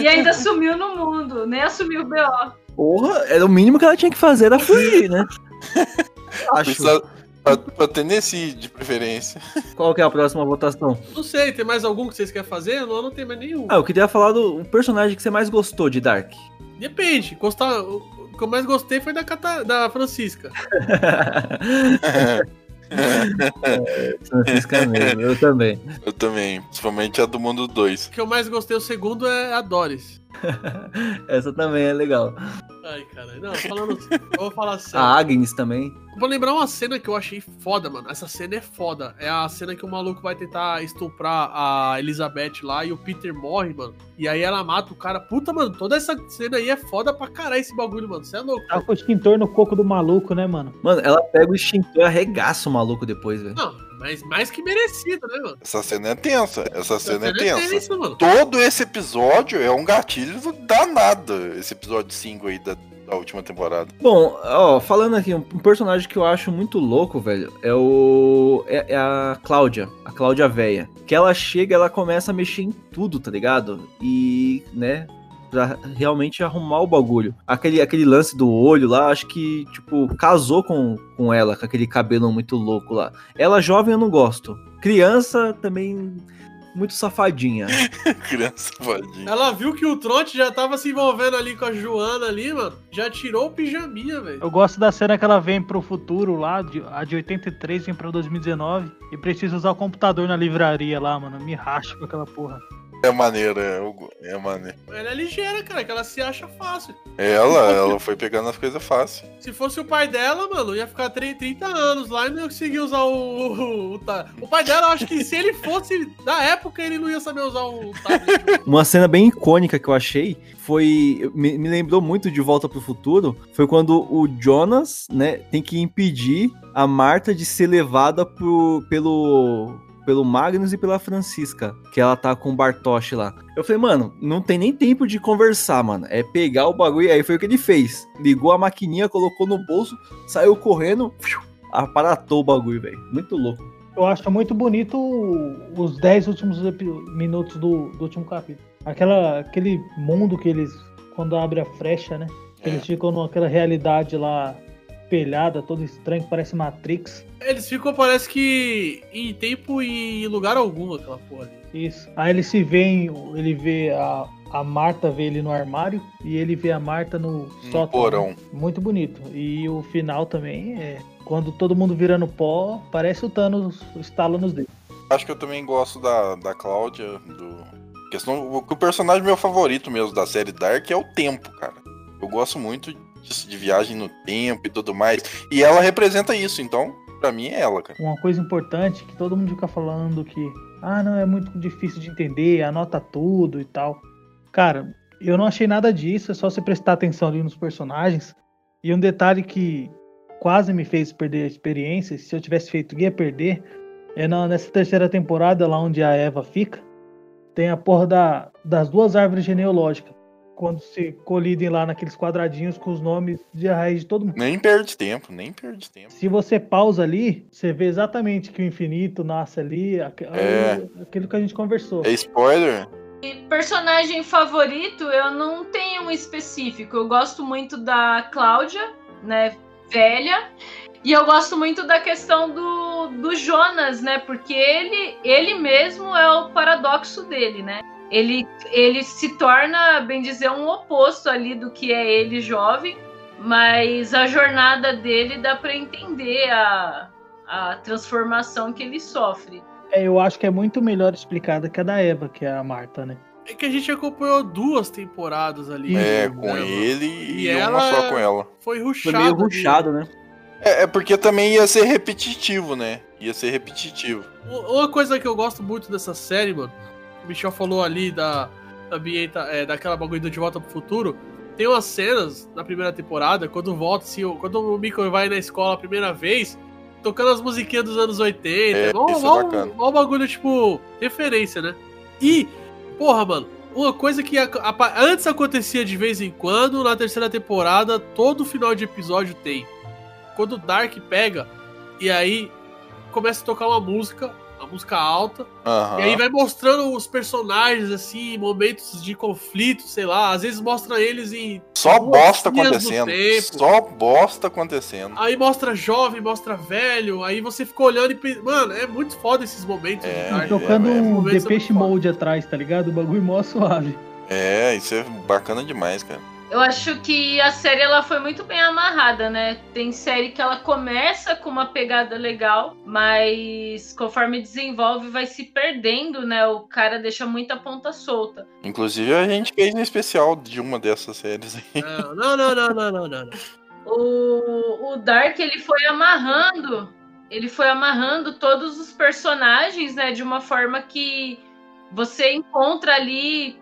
E ainda sumiu no mundo, nem assumiu o BO. Porra, era o mínimo que ela tinha que fazer era fugir, né? Acho. Precisa, pra, pra Tennessee, de preferência. Qual que é a próxima votação? Não sei, tem mais algum que vocês querem fazer? Não, não tem mais nenhum. Ah, eu queria falar do personagem que você mais gostou de Dark. Depende. Gostar, o o que eu mais gostei foi da, Cata, da Francisca. Francisca mesmo, eu também. Eu também, principalmente a do Mundo 2. O que eu mais gostei, o segundo, é a Doris. Essa também é legal. Ai, caralho. Não, falando. eu vou falar sério. A Agnes também. Vou lembrar uma cena que eu achei foda, mano. Essa cena é foda. É a cena que o maluco vai tentar estuprar a Elizabeth lá e o Peter morre, mano. E aí ela mata o cara. Puta, mano, toda essa cena aí é foda pra caralho esse bagulho, mano. Você é louco. Tá com o extintor no coco do maluco, né, mano? Mano, ela pega o extintor e arregaça o maluco depois, velho. Não, mas mais que merecido, né, mano? Essa cena é tensa. Essa cena é cena é tensa. mano. Todo esse episódio é um gatilho danado. Esse episódio 5 aí da, da última temporada. Bom, ó, falando aqui, um um personagem que eu acho muito louco, velho, é o. É, é a Cláudia, a Cláudia Véia. Que ela chega, ela começa a mexer em tudo, tá ligado? E, né, pra realmente arrumar o bagulho. Aquele, aquele lance do olho lá, acho que, tipo, casou com, com ela, com aquele cabelo muito louco lá. Ela jovem eu não gosto. Criança também muito safadinha. Criança vadinha. Ela viu que o Tronte já tava se envolvendo ali com a Joana ali, mano. Já tirou o pijaminha, velho. Eu gosto da cena que ela vem pro futuro lá, de- a de 83 vem pra 2019, e precisa usar o computador na livraria lá, mano. Me racha com aquela porra. É maneiro, é, é maneiro. Ela é ligeira, cara, que ela se acha fácil. Ela, ela foi pegando as coisas fácil. Se fosse o pai dela, mano, ia ficar 30 30 anos lá e não ia conseguir usar o. O, o, pai dela, eu acho que se ele fosse da época, ele não ia saber usar o tablet. Uma cena bem icônica que eu achei foi. Me, me lembrou muito de Volta pro Futuro. Foi quando o Jonas, né, tem que impedir a Marta de ser levada pro, pelo. Pelo Magnus e pela Francisca, que ela tá com o Bartosz lá. Eu falei, mano, não tem nem tempo de conversar, mano. É pegar o bagulho. E aí foi o que ele fez. Ligou a maquininha, colocou no bolso, saiu correndo, aparatou o bagulho, velho. Muito louco. Eu acho muito bonito os 10 últimos minutos do, do último capítulo. Aquela, aquele mundo que eles, quando abre a frecha, né? Que Eles ficam naquela realidade lá espelhada, todo estranho, que parece Matrix. Eles ficam, parece que em tempo e em lugar algum, aquela porra ali. Isso. Aí ele se vê, em- ele vê a, a Marta vê ele no armário e ele vê a Marta no sótão. porão. Muito bonito. E o final também é quando todo mundo virando pó, parece o Thanos estala nos dedos. Acho que eu também gosto da, da Cláudia, do. Questão, o, o personagem meu favorito mesmo da série Dark é o tempo, cara. Eu gosto muito disso, de viagem no tempo e tudo mais. E ela representa isso, então, pra mim é ela, cara. Uma coisa importante que todo mundo fica falando que ah, não é muito difícil de entender, anota tudo e tal. Cara, eu não achei nada disso, é só você prestar atenção ali nos personagens. E um detalhe que quase me fez perder a experiência, se eu tivesse feito ia perder, é na- nessa terceira temporada lá onde a Eva fica, tem a porra da- das duas árvores genealógicas. Quando se colidem lá naqueles quadradinhos com os nomes de raiz de todo mundo. Nem perde tempo, nem perde tempo. Se você pausa ali, você vê exatamente que o infinito nasce ali, É. aquilo que a gente conversou. É spoiler? E personagem favorito, eu não tenho um específico. Eu gosto muito da Cláudia, né? Velha. E eu gosto muito da questão do, do Jonas, né? Porque ele, ele mesmo é o paradoxo dele, né? Ele, ele se torna, bem dizer, um oposto ali do que é ele jovem, mas a jornada dele dá para entender a, a transformação que ele sofre. É, eu acho que é muito melhor explicada que a da Eva, que é a Marta, né? É que a gente acompanhou duas temporadas ali. É, né, com ele e, E uma ela só com ela. Foi Foi ruxado. meio ruchado, né? É, é porque também ia ser repetitivo, né? Ia ser repetitivo. Uma coisa que eu gosto muito dessa série, mano, Michel falou ali da, da ambienta, é, daquela bagulho do De Volta pro Futuro, tem umas cenas na primeira temporada, quando volta, assim, o- quando o Michael vai na escola a primeira vez, tocando as musiquinhas dos anos 80. É, mó- isso é mó- bacana. mó bagulho, tipo, referência, né? E, porra, mano, uma coisa que a- a- antes acontecia de vez em quando, na terceira temporada, todo final de episódio tem. Quando o Dark pega, e aí começa a tocar uma música, uma música alta, Aham. e aí vai mostrando os personagens, assim, momentos de conflito, sei lá. Às vezes mostra eles em. Só bosta acontecendo. Só bosta acontecendo. Aí mostra jovem, mostra velho. Aí você fica olhando e pensa. Mano, é muito foda esses momentos. É, cara. Tocando é, é, um momentos Depeche Mode atrás, tá ligado? O bagulho mó suave. É, isso é bacana demais, cara. Eu acho que a série ela foi muito bem amarrada, né? Tem série que ela começa com uma pegada legal, mas conforme desenvolve vai se perdendo, né? O cara deixa muita ponta solta. Inclusive a gente fez um especial de uma dessas séries aí. Não, não, não, não, não, não, não. O, o Dark ele foi amarrando, ele foi amarrando todos os personagens, né, de uma forma que você encontra ali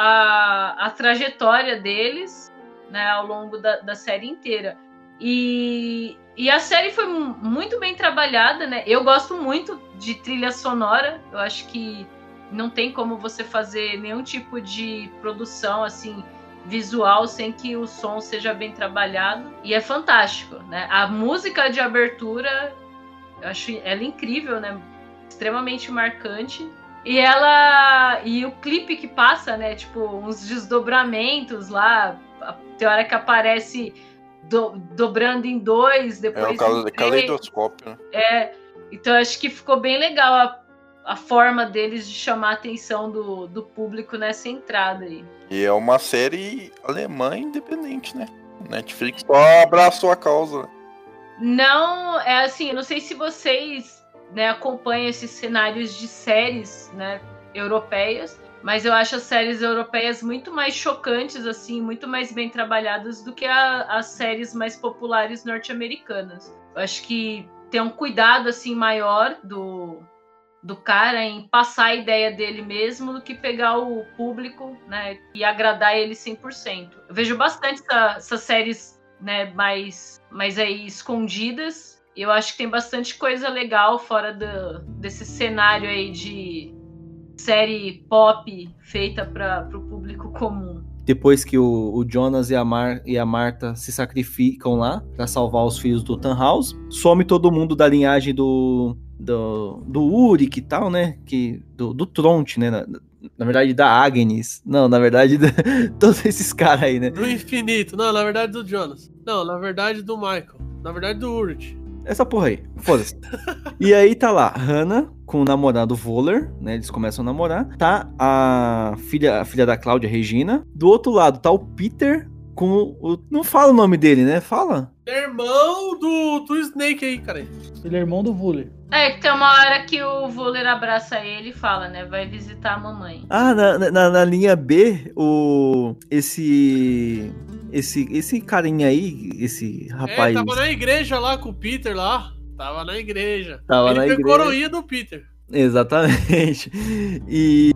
a, a trajetória deles, né, ao longo da, da série inteira. E, e a série foi mu- muito bem trabalhada, né? Eu gosto muito de trilha sonora. Eu acho que não tem como você fazer nenhum tipo de produção assim visual sem que o som seja bem trabalhado e é fantástico, né? A música de abertura, eu acho ela incrível, né? Extremamente marcante. E ela e o clipe que passa, né? Tipo uns desdobramentos lá, tem hora que aparece do- dobrando em dois, É depois o em cale- caleidoscópio, né? É, então acho que ficou bem legal a, a forma deles de chamar a atenção do, do público nessa entrada aí. E é uma série alemã independente, né? Netflix só abraçou a causa. Não, é assim, eu não sei se vocês né, acompanham esses cenários de séries né, europeias, mas eu acho as séries europeias muito mais chocantes, assim, muito mais bem trabalhadas do que a- as séries mais populares norte-americanas. Acho que tem um cuidado assim maior do, do cara em passar a ideia dele mesmo do que pegar o público né, e agradar ele 100%. Eu vejo bastante essa- essas séries né, mais, mais aí escondidas. E eu acho que tem bastante coisa legal fora do, desse cenário aí de série pop feita para o público comum. Depois que o, o Jonas e a, Mar, e a Marta se sacrificam lá pra salvar os filhos do Tannhaus, some todo mundo da linhagem do, do, do Uric e tal, né? Que, do, do Tronte, né? Na, na verdade, da Agnes. Não, na verdade, da- todos esses caras aí, né? Do infinito. Não, na verdade do Jonas. Não, na verdade do Michael. Na verdade do Urt. Essa porra aí, foda-se. e aí tá lá, Hannah com o namorado Voller, né? Eles começam a namorar. Tá a filha, a filha da Cláudia, Regina. Do outro lado tá o Peter com o. Não fala o nome dele, né? Fala. É irmão do, do Snake aí, cara. Ele é irmão do Vuller. É, que tem uma hora que o Vuller abraça ele e fala, né? Vai visitar a mamãe. Ah, na, na, na linha B, o. Esse. Esse, esse carinha aí, esse rapaz. É, tava na igreja lá com o Peter lá. Tava na igreja. Tava Ele na foi igreja. coroinha do Peter. Exatamente. E,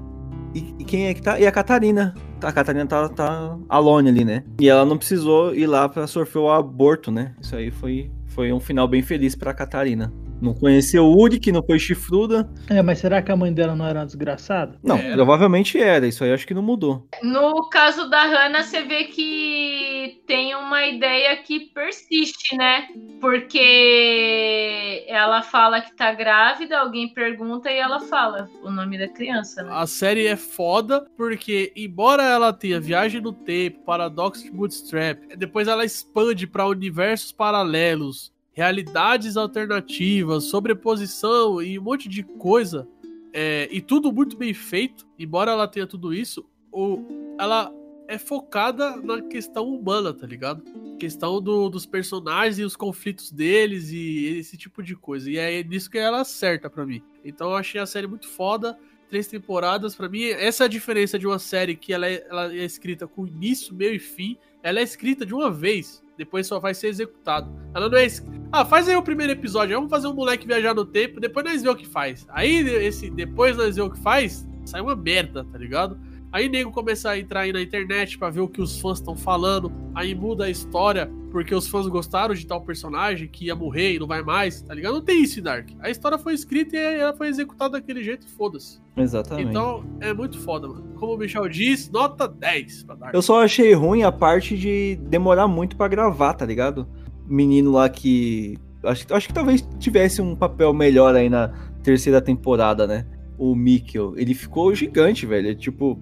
e, e quem é que tá? E a Catarina. A Catarina tá, tá alone ali, né? E ela não precisou ir lá pra sofrer o aborto, né? Isso aí foi, foi um final bem feliz pra Catarina. Não conheceu o Uri, que não foi chifruda. É, mas será que a mãe dela não era uma desgraçada? Não, provavelmente era. Isso aí acho que não mudou. No caso da Hannah, você vê que tem uma ideia que persiste, né? Porque ela fala que tá grávida, alguém pergunta e ela fala o nome da criança, né? A série é foda porque, embora ela tenha viagem no tempo, paradoxo de Bootstrap, depois ela expande pra universos paralelos, realidades alternativas, sobreposição e um monte de coisa, é, e tudo muito bem feito. Embora ela tenha tudo isso, o, ela é focada na questão humana, tá ligado? Questão do- dos personagens e os conflitos deles e esse tipo de coisa. E é nisso que ela acerta pra mim. Então eu achei a série muito foda três temporadas, pra mim, essa é a diferença de uma série que ela é, ela é escrita com início, meio e fim. Ela é escrita de uma vez, depois só vai ser executado. Ela não é. es- Ah, faz aí o primeiro episódio, vamos fazer um moleque viajar no tempo, depois nós vê o que faz. Aí, esse, depois nós vê o que faz, sai uma merda, tá ligado? Aí nego começa a entrar aí na internet pra ver o que os fãs estão falando. Aí muda a história porque os fãs gostaram de tal personagem que ia morrer e não vai mais, tá ligado? Não tem isso em Dark. A história foi escrita e ela foi executada daquele jeito e foda-se. Exatamente. Então é muito foda, mano. Como o Michel diz, nota 10 pra Dark. Eu só achei ruim a parte de demorar muito pra gravar, tá ligado? Menino lá que. Acho, acho que talvez tivesse um papel melhor aí na terceira temporada, né? O Mikkel. Ele ficou gigante, velho. É, Tipo.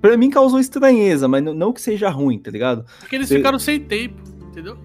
Pra mim causou estranheza, mas não, não que seja ruim, tá ligado? Porque eles ficaram sem tempo, entendeu?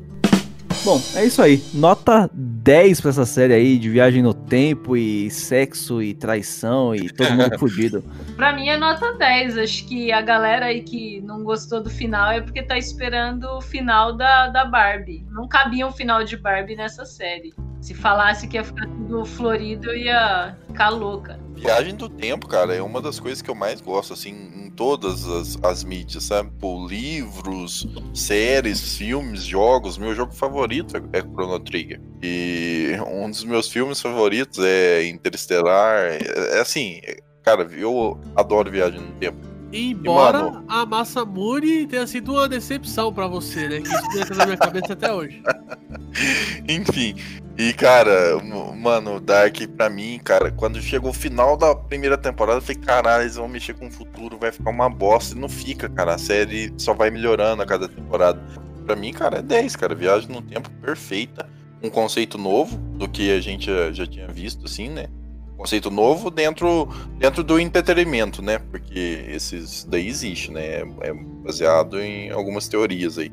Bom, é isso aí. Nota 10 pra essa série aí de viagem no tempo e sexo e traição e todo mundo fudido. Pra mim é nota 10. Acho que a galera aí que não gostou do final é porque tá esperando o final da, da Barbie. Não cabia um final de Barbie nessa série. Se falasse que ia ficar tudo florido, eu ia ficar louca. Viagem do tempo, cara, é uma das coisas que eu mais gosto, assim, em todas as, as mídias, sabe? Pô, livros, séries, filmes, jogos. Meu jogo favorito é, é Chrono Trigger. E um dos meus filmes favoritos é Interestelar. É, é assim, é- cara, eu adoro Viagem no Tempo. Embora mano- a Massamune tenha sido uma decepção pra você, né? Que isso dentro da minha cabeça até hoje. Enfim, e cara, mano, Dark pra mim, cara, quando chegou o final da primeira temporada, eu falei, caralho, eles vão mexer com o futuro, vai ficar uma bosta. E não fica, cara. A série só vai melhorando a cada temporada. Pra mim, cara, é 10, cara. Viagem no tempo perfeita. Um conceito novo do que a gente já tinha visto, assim, né? Conceito novo dentro, dentro do entretenimento, né? Porque esses daí existe, né? É, é baseado em algumas teorias aí.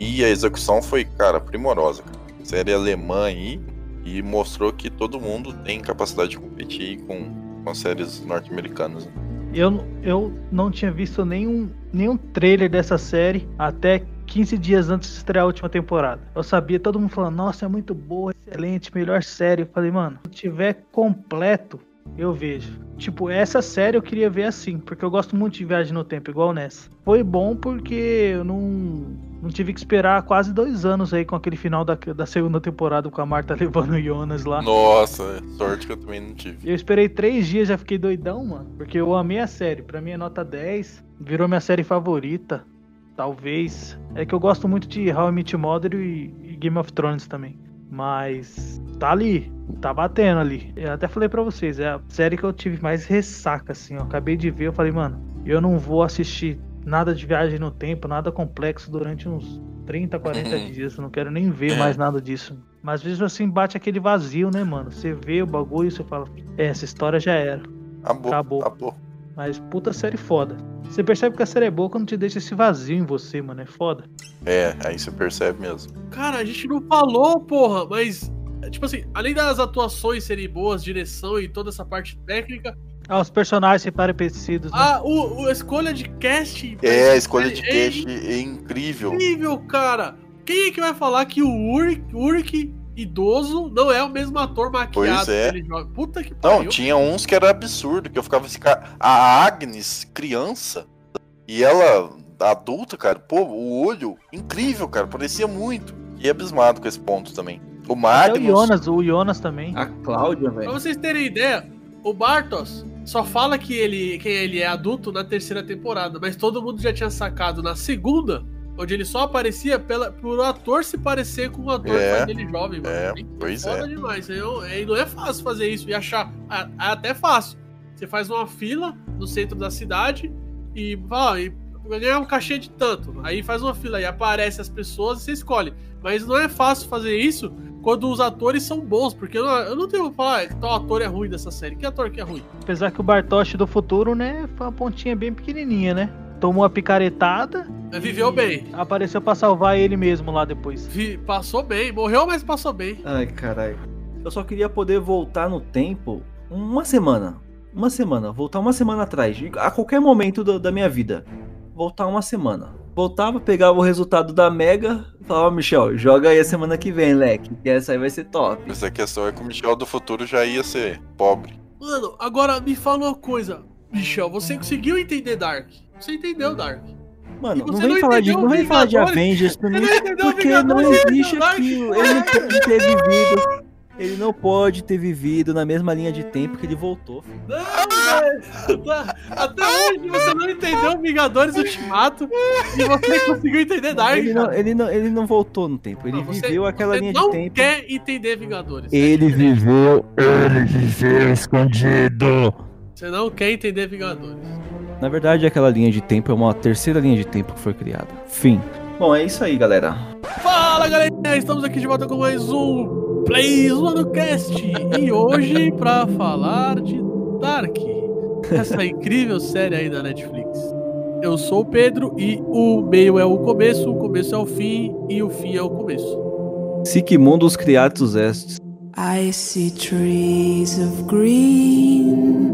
E a execução foi, cara, primorosa. Cara. Série alemã aí e mostrou que todo mundo tem capacidade de competir com, com séries norte-americanas. né? Eu, eu não tinha visto nenhum, nenhum trailer dessa série até 15 dias antes de estrear a última temporada. Eu sabia, todo mundo falando, nossa, é muito boa, excelente, melhor série. Eu falei, mano, se tiver completo, eu vejo. Tipo, essa série eu queria ver assim, porque eu gosto muito de viagem no tempo, igual nessa. Foi bom porque eu não, não tive que esperar quase dois anos aí com aquele final da, da segunda temporada com a Marta levando o Jonas lá. Nossa, sorte que eu também não tive. Eu esperei três dias, já fiquei doidão, mano. Porque eu amei a série. Pra mim é nota 10. Virou minha série favorita. Talvez. É que eu gosto muito de How I Met Your Mother e, e Game of Thrones também. Mas tá ali. Tá batendo ali. Eu até falei pra vocês, é a série que eu tive mais ressaca, assim. Eu acabei de ver, eu falei, mano, eu não vou assistir nada de viagem no tempo, nada complexo durante uns 30, 40 dias. Eu não quero nem ver mais nada disso. Mas às vezes assim bate aquele vazio, né, mano? Você vê o bagulho e você fala, é, essa história já era. Acabou. Acabou. acabou. Mas puta série foda. Você percebe que a série é boa quando te deixa esse vazio em você, mano. É foda. É, aí você percebe mesmo. Cara, a gente não falou, porra, mas. Tipo assim, além das atuações serem boas, direção e toda essa parte técnica, Ah, os personagens se parecidos, né? a, o, o- a escolha de casting. É, a escolha de é cast é incrível. incrível, cara. Quem é que vai falar que o Uric, Uric idoso não é o mesmo ator maquiado Pois é. que ele joga? Puta que Não, pariu. tinha uns que era absurdo, que eu ficava assim, cara, a Agnes, criança, e ela, adulta, cara, pô, o olho, incrível, cara, parecia muito. E abismado com esse ponto também. O Até o Magnus, Jonas, o Jonas também. A Cláudia, Pra velho. vocês terem ideia, o Bartos só fala que ele, quem ele é adulto na terceira temporada, mas todo mundo já tinha sacado na segunda, onde ele só aparecia pela, por o ator se parecer com o ator É, dele jovem, mano. é, pois foda é. demais. Eu, e não é fácil fazer isso e achar. É é até fácil. Você faz uma fila no centro da cidade e fala, e vai ganhar um cachê de tanto. Aí faz uma fila e aparece as pessoas e você escolhe. Mas não é fácil fazer isso quando os atores são bons, porque eu não, eu não tenho que falar que tal ator é ruim dessa série. Que ator que é ruim? Apesar que o Bartoshi do futuro, né, foi uma pontinha bem pequenininha, né? Tomou uma picaretada. Mas viveu bem. Apareceu pra salvar ele mesmo lá depois. Vi- passou bem, morreu, mas passou bem. Ai, caralho. Eu só queria poder voltar no tempo uma semana. Uma semana. Voltar uma semana atrás. A qualquer momento do- da minha vida. Voltar uma semana. Voltava, pegava o resultado da Mega. Falava, Michel, joga aí a semana que vem, leque. Que essa aí vai ser top. essa questão é que o Michel do futuro já ia ser pobre. Mano, agora me fala uma coisa, Michel. Você conseguiu entender Dark? Você entendeu Dark? Mano, não você vem não falar de, não vem falar de? Avengers pra Você mim, não porque não existe aquilo. Ele não te- não teve vida. Ele não pode ter vivido na mesma linha de tempo que ele voltou. filho. Não. Tá- Até hoje você não entendeu Vingadores Ultimato e você conseguiu entender Dark. Ele não, ele, não, ele não voltou no tempo, ele Não, você- viveu aquela você linha não de tempo. quer entender Vingadores. Ele viveu. Ele viveu escondido. Você não quer entender Vingadores. Na verdade, aquela linha de tempo é uma terceira linha de tempo que foi criada. Fim. Bom, é isso aí, galera. Fala galerinha, estamos aqui de volta com mais um Play Cast e hoje pra falar de Dark, essa incrível série aí da Netflix. Eu sou o Pedro e o meio é o começo, o começo é o fim e o fim é o começo. Sic mundus creatus est. I see trees of green,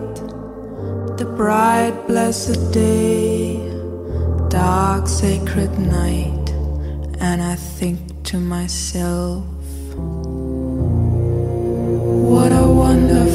the bright blessed day, dark sacred night, and I think to myself, what a wonderful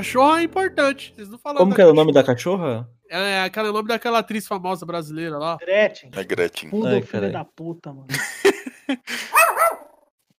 cachorra? É importante. Vocês não falaram Como que era o nome da cachorra? É aquele nome daquela atriz famosa brasileira lá. Gretchen. É Gretchen. Pudo Ai, filho da puta, mano.